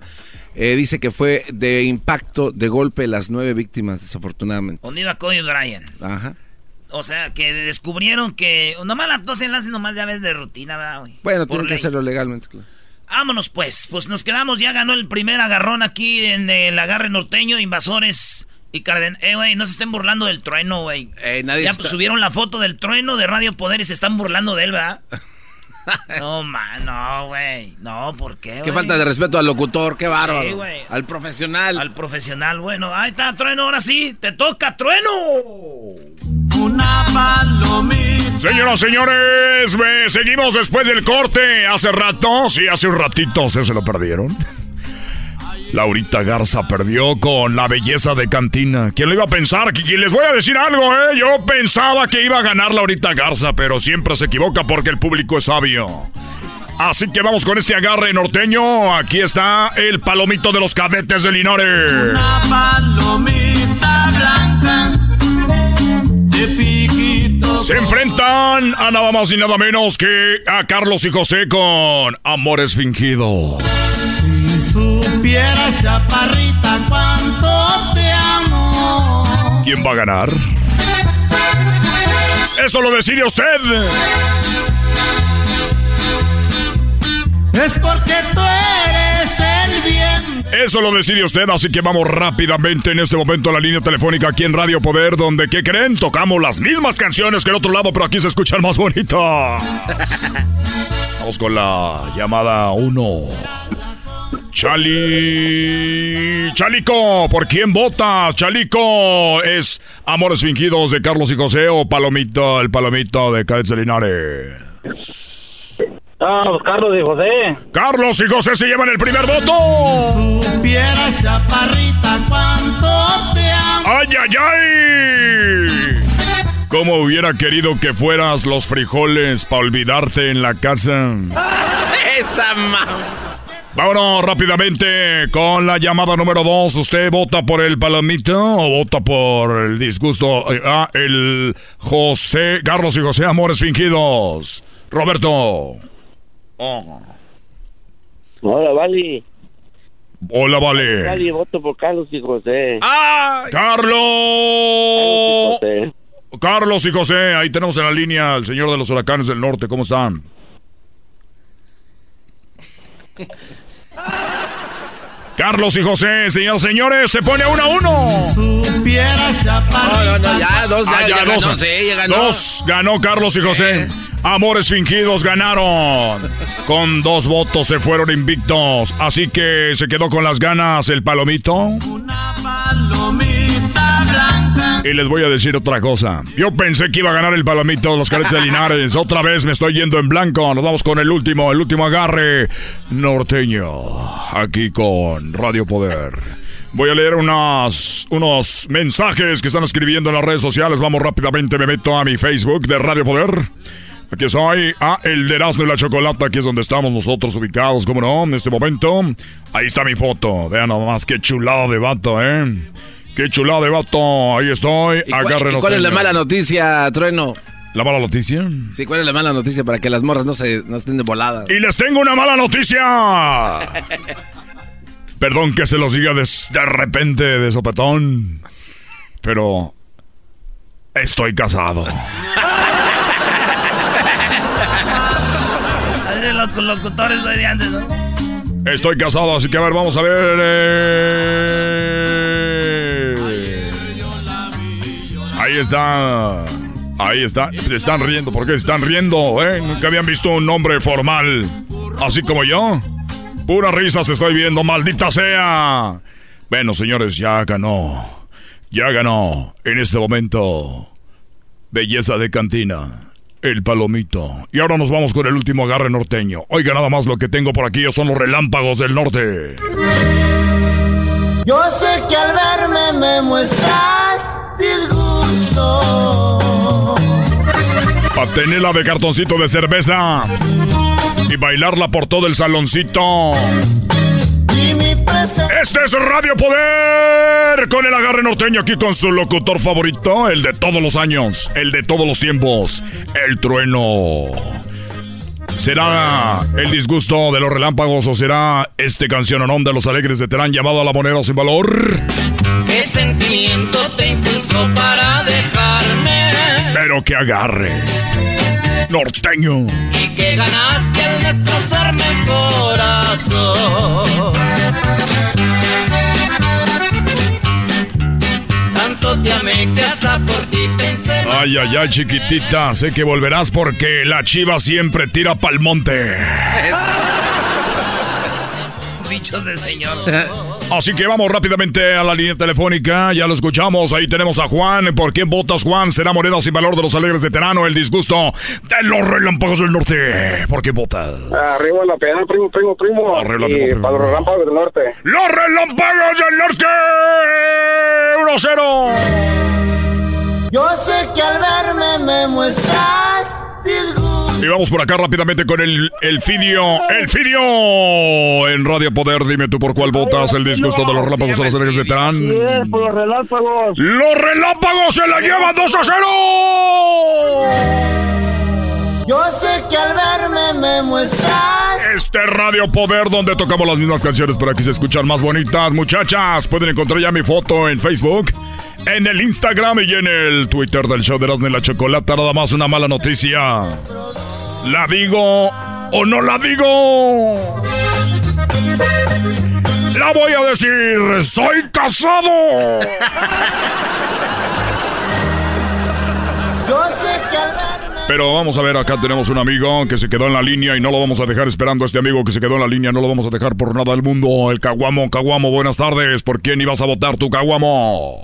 Speaker 2: eh, dice que fue de impacto, de golpe, las nueve víctimas, desafortunadamente.
Speaker 1: ¿Dónde iba Kobe Bryant?
Speaker 2: Ajá.
Speaker 1: O sea, que descubrieron que... Nomás la la hacen nomás ya ves de rutina, ¿verdad, güey?
Speaker 2: Bueno, tienen que hacerlo legalmente, claro.
Speaker 1: Vámonos pues, pues nos quedamos, ya ganó el primer agarrón aquí en el agarre norteño, invasores y Carden... Eh, güey, no se estén burlando del trueno, güey.
Speaker 2: nadie
Speaker 1: ya
Speaker 2: está-
Speaker 1: pues, subieron la foto del trueno de Radio Poder y se están burlando de él, ¿verdad? no, man, no, güey. No, ¿por qué,
Speaker 2: Qué falta de respeto al locutor, qué bárbaro.
Speaker 1: Sí,
Speaker 2: al profesional.
Speaker 1: Al profesional, bueno, ahí está, trueno, ahora sí, te toca, trueno.
Speaker 32: Una palomita.
Speaker 10: Señoras, señores, seguimos después del corte. Hace rato, sí, hace un ratito, ¿ustedes se lo perdieron? Laurita Garza perdió con la belleza de Cantina. ¿Quién lo iba a pensar? Que Les voy a decir algo, ¿eh? Yo pensaba que iba a ganar Laurita Garza, pero siempre se equivoca porque el público es sabio. Así que vamos con este agarre norteño. Aquí está el palomito de los cadetes de Linares.
Speaker 32: Una palomita blanca.
Speaker 10: Se enfrentan a nada más y nada menos que a Carlos y José con Amores Fingidos.
Speaker 32: Si supiera, chaparrita, cuánto te amo.
Speaker 10: ¿Quién va a ganar? Eso lo decide usted.
Speaker 32: Es porque tú eres el bien.
Speaker 10: Eso lo decide usted, así que vamos rápidamente en este momento a la línea telefónica aquí en Radio Poder, donde, ¿qué creen? Tocamos las mismas canciones que el otro lado, pero aquí se escuchan más bonitas. Vamos con la llamada 1. Chali. Chalico, ¿por quién vota? Chalico, ¿es Amores Fingidos de Carlos y José o Palomito, el Palomito de de Linares?
Speaker 30: Ah, pues Carlos y José.
Speaker 10: Carlos y José se llevan el primer voto.
Speaker 23: Supiera, chaparrita, cuánto te amo.
Speaker 10: ¡Ay, ay, ay! ¿Cómo hubiera querido que fueras los frijoles para olvidarte en la casa?
Speaker 23: Esa ma...
Speaker 10: Vámonos rápidamente con la llamada número dos. ¿Usted vota por el palomito o vota por el disgusto? Eh, Ah, el José, Carlos y José Amores Fingidos. Roberto. Oh.
Speaker 35: Hola, Vali.
Speaker 10: Hola, vale.
Speaker 35: Vali, voto por Carlos y José.
Speaker 10: Carlos.
Speaker 35: José.
Speaker 10: Carlos y José, ahí tenemos en la línea al señor de los huracanes del norte. ¿Cómo están? Carlos y José, señores, señores, se pone uno a uno.
Speaker 23: Supiera, chaparrita.
Speaker 2: No, no, no, ya, dos, ya,
Speaker 10: Ah,
Speaker 2: ya
Speaker 10: dos.
Speaker 2: ganó, sí, ya ganó.
Speaker 10: Dos ganó Carlos y José. Amores fingidos ganaron. Con dos votos se fueron invictos. Así que se quedó con las ganas el palomito.
Speaker 23: Palomita blanca.
Speaker 10: Y les voy a decir otra cosa. Yo pensé que iba a ganar el palomito los caretes de Linares. Otra vez me estoy yendo en blanco. Nos vamos con el último, el último agarre norteño. Aquí con Radio Poder. Voy a leer unas, unos mensajes que están escribiendo en las redes sociales. Vamos rápidamente, me meto a mi Facebook de Radio Poder. Aquí soy, ah, el de y la Chocolata, aquí es donde estamos nosotros ubicados, como no, en este momento. Ahí está mi foto, vean nomás qué chulado de vato, ¿eh? Qué chulado de vato, ahí estoy,
Speaker 2: ¿Y cuál,
Speaker 10: agarren
Speaker 2: y cuál es la mala noticia, Trueno?
Speaker 10: ¿La mala noticia?
Speaker 2: Sí, ¿cuál es la mala noticia para que las morras no se no estén de volada?
Speaker 10: Y les tengo una mala noticia. Perdón que se los diga de, de repente de sopetón, pero estoy casado.
Speaker 13: Los locutores de antes, ¿no?
Speaker 10: Estoy casado, así que a ver, vamos a ver. eh. Ahí está. Ahí está. Están riendo. ¿Por qué están riendo? eh? Nunca habían visto un hombre formal. Así como yo. Pura risa se estoy viendo, maldita sea. Bueno, señores, ya ganó. Ya ganó. En este momento. Belleza de cantina. El palomito. Y ahora nos vamos con el último agarre norteño. Oiga, nada más lo que tengo por aquí son los relámpagos del norte.
Speaker 23: Yo sé que al verme me muestras disgusto.
Speaker 10: Patenela de cartoncito de cerveza. Y bailarla por todo el saloncito. Este es Radio Poder con el agarre norteño aquí con su locutor favorito, el de todos los años, el de todos los tiempos, el trueno. ¿Será el disgusto de los relámpagos o será este canciononón de los alegres de Terán llamado a la moneda sin valor?
Speaker 23: ¿Qué sentimiento te impulsó para dejarme?
Speaker 10: Pero que agarre. Norteño.
Speaker 23: Y que ganaste al destrozarme el corazón. Tanto te amé que hasta por ti pensé.
Speaker 10: Ay, ay, ay, chiquitita. Sé que volverás porque la chiva siempre tira pa'l monte.
Speaker 13: Dichos de señor.
Speaker 10: Así que vamos rápidamente a la línea telefónica. Ya lo escuchamos. Ahí tenemos a Juan. ¿Por quién votas, Juan? ¿Será moneda sin valor de los alegres de Terano? El disgusto de los relámpagos del norte. ¿Por qué votas?
Speaker 30: Arriba la pena, primo, primo, primo.
Speaker 10: Arriba la
Speaker 30: y
Speaker 10: pena,
Speaker 30: para los relámpagos del norte.
Speaker 10: ¡Los relámpagos del norte! 1-0.
Speaker 23: Yo sé que al verme me muestras disgusto.
Speaker 10: Y vamos por acá rápidamente con el, el Fidio. ¡El Fidio! En Radio Poder, dime tú por cuál votas. El disgusto de los relámpagos de los alegres de Terán.
Speaker 30: Bien, por los relámpagos.
Speaker 10: ¡Los relámpagos se la llevan 2 a 0!
Speaker 23: Yo sé que al verme me muestras.
Speaker 10: Este es Radio Poder donde tocamos las mismas canciones para que se escuchan más bonitas. Muchachas, pueden encontrar ya mi foto en Facebook, en el Instagram y en el Twitter del show de Erasmo y la Chocolata. Nada más una mala noticia. ¿La digo o no la digo? La voy a decir. ¡Soy casado!
Speaker 23: Yo sé.
Speaker 10: Pero vamos a ver, acá tenemos un amigo que se quedó en la línea y no lo vamos a dejar esperando. a Este amigo que se quedó en la línea no lo vamos a dejar por nada del mundo. El Caguamo, Caguamo, buenas tardes. ¿Por quién ibas a votar tu Caguamo?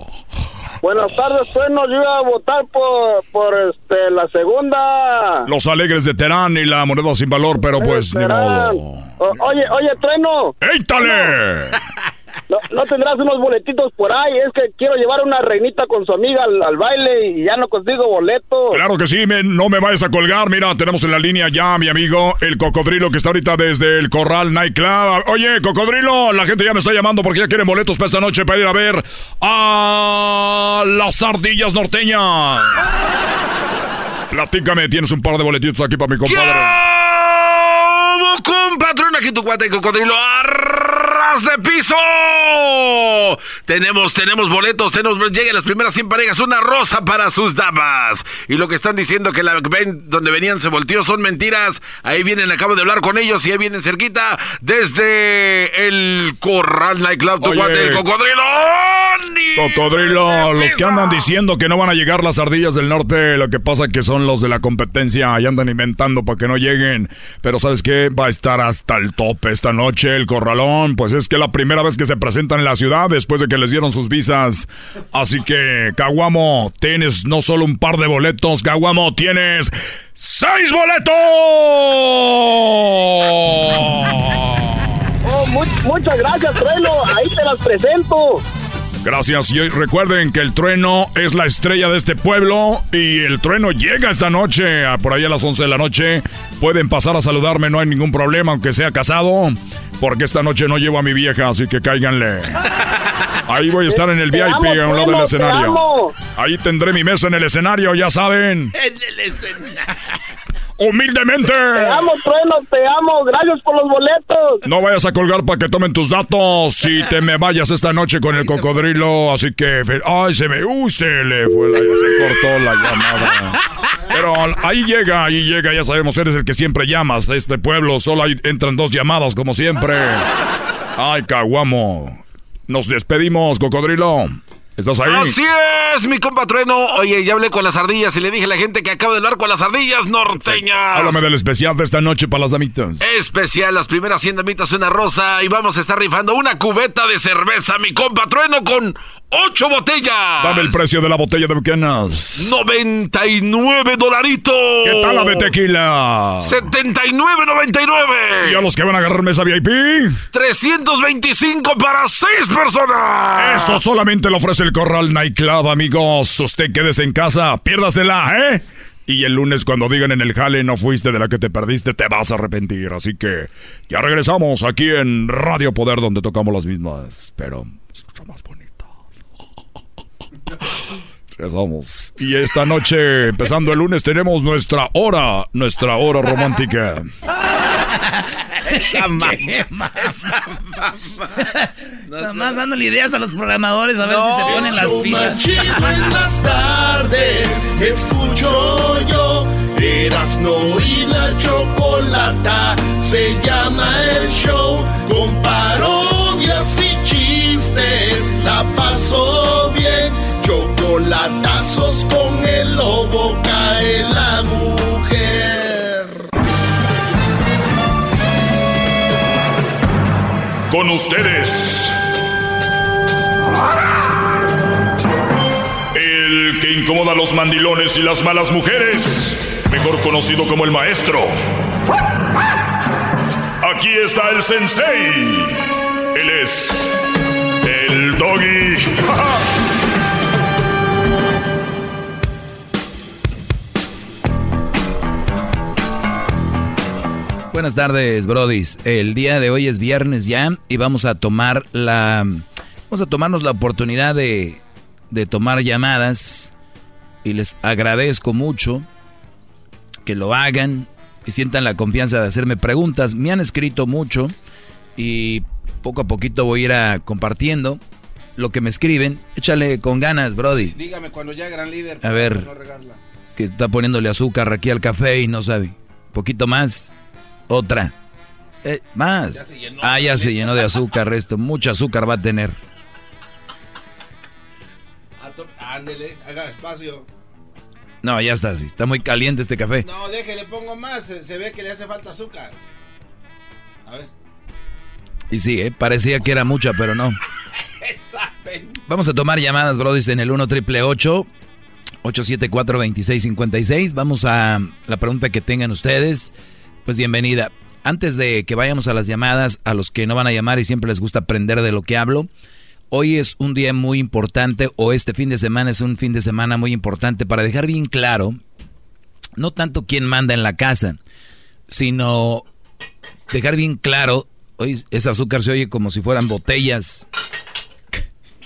Speaker 30: Buenas tardes, Trueno. Yo iba a votar por, por este, la segunda.
Speaker 10: Los alegres de Terán y la moneda sin valor, pero pues ni modo.
Speaker 30: O- oye, oye, Trueno.
Speaker 10: ¡Éitale!
Speaker 30: ¿No, no tendrás unos boletitos por ahí? Es que quiero llevar una reinita con su amiga al, al baile y ya no consigo boletos.
Speaker 10: Claro que sí, men, no me vayas a colgar. Mira, tenemos en la línea ya a mi amigo el cocodrilo que está ahorita desde el Corral Nightclub. Oye, cocodrilo, la gente ya me está llamando porque ya quieren boletos para esta noche para ir a ver a las ardillas norteñas. Platícame, tienes un par de boletitos aquí para mi compadre.
Speaker 2: ¡Vamos, compatrón! Aquí tu cuate cocodrilo de piso. Tenemos, tenemos boletos, tenemos, lleguen las primeras 100 parejas, una rosa para sus damas. Y lo que están diciendo que la ven donde venían se volteó son mentiras. Ahí vienen, acabo de hablar con ellos y ahí vienen cerquita desde el Corral Nightclub, tu
Speaker 10: Oye.
Speaker 2: cuate el cocodrilo.
Speaker 10: Cocodrilo, los que andan diciendo que no van a llegar las ardillas del norte, lo que pasa que son los de la competencia y andan inventando para que no lleguen. Pero ¿sabes qué? Va a estar hasta el tope esta noche el corralón, pues es que es la primera vez que se presentan en la ciudad después de que les dieron sus visas. Así que, Caguamo, tienes no solo un par de boletos, Caguamo, tienes seis boletos.
Speaker 30: Oh, mu- muchas gracias, Trueno. Ahí te las presento.
Speaker 10: Gracias y recuerden que el trueno es la estrella de este pueblo y el trueno llega esta noche, a- por ahí a las 11 de la noche. Pueden pasar a saludarme, no hay ningún problema, aunque sea casado, porque esta noche no llevo a mi vieja, así que cáiganle. Ahí voy a estar en el VIP
Speaker 30: amo,
Speaker 10: a un lado del
Speaker 30: te
Speaker 10: escenario. Ahí tendré mi mesa en el escenario, ya saben. Humildemente.
Speaker 30: Te amo, Trueno, te amo. Gracias por los boletos.
Speaker 10: No vayas a colgar para que tomen tus datos. Si te me vayas esta noche con el cocodrilo, así que. Ay, se me. Uy, se le fue la. Se cortó la llamada. Pero ahí llega, ahí llega, ya sabemos, eres el que siempre llamas a este pueblo. Solo ahí entran dos llamadas, como siempre. Ay, caguamo. Nos despedimos, cocodrilo. ¿Estás ahí?
Speaker 2: Así es, mi compa Trueno. Oye, ya hablé con las ardillas y le dije a la gente que acabo de hablar con las ardillas norteñas.
Speaker 10: Háblame del especial de esta noche para las damitas.
Speaker 2: Especial, las primeras 100 damitas una rosa y vamos a estar rifando una cubeta de cerveza, mi compa Trueno, con ocho botellas.
Speaker 10: Dame el precio de la botella de Buchanas.
Speaker 2: 99 dolaritos.
Speaker 10: ¿Qué tal la de tequila?
Speaker 2: 79.99.
Speaker 10: ¿Y a los que van a agarrar mesa VIP?
Speaker 2: 325 para seis personas.
Speaker 10: Eso solamente lo ofrece el Corral Nightclub, amigos. Usted quédese en casa, piérdasela, ¿eh? Y el lunes cuando digan en el jale no fuiste de la que te perdiste, te vas a arrepentir. Así que ya regresamos aquí en Radio Poder donde tocamos las mismas, pero mucho más bonitas. Y esta noche, empezando el lunes, tenemos nuestra hora, nuestra hora romántica.
Speaker 13: Nada más dándole ideas a los programadores a ver si se ponen las pilas.
Speaker 9: en las tardes, escucho yo. Erasno y la chocolata se llama el show. Con parodias y chistes la paso bien. Chocolatazos con el lobo cae la mujer.
Speaker 25: Con ustedes. El que incomoda a los mandilones y las malas mujeres. Mejor conocido como el maestro. Aquí está el sensei. Él es. El doggy.
Speaker 1: Buenas tardes, brodis. El día de hoy es viernes ya y vamos a tomar la vamos a tomarnos la oportunidad de de tomar llamadas y les agradezco mucho que lo hagan y sientan la confianza de hacerme preguntas. Me han escrito mucho y poco a poquito voy a ir a compartiendo lo que me escriben. Échale con ganas, brody.
Speaker 2: Dígame cuando ya gran líder.
Speaker 1: A ver.
Speaker 2: no.
Speaker 1: Es que está poniéndole azúcar aquí al café y no sabe. Poquito más. Otra. Eh, más.
Speaker 2: Ya se llenó,
Speaker 1: ah, ya se
Speaker 2: neta.
Speaker 1: llenó de azúcar esto. Mucho azúcar va a tener.
Speaker 2: Ah, Ándele, haga espacio.
Speaker 1: No, ya está así. Está muy caliente este café.
Speaker 2: No, déjele, pongo más. Se, se ve que le hace falta azúcar. A ver.
Speaker 1: Y sí, ¿eh? parecía que era mucha, pero no. Vamos a tomar llamadas, Brody, en el 1 triple 874 2656. Vamos a la pregunta que tengan ustedes. Pues bienvenida. Antes de que vayamos a las llamadas, a los que no van a llamar y siempre les gusta aprender de lo que hablo, hoy es un día muy importante o este fin de semana es un fin de semana muy importante para dejar bien claro, no tanto quién manda en la casa, sino dejar bien claro, hoy ese azúcar se oye como si fueran botellas.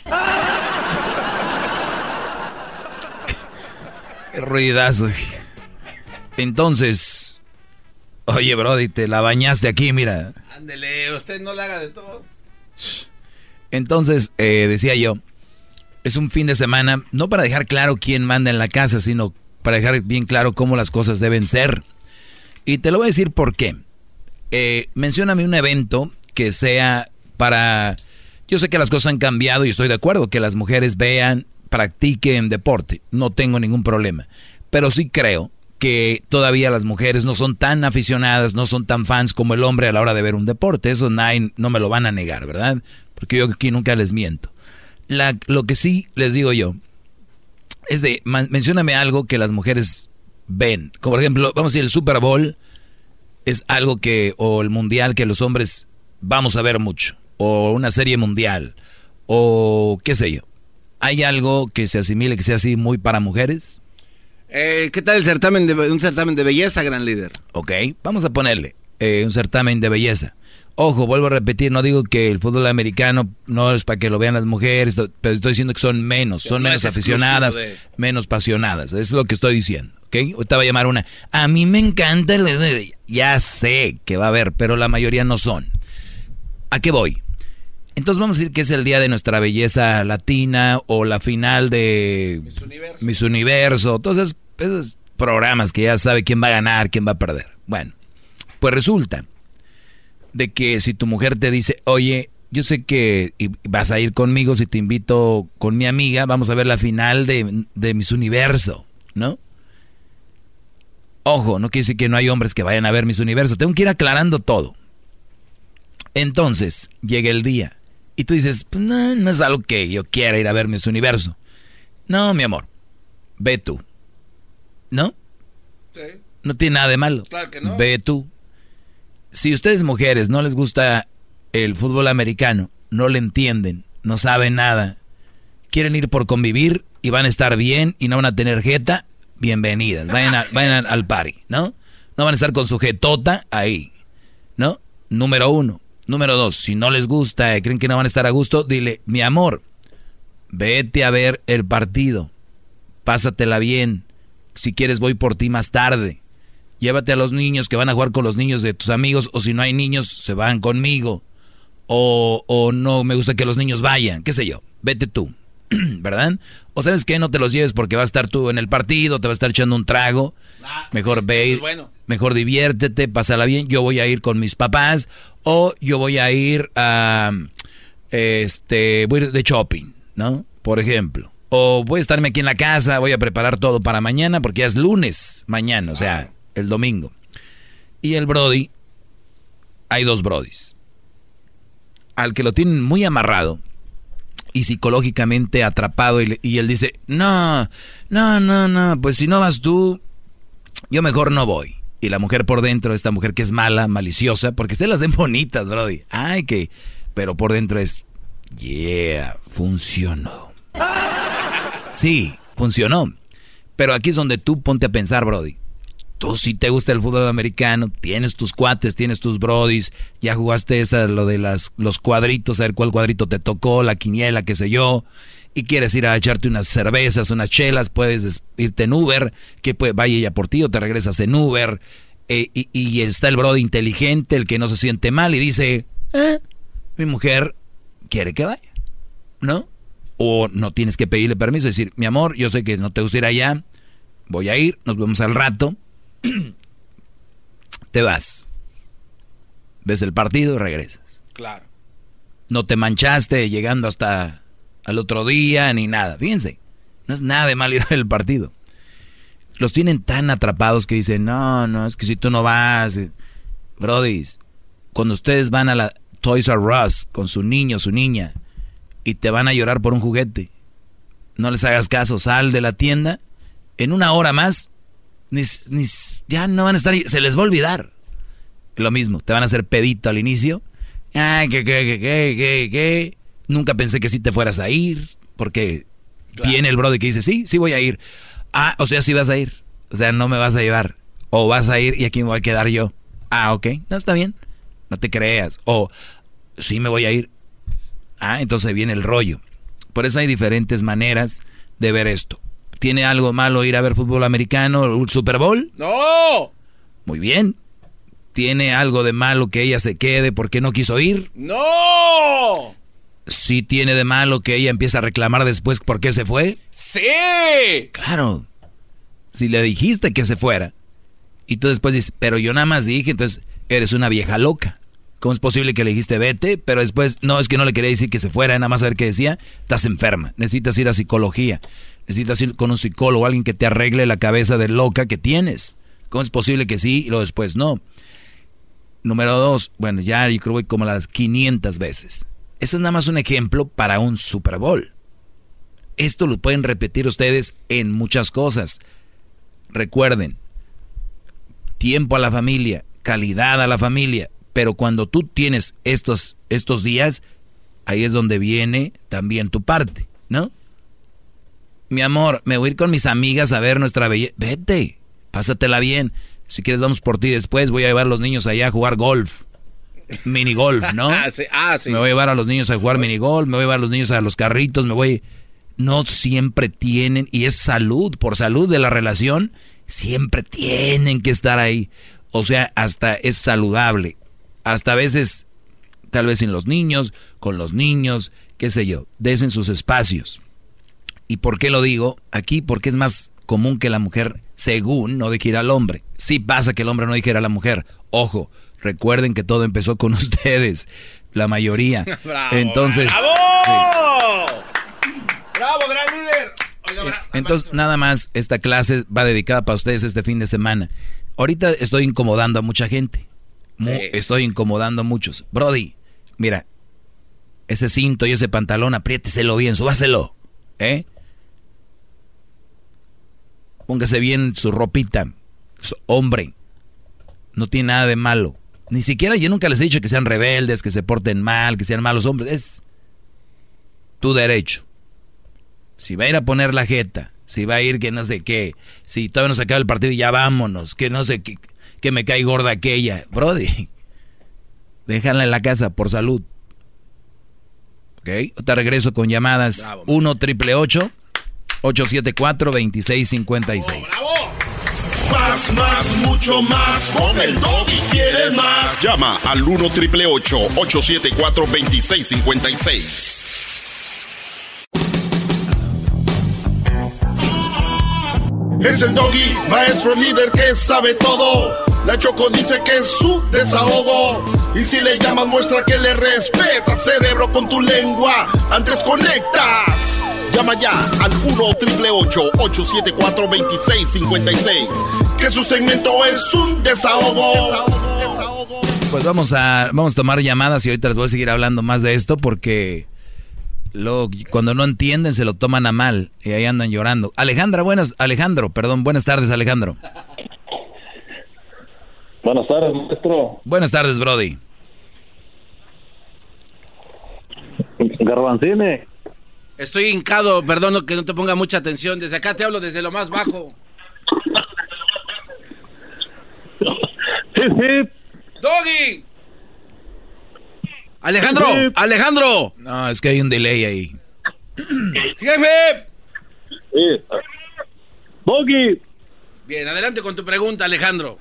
Speaker 1: Qué ruidazo. Entonces, oye, Brody, te la bañaste aquí, mira.
Speaker 2: Ándele, usted no la haga de todo.
Speaker 1: Entonces, eh, decía yo, es un fin de semana, no para dejar claro quién manda en la casa, sino para dejar bien claro cómo las cosas deben ser. Y te lo voy a decir por qué. Eh, mencióname un evento que sea para... Yo sé que las cosas han cambiado y estoy de acuerdo que las mujeres vean, practiquen deporte, no tengo ningún problema. Pero sí creo que todavía las mujeres no son tan aficionadas, no son tan fans como el hombre a la hora de ver un deporte. Eso no me lo van a negar, ¿verdad? Porque yo aquí nunca les miento. La, lo que sí les digo yo es de, mencióname algo que las mujeres ven. Como por ejemplo, vamos a decir, el Super Bowl es algo que, o el Mundial que los hombres vamos a ver mucho. O una serie mundial. O qué sé yo. ¿Hay algo que se asimile, que sea así muy para mujeres?
Speaker 2: Eh, ¿Qué tal el certamen de, un certamen de belleza, gran líder?
Speaker 1: Ok, vamos a ponerle eh, un certamen de belleza. Ojo, vuelvo a repetir, no digo que el fútbol americano no es para que lo vean las mujeres, pero estoy diciendo que son menos, son menos aficionadas, menos apasionadas. Es lo que estoy diciendo, ¿ok? Ahorita va a llamar una. A mí me encanta el... Ya sé que va a haber, pero la mayoría no son. ¿A qué voy? Entonces vamos a decir que es el día de nuestra belleza latina o la final de Miss Universo. Todos esos, programas que ya sabe quién va a ganar, quién va a perder. Bueno, pues resulta de que si tu mujer te dice, oye, yo sé que vas a ir conmigo si te invito con mi amiga, vamos a ver la final de, de Miss Universo, ¿no? Ojo, no quiere decir que no hay hombres que vayan a ver Miss Universo. Tengo que ir aclarando todo. Entonces, llega el día y tú dices, pues no, no es algo que yo quiera ir a ver Miss Universo. No, mi amor, ve tú. ¿No? Sí. No tiene nada de malo. Claro que no. Ve tú. Si ustedes mujeres no les gusta el fútbol americano, no le entienden, no saben nada, quieren ir por convivir y van a estar bien y no van a tener jeta, bienvenidas. Vayan, vayan al party, ¿no? No van a estar con su jetota ahí, ¿no? Número uno. Número dos, si no les gusta, y creen que no van a estar a gusto, dile, mi amor, vete a ver el partido, pásatela bien, si quieres voy por ti más tarde, llévate a los niños que van a jugar con los niños de tus amigos, o si no hay niños, se van conmigo, o, o no me gusta que los niños vayan, qué sé yo, vete tú, ¿verdad? O sabes que no te los lleves porque vas a estar tú en el partido, te vas a estar echando un trago, mejor ve, mejor diviértete, pásala bien, yo voy a ir con mis papás, o yo voy a ir a, este, voy a ir de shopping, ¿no? Por ejemplo. O voy a estarme aquí en la casa, voy a preparar todo para mañana porque ya es lunes mañana, o sea, el domingo. Y el Brody, hay dos Brodis. Al que lo tienen muy amarrado y psicológicamente atrapado y, él dice, no, no, no, no, pues si no vas tú, yo mejor no voy y la mujer por dentro, esta mujer que es mala, maliciosa, porque ustedes las ven bonitas, Brody. Ay, que. Pero por dentro es. Yeah, funcionó. Sí, funcionó. Pero aquí es donde tú ponte a pensar, Brody. Tú si te gusta el fútbol americano, tienes tus cuates, tienes tus brodis, ya jugaste esa, lo de las, los cuadritos, a ver cuál cuadrito te tocó, la quiniela, qué sé yo y quieres ir a echarte unas cervezas, unas chelas, puedes irte en Uber, que vaya ella por ti o te regresas en Uber. Eh, y, está el brody inteligente, el que no se siente mal y dice, eh, mi mujer quiere que vaya, ¿no? O no tienes que pedirle permiso, decir, mi amor, yo sé que no te gusta ir allá, voy a ir, nos vemos al rato, te vas, ves el partido y regresas.
Speaker 2: Claro.
Speaker 1: No te manchaste llegando hasta al otro día ni nada. Fíjense, no es nada de mal ir al partido. Los tienen tan atrapados que dicen, no, no, es que si tú no vas... Eh, Brody, cuando ustedes van a la Toys R Us con su niño, su niña, y te van a llorar por un juguete. No les hagas caso, sal de la tienda. En una hora más, ni, ya no van a estar, se les va a olvidar. Lo mismo, te van a hacer pedito al inicio. Ay, que, que, que, que, que, Nunca pensé que sí te fueras a ir, porque viene el brother que dice, sí, sí voy a ir. Ah, o sea, sí vas a ir. O sea, no me vas a llevar. O vas a ir y aquí me voy a quedar yo. Ah, ok, no está bien. No te creas. O sí me voy a ir. Ah, entonces viene el rollo. Por eso hay diferentes maneras de ver esto. ¿Tiene algo malo ir a ver fútbol americano o Super Bowl?
Speaker 2: ¡No!
Speaker 1: Muy bien. ¿Tiene algo de malo que ella se quede porque no quiso ir?
Speaker 2: ¡No!
Speaker 1: ¿Sí tiene de malo que ella empiece a reclamar después por qué se fue?
Speaker 2: ¡Sí!
Speaker 1: Claro. Si le dijiste que se fuera y tú después dices, pero yo nada más dije, entonces eres una vieja loca. ¿Cómo es posible que le dijiste vete, pero después no es que no le quería decir que se fuera, nada más a ver qué decía? Estás enferma, necesitas ir a psicología, necesitas ir con un psicólogo, alguien que te arregle la cabeza de loca que tienes. ¿Cómo es posible que sí y luego después no? Número dos, bueno, ya yo creo que como las 500 veces. Eso es nada más un ejemplo para un Super Bowl. Esto lo pueden repetir ustedes en muchas cosas. Recuerden, tiempo a la familia, calidad a la familia, pero cuando tú tienes estos, estos días, ahí es donde viene también tu parte, ¿no? Mi amor, me voy a ir con mis amigas a ver nuestra belleza. Vete, pásatela bien. Si quieres, vamos por ti después. Voy a llevar a los niños allá a jugar golf. Mini golf, ¿no?
Speaker 2: ah, sí, ah, sí.
Speaker 1: Me voy a llevar a los niños a jugar mini golf, me voy a llevar a los niños a los carritos, me voy. No siempre tienen, y es salud, por salud de la relación, siempre tienen que estar ahí. O sea, hasta es saludable hasta a veces, tal vez sin los niños, con los niños, qué sé yo, desen sus espacios. ¿Y por qué lo digo? Aquí porque es más común que la mujer, según, no dijera al hombre. Sí pasa que el hombre no dijera a la mujer. Ojo, recuerden que todo empezó con ustedes, la mayoría.
Speaker 2: bravo,
Speaker 1: Entonces,
Speaker 2: ¡Bravo! ¡Bravo, gran líder!
Speaker 1: Eh, entonces, nada más, esta clase va dedicada para ustedes este fin de semana. Ahorita estoy incomodando a mucha gente. Estoy incomodando a muchos. Brody, mira, ese cinto y ese pantalón, apriéteselo bien, súbaselo. ¿Eh? Póngase bien su ropita. Hombre, no tiene nada de malo. Ni siquiera yo nunca les he dicho que sean rebeldes, que se porten mal, que sean malos hombres. Es tu derecho. Si va a ir a poner la jeta, si va a ir que no sé qué, si todavía no se acaba el partido y ya vámonos, que no sé qué que me cae gorda aquella. Brody, déjala en la casa por salud. ¿Ok? Te regreso con llamadas 1 triple 874 2656.
Speaker 9: Más, más, mucho más. Con el y quieres más.
Speaker 25: Llama al 1 triple 874 2656.
Speaker 9: Es el doggy, maestro líder que sabe todo. La Choco dice que es su desahogo. Y si le llamas, muestra que le respeta, cerebro, con tu lengua. Antes conectas. Llama ya al 1-888-874-2656. Que su segmento es un desahogo.
Speaker 1: Pues vamos a, vamos a tomar llamadas y ahorita les voy a seguir hablando más de esto porque luego cuando no entienden se lo toman a mal y ahí andan llorando. Alejandra, buenas, Alejandro, perdón, buenas tardes, Alejandro.
Speaker 36: Buenas tardes, maestro.
Speaker 1: Buenas tardes, Brody.
Speaker 36: Garbanzine.
Speaker 2: Estoy hincado, perdón que no te ponga mucha atención. Desde acá te hablo desde lo más bajo.
Speaker 36: Sí, sí.
Speaker 2: ¡Doggy! Alejandro, Alejandro.
Speaker 1: No, es que hay un delay ahí.
Speaker 2: Jefe.
Speaker 36: Sí.
Speaker 2: Bien, adelante con tu pregunta, Alejandro.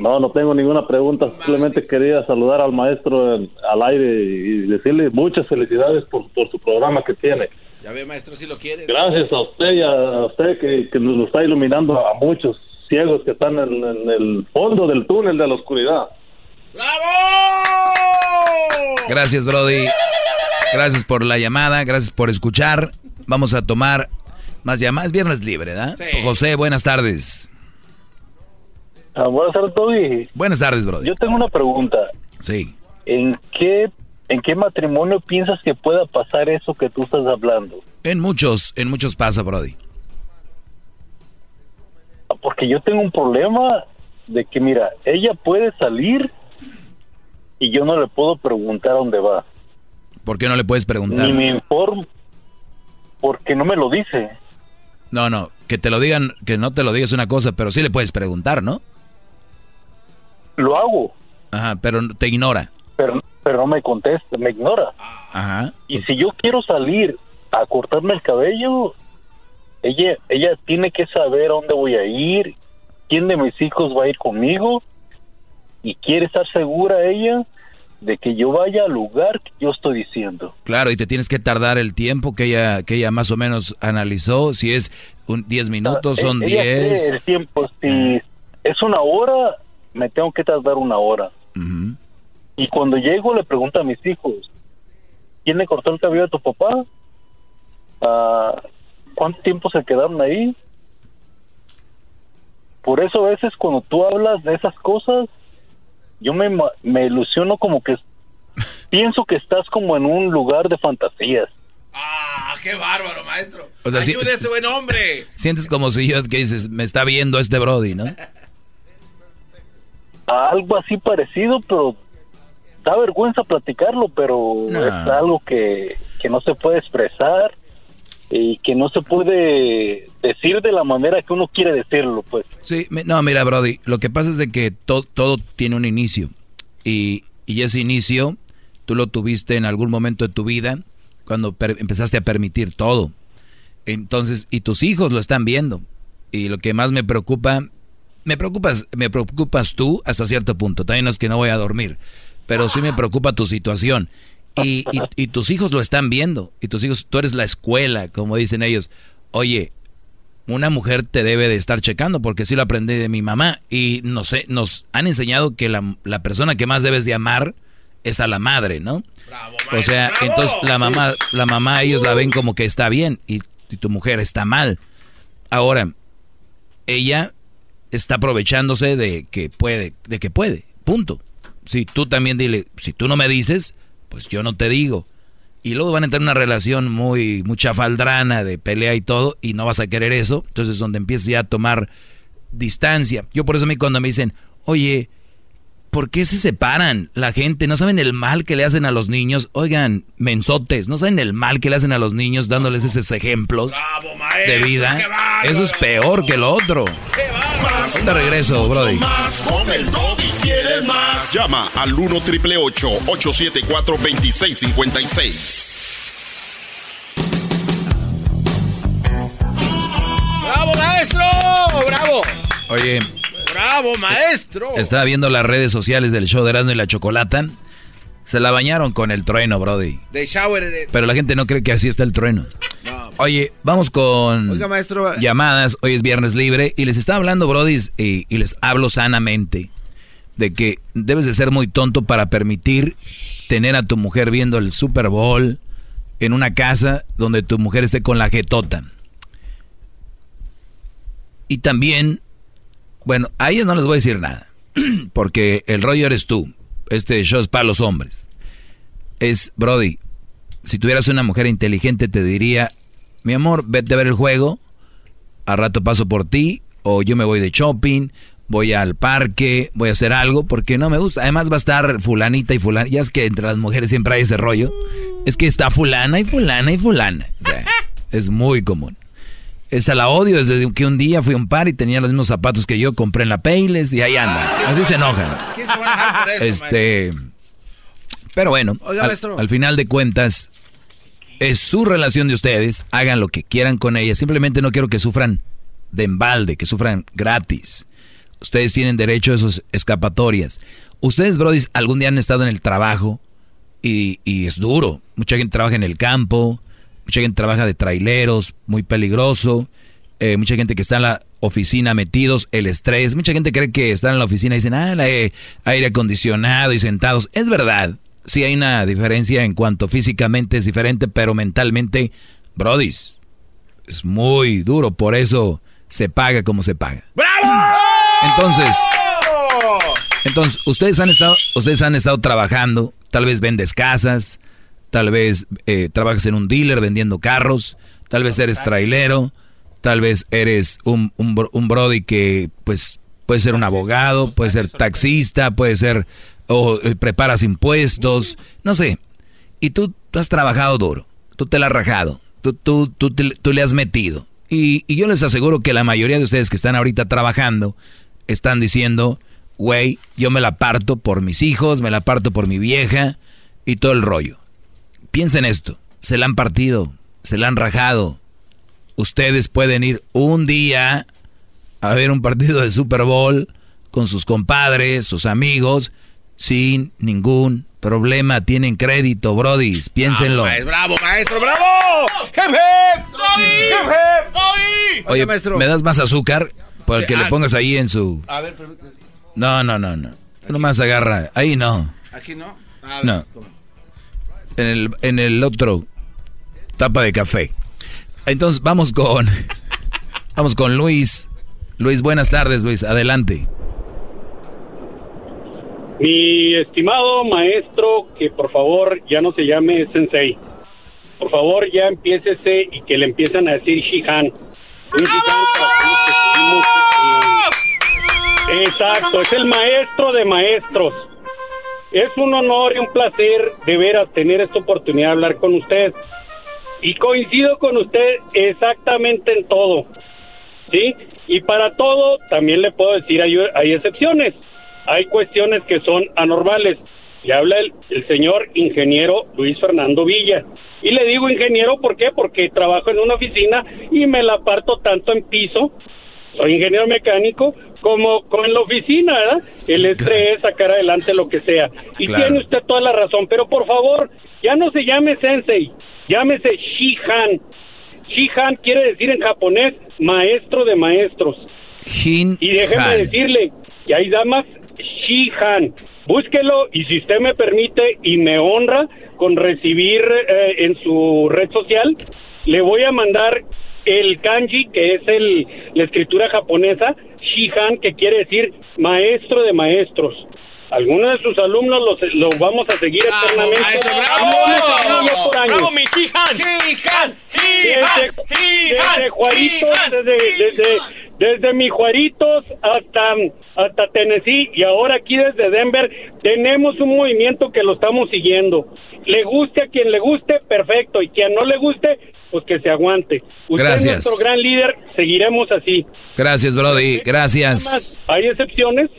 Speaker 36: No, no tengo ninguna pregunta, simplemente quería saludar al maestro al aire y decirle muchas felicidades por, su programa que tiene.
Speaker 2: Ya ve, maestro, si lo quiere.
Speaker 36: Gracias a usted y a usted que, nos está iluminando a muchos ciegos que están en, el fondo del túnel de la oscuridad.
Speaker 2: ¡Bravo!
Speaker 1: Gracias, Brody. Gracias por la llamada, gracias por escuchar. Vamos a tomar más llamadas. Viernes libre, ¿verdad? José, buenas tardes.
Speaker 36: Ah, buenas tardes, Toby.
Speaker 1: Buenas tardes, brother.
Speaker 36: Yo tengo una pregunta.
Speaker 1: Sí.
Speaker 36: ¿En qué ¿En qué matrimonio piensas que pueda pasar eso que tú estás hablando?
Speaker 1: En muchos, en muchos pasa, Brody.
Speaker 36: Porque yo tengo un problema de que, mira, ella puede salir y yo no le puedo preguntar a dónde va.
Speaker 1: ¿Por qué no le puedes preguntar?
Speaker 36: Ni me informo, porque no me lo dice.
Speaker 1: No, no, que te lo digan, que no te lo digas una cosa, pero sí le puedes preguntar, ¿no?
Speaker 36: Lo hago.
Speaker 1: Ajá, pero te ignora.
Speaker 36: Pero, pero no me contesta, me ignora.
Speaker 1: Ajá.
Speaker 36: Y si yo quiero salir a cortarme el cabello, ella, ella tiene que saber a dónde voy a ir, quién de mis hijos va a ir conmigo, y quiere estar segura ella de que yo vaya al lugar que yo estoy diciendo.
Speaker 1: Claro, y te tienes que tardar el tiempo que ella que ella más o menos analizó, si es un 10 minutos,
Speaker 36: Ah,
Speaker 1: son
Speaker 36: ella quiere
Speaker 1: 10.
Speaker 36: El tiempo, si es una hora, me tengo que tardar una hora. Y cuando llego le pregunto a mis hijos, ¿quién le cortó el cabello a tu papá? Ah, ¿Cuánto tiempo se quedaron ahí? Por eso a veces cuando tú hablas de esas cosas, yo me, ma- me ilusiono como que pienso que estás como en un lugar de fantasías.
Speaker 2: ¡Ah, qué bárbaro, maestro!
Speaker 1: O sea, sí-
Speaker 2: ¡Ayude a este buen hombre!
Speaker 1: Sientes como si yo que dices, me está viendo este Brody, ¿no?
Speaker 36: Algo así parecido, pero da vergüenza platicarlo, pero
Speaker 1: No.
Speaker 36: es algo que, que no se puede expresar y que no se puede decir de la manera que uno quiere decirlo, pues.
Speaker 1: Sí, no, mira, Brody, lo que pasa es de que to- todo tiene un inicio. Y, y ese inicio tú lo tuviste en algún momento de tu vida cuando empezaste a permitir todo. Entonces, y tus hijos lo están viendo. Y lo que más me preocupa, me preocupas, me preocupas tú hasta cierto punto. También es que no voy a dormir, pero sí me preocupa tu situación. Y, y- y tus hijos lo están viendo. Y tus hijos, tú eres la escuela, como dicen ellos. Oye, una mujer te debe de estar checando, porque sí lo aprendí de mi mamá. Y no sé, nos han enseñado que la, la persona que más debes de amar es a la madre, ¿no? o sea, entonces la mamá, la mamá ellos la ven como que está bien y, y tu mujer está mal. Ahora, ella está aprovechándose de que puede, de que puede, punto. Si tú también dile, si tú no me dices, pues yo no te digo. Y luego van a entrar en una relación muy, mucha faldrana de pelea y todo, y no vas a querer eso. Entonces es donde empiezas ya a tomar distancia. Yo por eso a mí cuando me dicen, oye, ¿por qué se separan la gente? ¿No saben el mal que le hacen a los niños? Oigan, mensotes, ¿no saben el mal que le hacen a los niños dándoles esos ejemplos de vida? Eso es peor que lo otro. Te regreso, Brody.
Speaker 9: Más con el y quieres más.
Speaker 37: Llama al 1 triple 874 2656.
Speaker 2: ¡Bravo, maestro! ¡Bravo!
Speaker 1: Oye,
Speaker 2: ¡Bravo, maestro!
Speaker 1: estaba viendo las redes sociales del show de Erasmo y la Chocolata. Se la bañaron con el trueno, Brody.
Speaker 2: De shower. de-
Speaker 1: Pero la gente no cree que así está el trueno. Oye, vamos con
Speaker 2: Oiga, maestro.
Speaker 1: llamadas. Hoy es viernes libre y les está hablando, Brody, y, y les hablo sanamente de que debes de ser muy tonto para permitir tener a tu mujer viendo el Super Bowl en una casa donde tu mujer esté con la jetota. Y también, bueno, a ellos no les voy a decir nada, porque el rollo eres tú. Este show es para los hombres. Es, Brody, si tuvieras una mujer inteligente te diría, mi amor, vete a ver el juego, a rato paso por ti, o yo me voy de shopping, voy al parque, voy a hacer algo, porque no me gusta. Además va a estar fulanita y fulana, ya es que entre las mujeres siempre hay ese rollo. Es que está fulana y fulana y fulana. O sea, es muy común. Esa la odio desde que un día fui a un par y tenía los mismos zapatos que yo, compré en la Payless y ahí andan. Así se enojan.
Speaker 2: ¿Quién se va a enojar por eso,
Speaker 1: Este, pero bueno,
Speaker 2: Oiga,
Speaker 1: al,
Speaker 2: maestro.
Speaker 1: al final de cuentas, es su relación de ustedes, hagan lo que quieran con ella, simplemente no quiero que sufran de embalde, que sufran gratis. Ustedes tienen derecho a esas escapatorias. Ustedes, Brody, algún día han estado en el trabajo y, y es duro. Mucha gente trabaja en el campo, mucha gente trabaja de traileros, muy peligroso. eh, mucha gente que está en la oficina metidos, el estrés. Mucha gente cree que están en la oficina y dicen, ah, el aire, aire acondicionado y sentados. Es verdad, sí hay una diferencia en cuanto físicamente es diferente, pero mentalmente, brodis, es muy duro. Por eso se paga como se paga. Entonces, entonces ustedes han estado, ustedes han estado trabajando Tal vez vendes casas, tal vez eh, trabajas en un dealer vendiendo carros, tal vez eres trailero, tal vez eres un, un, un brody que pues puede ser un abogado, puede ser taxista, puede ser o eh, preparas impuestos, no sé. Y tú, has trabajado duro, tú te la has rajado, tú, tú, tú, tú le has metido. Y, y, yo les aseguro que la mayoría de ustedes que están ahorita trabajando están diciendo, güey, yo me la parto por mis hijos, me la parto por mi vieja y todo el rollo. Piensen esto, se la han partido, se la han rajado. Ustedes pueden ir un día a ver un partido de Super Bowl con sus compadres, sus amigos, sin ningún problema. Tienen crédito, brodis, piénsenlo.
Speaker 2: ¡Bravo, maestro, bravo!
Speaker 1: Oye, maestro. ¿me das más azúcar? Para que le ah, pongas ahí en su...
Speaker 2: A ver,
Speaker 1: no, no, no, no. Tú nomás agarra. Ahí no.
Speaker 2: ¿Aquí no?
Speaker 1: no. En el, en el otro tapa de café. Entonces vamos con... vamos con Luis. Luis, buenas tardes, Luis. Adelante.
Speaker 33: Mi estimado maestro, que por favor ya no se llame Sensei. Por favor ya empiécese y que le empiezan a decir Shihan. Exacto, es el maestro de maestros. Es un honor y un placer de veras tener esta oportunidad de hablar con usted. Y coincido con usted exactamente en todo. ¿Sí? Y para todo, también le puedo decir, hay, hay excepciones. Hay cuestiones que son anormales. Le habla el, señor ingeniero Luis Fernando Villa. Y le digo ingeniero, ¿por qué? Porque trabajo en una oficina y me la parto tanto en piso. Ingeniero mecánico como, como en la oficina, ¿verdad? El estrés, sacar adelante lo que sea. Y tiene usted toda la razón, pero por favor, ya no se llame sensei, llámese Shihan. Shihan quiere decir en japonés maestro de maestros. y déjeme decirle, y hay damas, Shihan. Búsquelo y si usted me permite y me honra con recibir eh, en su red social, le voy a mandar el kanji, que es el, la escritura japonesa, Shihan, que quiere decir maestro de maestros. Algunos de sus alumnos los, los vamos a seguir eternamente.
Speaker 9: ¡Bravo! ¡Bravo, mi Shihan! ¡Shihan! ¡Shihan!
Speaker 33: Desde, Juaritos, desde, desde, desde mi Juaritos hasta, hasta Tennessee y ahora aquí desde Denver tenemos un movimiento que lo estamos siguiendo. Le guste a quien le guste, perfecto, y quien no le guste, pues que se aguante. Usted
Speaker 1: Gracias.
Speaker 33: es nuestro gran líder, seguiremos así.
Speaker 1: Gracias, Brody. Gracias.
Speaker 33: Hay excepciones.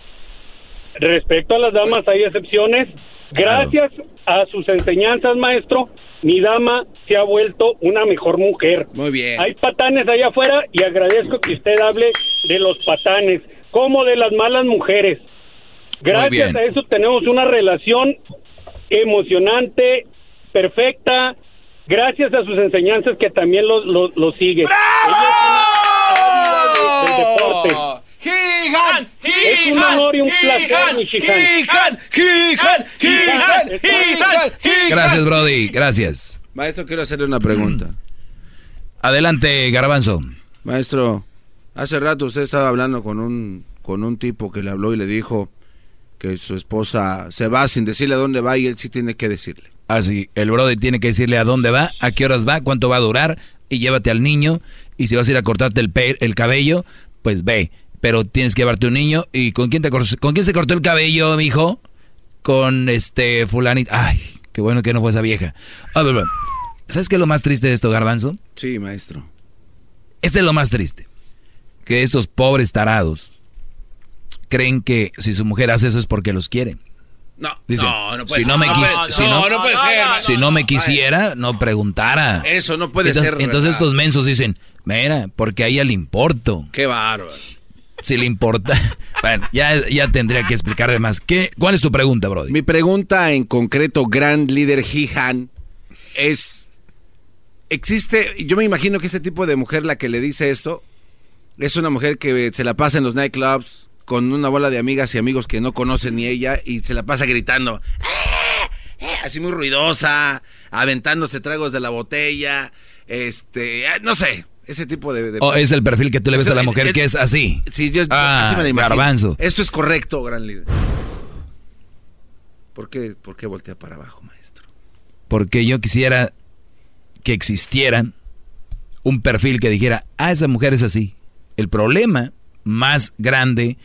Speaker 33: Respecto a las damas, hay excepciones. Gracias a sus enseñanzas, maestro, mi dama se ha vuelto una mejor mujer.
Speaker 2: Muy bien.
Speaker 33: Hay patanes allá afuera y agradezco que usted hable de los patanes, como de las malas mujeres. Gracias a eso tenemos una relación emocionante, perfecta, gracias a sus enseñanzas que también lo, lo, lo sigue.
Speaker 9: ¡Bravo! ¡Gigan!
Speaker 33: Es un honor y un placer, mi
Speaker 9: ¡Gigan! ¡Gigan! ¡Gigan!
Speaker 1: Gracias, Brody. Gracias.
Speaker 2: Maestro, quiero hacerle una pregunta.
Speaker 1: Adelante, Garbanzo.
Speaker 2: Maestro, hace rato usted estaba hablando con un, con un tipo que le habló y le dijo que su esposa se va sin decirle a dónde va y él sí tiene que decirle.
Speaker 1: Así, el brother tiene que decirle a dónde va, a qué horas va, cuánto va a durar y llévate al niño. Y si vas a ir a cortarte el, el cabello, pues ve. Pero tienes que llevarte un niño. ¿Y con quién, te con quién se cortó el cabello, mi hijo? Con este fulanito. Ay, qué bueno que no fue esa vieja. A ver, ¿Sabes qué es lo más triste de esto, Garbanzo?
Speaker 2: Sí, maestro.
Speaker 1: Este es lo más triste. Que estos pobres tarados creen que si su mujer hace eso es porque los quiere.
Speaker 2: No, no, no puede
Speaker 1: si No me si no,
Speaker 2: no, puede ser.
Speaker 1: Si no me quisiera, no preguntara.
Speaker 2: Eso no puede
Speaker 1: ser. Entonces estos mensos dicen, mira, porque a ella le importo.
Speaker 2: Qué bárbaro.
Speaker 1: Si le importa. bueno, ya, ya tendría que explicar de más. ¿Qué, ¿Cuál es tu pregunta, Brody?
Speaker 2: Mi pregunta en concreto, gran líder Jihan, es... Existe, yo me imagino que ese tipo de mujer la que le dice esto, es una mujer que se la pasa en los nightclubs, con una bola de amigas y amigos que no conocen ni ella y se la pasa gritando. ¡Eh! ¡Eh! Así muy ruidosa, aventándose tragos de la botella, este, eh, no sé, ese tipo de...
Speaker 1: O es el perfil que tú le ves a la mujer que es así.
Speaker 2: Sí, yo
Speaker 1: ah,
Speaker 2: así me
Speaker 1: Garbanzo.
Speaker 2: Esto es correcto, gran líder. ¿Por qué, ¿Por qué voltea para abajo, maestro?
Speaker 1: Porque yo quisiera que existiera un perfil que dijera, ah, esa mujer es así. El problema más grande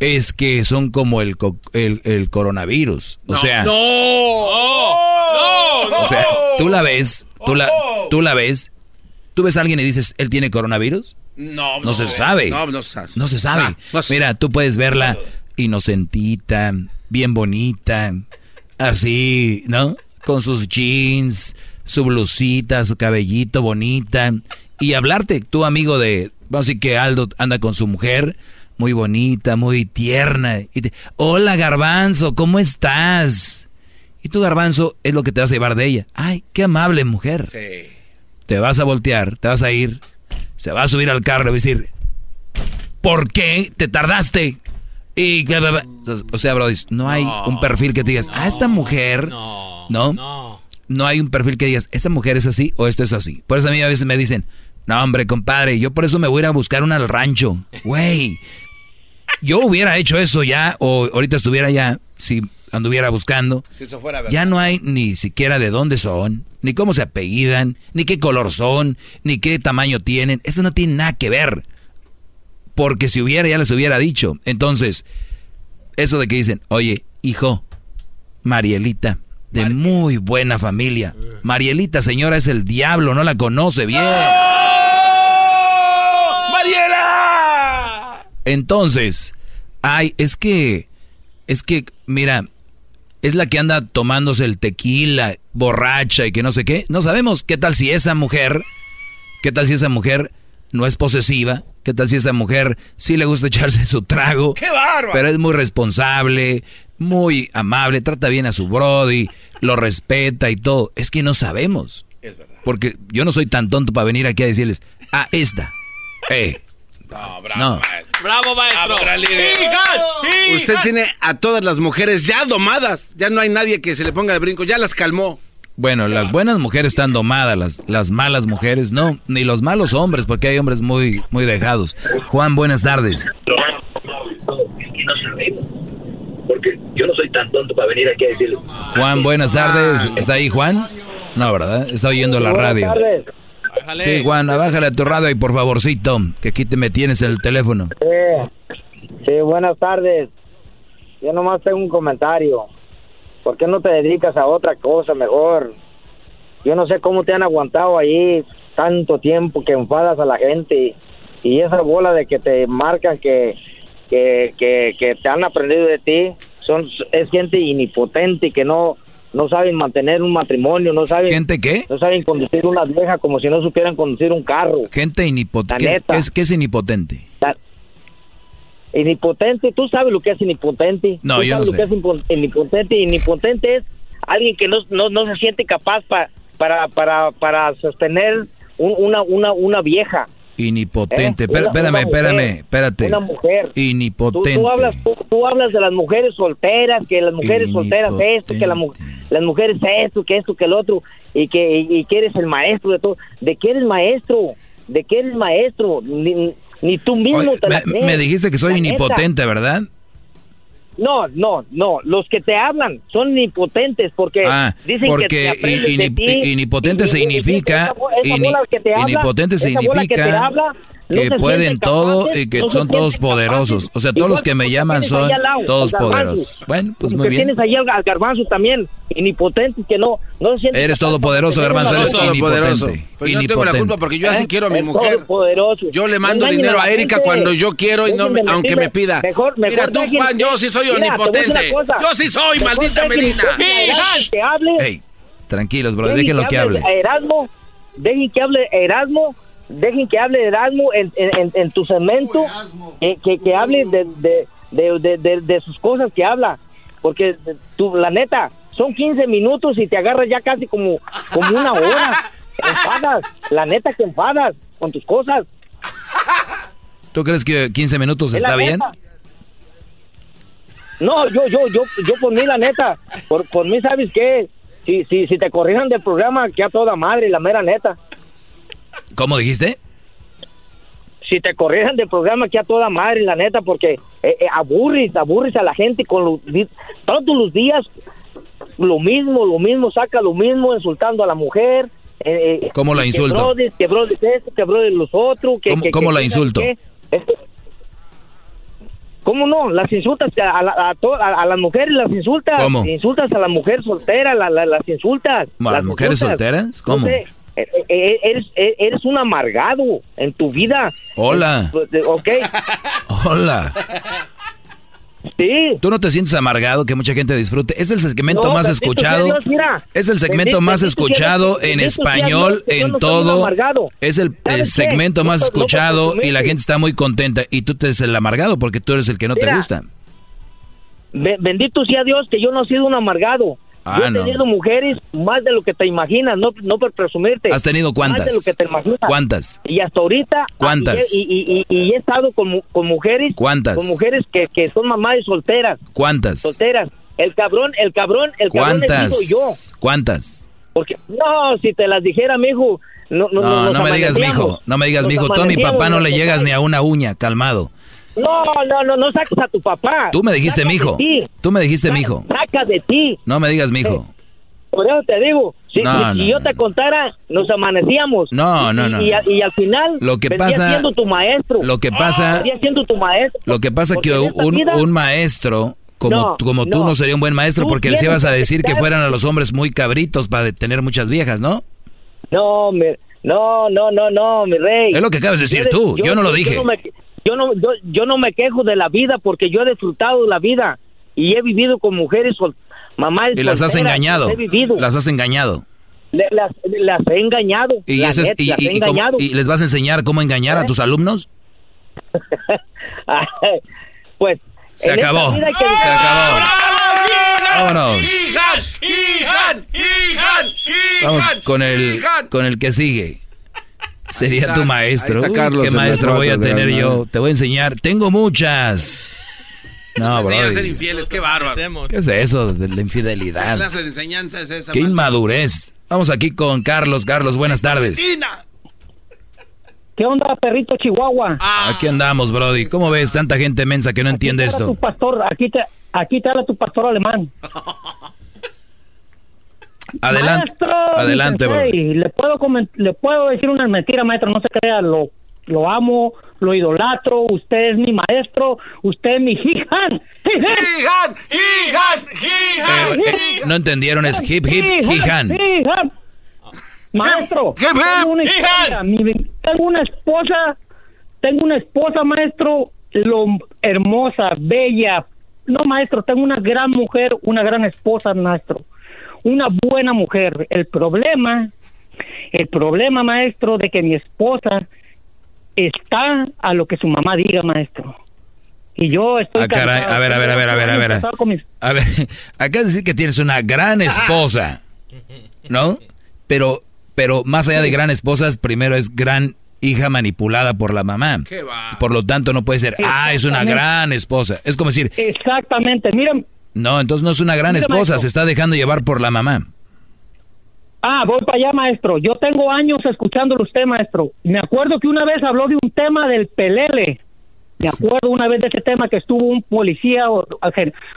Speaker 1: es que son como el, co- el, el coronavirus. O sea,
Speaker 9: ¡No! ¡No!
Speaker 1: o sea, tú la ves, tú la, tú la ves, tú ves a alguien y dices, ¿él tiene coronavirus?
Speaker 2: No,
Speaker 1: No se sabe.
Speaker 2: No, no se sabe.
Speaker 1: No se sabe.
Speaker 2: Ah, no se-
Speaker 1: Mira, tú puedes verla inocentita, bien bonita, así, ¿no? Con sus jeans, su blusita, su cabellito bonita. Y hablarte, tú amigo de, vamos a decir que Aldo anda con su mujer, muy bonita, muy tierna. Y te, Hola garbanzo, ¿cómo estás? Y tú garbanzo es lo que te vas a llevar de ella. Ay, qué amable mujer. Te vas a voltear, te vas a ir, se va a subir al carro y va a decir, ¿por qué te tardaste? Y bla, bla, bla. o sea, Brody, no hay un perfil que te digas, ah, esta mujer, no, no, hay un perfil que digas, esta mujer es así o esto es así. Por eso a mí a veces me dicen, no, hombre, compadre, yo por eso me voy a ir a buscar una al rancho. Güey, yo hubiera hecho eso ya, o ahorita estuviera ya, si anduviera buscando.
Speaker 2: Si eso fuera verdad.
Speaker 1: Ya no hay ni siquiera de dónde son, ni cómo se apellidan, ni qué color son, ni qué tamaño tienen. Eso no tiene nada que ver. Porque si hubiera, ya les hubiera dicho. Entonces, eso de que dicen, oye, hijo, Marielita, de muy buena familia. Marielita, señora, es el diablo, no la conoce bien. Entonces, ay, es que, es que, mira, es la que anda tomándose el tequila, borracha y que no sé qué. No sabemos qué tal si esa mujer, qué tal si esa mujer no es posesiva, qué tal si esa mujer sí le gusta echarse su trago.
Speaker 9: ¡Qué bárbaro!
Speaker 1: Pero es muy responsable, muy amable, trata bien a su brody, lo respeta y todo. Es que no sabemos.
Speaker 2: Es verdad.
Speaker 1: Porque yo no soy tan tonto para venir aquí a decirles, ah, esta. Eh.
Speaker 2: No, bravo,
Speaker 1: No.
Speaker 2: maestro.
Speaker 9: ¡Bravo, maestro! ¡Hija!
Speaker 2: Usted tiene a todas las mujeres ya domadas. Ya no hay nadie que se le ponga de brinco. Ya las calmó.
Speaker 1: Bueno, las buenas mujeres están domadas, las, las malas mujeres no, ni los malos hombres, porque hay hombres muy, muy dejados. Juan, buenas tardes.
Speaker 38: Porque yo no soy tan tonto para venir aquí a decirle.
Speaker 1: Juan, buenas tardes. ¿Está ahí Juan? No, ¿verdad? Está oyendo la radio. Sí, Juan, bájale a tu radio y por favorcito, que aquí te me tienes en el teléfono.
Speaker 38: Sí, sí, buenas tardes. Yo nomás tengo un comentario. ¿Por qué no te dedicas a otra cosa mejor? Yo no sé cómo te han aguantado ahí tanto tiempo que enfadas a la gente y esa bola de que te marcan que, que, que, que te han aprendido de ti son es gente inipotente que no no saben mantener un matrimonio, no saben
Speaker 1: ¿Gente qué?
Speaker 38: no saben conducir una vieja como si no supieran conducir un carro.
Speaker 1: Gente inipotente. ¿Qué, es, qué es inipotente?
Speaker 38: Inipotente, tú sabes lo que es inipotente.
Speaker 1: No,
Speaker 38: Tú
Speaker 1: yo no
Speaker 38: sabes lo
Speaker 1: sé.
Speaker 38: que es inipotente. Inipotente es alguien que no, no, no se siente capaz pa- para, para, para sostener un- una, una, una vieja.
Speaker 1: Inipotente.
Speaker 38: ¿Eh?
Speaker 1: Espérame, espérame, espérate.
Speaker 38: Una mujer. Tú,
Speaker 1: Inipotente.
Speaker 38: tú hablas, tú, tú hablas de las mujeres solteras, que las mujeres solteras esto, que la las mujeres esto, que esto, que el otro, y que, y, y que eres el maestro de todo. ¿De qué eres maestro? ¿De qué eres maestro? Ni, ni tú mismo
Speaker 1: Oye,
Speaker 38: te la
Speaker 1: me,
Speaker 38: crees.
Speaker 1: me dijiste que soy
Speaker 38: La neta.
Speaker 1: inipotente, ¿verdad?
Speaker 38: No, no, no. Los que te hablan son impotentes porque
Speaker 1: Ah,
Speaker 38: dicen que
Speaker 1: porque
Speaker 38: te aprendes
Speaker 1: i-
Speaker 38: de
Speaker 1: inip-
Speaker 38: ti.
Speaker 1: inipotente
Speaker 38: Y-
Speaker 1: significa
Speaker 38: esa esa bola que te habla, esa bola que te habla,
Speaker 1: que pueden todo
Speaker 38: capaces,
Speaker 1: y que
Speaker 38: no
Speaker 1: son todos
Speaker 38: capaces.
Speaker 1: poderosos. O sea, todos los que me llaman son
Speaker 38: lado,
Speaker 1: todos poderosos. Bueno, pues muy bien.
Speaker 38: tienes ahí al, garbanzo también, inipotentes que no, no se
Speaker 1: Eres todopoderoso,
Speaker 38: de
Speaker 1: garbanzo, eres
Speaker 38: una bola.
Speaker 2: Todopoderoso.
Speaker 1: inipotente.
Speaker 2: Pero yo no tengo la culpa porque yo así
Speaker 38: ¿Eh?
Speaker 2: quiero a mi
Speaker 38: Es
Speaker 2: mujer.
Speaker 38: todopoderoso.
Speaker 2: Yo le mando
Speaker 38: Engañen
Speaker 2: dinero a Erika
Speaker 38: gente.
Speaker 2: cuando yo quiero y no me- aunque me pida.
Speaker 38: Mejor, mejor
Speaker 2: Mira tú, Juan, yo sí soy
Speaker 38: Mira,
Speaker 2: omnipotente. Yo sí soy,
Speaker 38: Mejor
Speaker 2: maldita Melina.
Speaker 38: que- Que hable.
Speaker 1: Ey, tranquilos, bro,
Speaker 38: Dejen
Speaker 1: déjenlo que hable.
Speaker 38: Erasmo, dejen que hable Erasmo, dejen que hable Erasmo en, en, en- en tu segmento, que, que, que hable de, de, de, de, de- de sus cosas que habla, porque tú, la neta, son 15 minutos y te agarras ya casi como, como una hora. Te enfadas, la neta que enfadas con tus cosas.
Speaker 1: ¿Tú crees que 15 minutos está bien?
Speaker 38: neta. No, yo, yo, yo, yo por mí, la neta, por, por mí, ¿sabes qué? Si, si, si te corrijan del programa, que a toda madre, la mera neta.
Speaker 1: ¿Cómo dijiste?
Speaker 38: si te corrieran del programa que a toda madre, la neta, porque eh, eh, aburres, aburres a la gente con los, todos los días lo mismo, lo mismo, saca lo mismo, insultando a la mujer. Eh, eh,
Speaker 1: ¿Cómo la
Speaker 38: que
Speaker 1: insulto?
Speaker 38: Que brothers esto, que brothers los otros. Que,
Speaker 1: ¿Cómo-
Speaker 38: que-
Speaker 1: cómo
Speaker 38: que
Speaker 1: la insulto?
Speaker 38: sabe qué. Es que- ¿Cómo no? Las insultas a, la- a to- a- a las mujeres, las insultas.
Speaker 1: ¿Cómo?
Speaker 38: Insultas a la mujer soltera, la- la- las insultas.
Speaker 1: ¿A las mujeres
Speaker 38: insultas.
Speaker 1: solteras? ¿Cómo?
Speaker 38: No sé, eres, eh, eres un amargado en tu vida.
Speaker 1: Hola.
Speaker 38: Eh, Ok,
Speaker 1: Hola.
Speaker 38: sí.
Speaker 1: ¿Tú no te sientes amargado que mucha gente disfrute? Es el segmento
Speaker 38: No,
Speaker 1: más escuchado.
Speaker 38: sea Dios, mira.
Speaker 1: es el segmento
Speaker 38: Bendito-
Speaker 1: más escuchado en
Speaker 38: bendito
Speaker 1: español,
Speaker 38: Dios,
Speaker 1: en
Speaker 38: no
Speaker 1: todo.
Speaker 38: amargado.
Speaker 1: Es el, segmento más
Speaker 38: no
Speaker 1: escuchado y la gente está muy contenta. Y tú te eres el amargado porque tú eres el que no te gusta.
Speaker 38: Be- bendito sea Dios que yo no he sido un amargado.
Speaker 1: Ah,
Speaker 38: yo he
Speaker 1: no.
Speaker 38: tenido mujeres más de lo que te imaginas, no, no por presumirte.
Speaker 1: ¿Has tenido cuántas?
Speaker 38: Más de lo que te imaginas.
Speaker 1: ¿Cuántas?
Speaker 38: Y hasta ahorita.
Speaker 1: ¿Cuántas?
Speaker 38: Y, y- y- y he estado con, con mujeres.
Speaker 1: ¿Cuántas?
Speaker 38: Con mujeres que, que son mamás solteras.
Speaker 1: ¿Cuántas?
Speaker 38: Solteras. El cabrón, el cabrón, el cabrón he
Speaker 1: ¿Cuántas?
Speaker 38: sido yo.
Speaker 1: ¿Cuántas?
Speaker 38: Porque, no, si te las dijera, mijo. No, no,
Speaker 1: No, no me digas mijo, no me digas mijo. Tú a mi papá no le llegas ni a una uña, calmado.
Speaker 38: No, no, no, no saques a tu papá.
Speaker 1: Tú me dijiste
Speaker 38: Saca
Speaker 1: mijo. Tú me dijiste mijo.
Speaker 38: Saca de ti.
Speaker 1: No me digas mijo.
Speaker 38: Por eso te digo, si,
Speaker 1: No,
Speaker 38: si-
Speaker 1: no,
Speaker 38: yo te contara, nos amanecíamos.
Speaker 1: No,
Speaker 38: Y-
Speaker 1: no, no,
Speaker 38: Y,
Speaker 1: no.
Speaker 38: y- y al final,
Speaker 1: Lo que pasa-
Speaker 38: siendo tu maestro.
Speaker 1: lo que pasa-
Speaker 38: Vendría siendo tu maestro.
Speaker 1: Lo que pasa que un,
Speaker 38: vida-
Speaker 1: un maestro como,
Speaker 38: No,
Speaker 1: como tú
Speaker 38: no.
Speaker 1: no sería un buen maestro
Speaker 38: Tú
Speaker 1: porque les ibas a decir que fueran a los hombres muy cabritos para tener muchas viejas, ¿no?
Speaker 38: No, mi- no, no, no, no, mi rey.
Speaker 1: Es lo que acabas de decir
Speaker 38: Yo
Speaker 1: tú, yo no lo dije.
Speaker 38: Yo no, me, yo, no, yo, yo no me quejo de la vida porque yo he disfrutado la vida y he vivido con mujeres, sol- mamás
Speaker 1: Y las has engañado.
Speaker 38: He vivido.
Speaker 1: Las has engañado.
Speaker 38: Le- las, las he engañado.
Speaker 1: Y, es- y,
Speaker 38: las
Speaker 1: y-
Speaker 38: he
Speaker 1: y cómo-
Speaker 38: engañado.
Speaker 1: y les vas a enseñar cómo engañar a tus alumnos.
Speaker 38: pues
Speaker 1: Se acabó.
Speaker 38: que-
Speaker 1: Se acabó. Vámonos.
Speaker 2: ¡Hijan! ¡Hijan! ¡Hijan!
Speaker 1: Vamos con el con el que sigue. Sería
Speaker 39: está-
Speaker 1: tu maestro. Uy,
Speaker 39: Carlos
Speaker 1: ¿Qué maestro voy a tener yo? Te voy a enseñar. Tengo muchas. No, bro.
Speaker 39: Enseñar a ser infieles, qué bárbaro.
Speaker 1: ¿Qué es eso de la
Speaker 39: ¿Qué
Speaker 1: infidelidad?
Speaker 39: clase de enseñanza es esa?
Speaker 1: Qué inmadurez. Vamos aquí con Carlos. Carlos, buenas tardes.
Speaker 33: ¿Qué onda, perrito Chihuahua?
Speaker 1: Aquí andamos, Brody. ¿Cómo ves tanta gente mensa que no entiende
Speaker 33: Aquí
Speaker 1: esto?
Speaker 33: Tu pastor, aquí te, aquí te habla tu pastor alemán.
Speaker 1: Adelante,
Speaker 33: Maestro,
Speaker 1: adelante, bro.
Speaker 33: Le puedo, comen- le puedo decir una mentira, maestro, no se crea, lo, lo amo, lo idolatro, usted es mi maestro, usted es mi hijan.
Speaker 2: ¡Hijan! ¡Hijan! ¡Hijan!
Speaker 1: Eh, no entendieron, es hip hip hijan.
Speaker 33: Maestro, tengo una, historia, mi- tengo una esposa, tengo una esposa, maestro, lo hermosa, bella. No, maestro, tengo una gran mujer, una gran esposa, maestro. Una buena mujer. El problema, el problema, maestro, de que mi esposa está a lo que su mamá diga, maestro. Y yo estoy
Speaker 1: Ah, caray. A ver, a ver, a ver, a ver, a ver. A ver, acá decir que tienes una gran esposa, ¿no? Pero, pero más allá de gran esposa, primero es gran hija manipulada por la mamá. Por lo tanto, no puede ser, ah, es una gran esposa. Es como decir,
Speaker 33: Exactamente. Miren,
Speaker 1: no, entonces no es una gran esposa,
Speaker 33: maestro.
Speaker 1: se está dejando llevar por la mamá.
Speaker 33: Ah, voy para allá, maestro. Yo tengo años escuchándolo usted, maestro. Me acuerdo que una vez habló de un tema del pelele. Me acuerdo una vez de ese tema que estuvo un policía,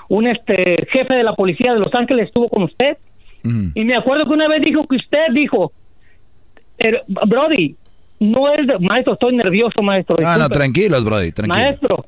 Speaker 33: un este jefe de la policía de Los Ángeles estuvo con usted. Y me acuerdo que una vez dijo que usted dijo, "Er, Brody, no es, de- maestro, estoy nervioso, maestro.
Speaker 1: Ah, no,
Speaker 33: disculpe".
Speaker 1: tranquilos, Brody, tranquilo.
Speaker 33: Maestro,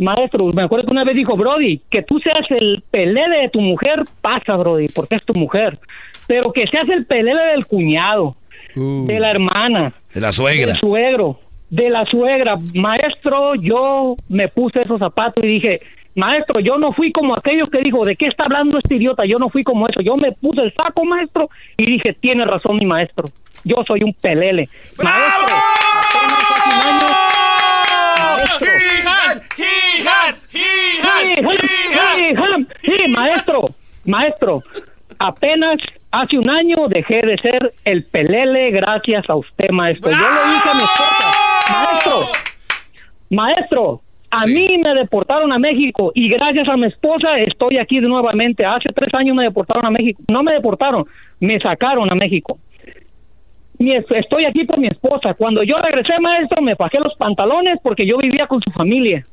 Speaker 33: maestro, me acuerdo que una vez dijo, Brody, que tú seas el pelele de tu mujer, pasa, Brody, porque es tu mujer. Pero que seas el pelele del cuñado, de la hermana,
Speaker 1: De la suegra.
Speaker 33: del suegro, de la suegra. Maestro, yo me puse esos zapatos y dije, maestro, yo no fui como aquellos que dijo, ¿de qué está hablando este idiota? Yo no fui como eso. Yo me puse el saco, maestro, y dije, tiene razón mi maestro. Yo soy un pelele. Año, maestro,
Speaker 2: ¡Hijan! ¡Hijan!
Speaker 33: Sí, Ham, sí, maestro, maestro, apenas hace un año dejé de ser el pelele gracias a usted, maestro. Yo le dije a mi esposa, maestro, maestro, a mí me deportaron a México y gracias a mi esposa estoy aquí de nuevamente. Hace tres años me deportaron a México. No me deportaron, me sacaron a México. Mi es- estoy aquí por mi esposa. Cuando yo regresé, maestro, me bajé los pantalones porque yo vivía con su familia.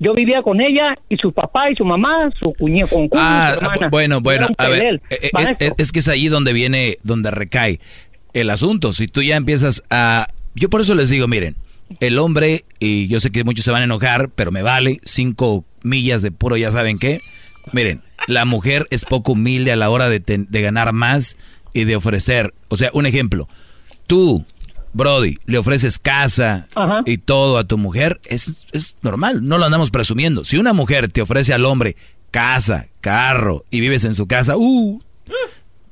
Speaker 40: Yo vivía con ella y su papá y su mamá, su cuñado, con
Speaker 1: Ah,
Speaker 40: su hermana.
Speaker 1: bueno, bueno, a ver, eh, eh, es que es ahí donde viene, donde recae el asunto. Si tú ya empiezas a... Yo por eso les digo, miren, el hombre, y yo sé que muchos se van a enojar, pero me vale, cinco millas de puro ya saben qué. Miren, la mujer es poco humilde a la hora de, ten- de ganar más y de ofrecer. O sea, un ejemplo, tú, Brody, le ofreces casa y todo a tu mujer, es, es normal, no lo andamos presumiendo. Si una mujer te ofrece al hombre casa, carro y vives en su casa, uh,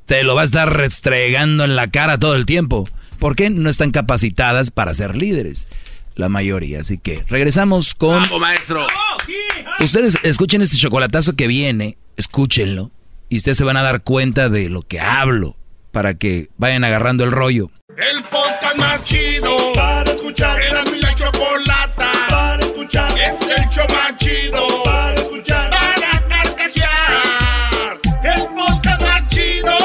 Speaker 1: te lo va a estar restregando en la cara todo el tiempo. ¿Por qué no están capacitadas para ser líderes? La mayoría. Así que regresamos con...
Speaker 2: ¡Bravo, maestro!
Speaker 1: Ustedes escuchen este chocolatazo que viene, escúchenlo, y ustedes se van a dar cuenta de lo que hablo para que vayan agarrando el rollo.
Speaker 9: El podcast más chido para escuchar. Era mi la chocolata para escuchar. Es el show más chido para escuchar. Para carcajear. El podcast más chido.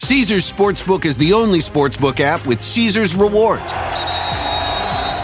Speaker 41: Caesar's Sportsbook is the only sportsbook app with Caesar's rewards.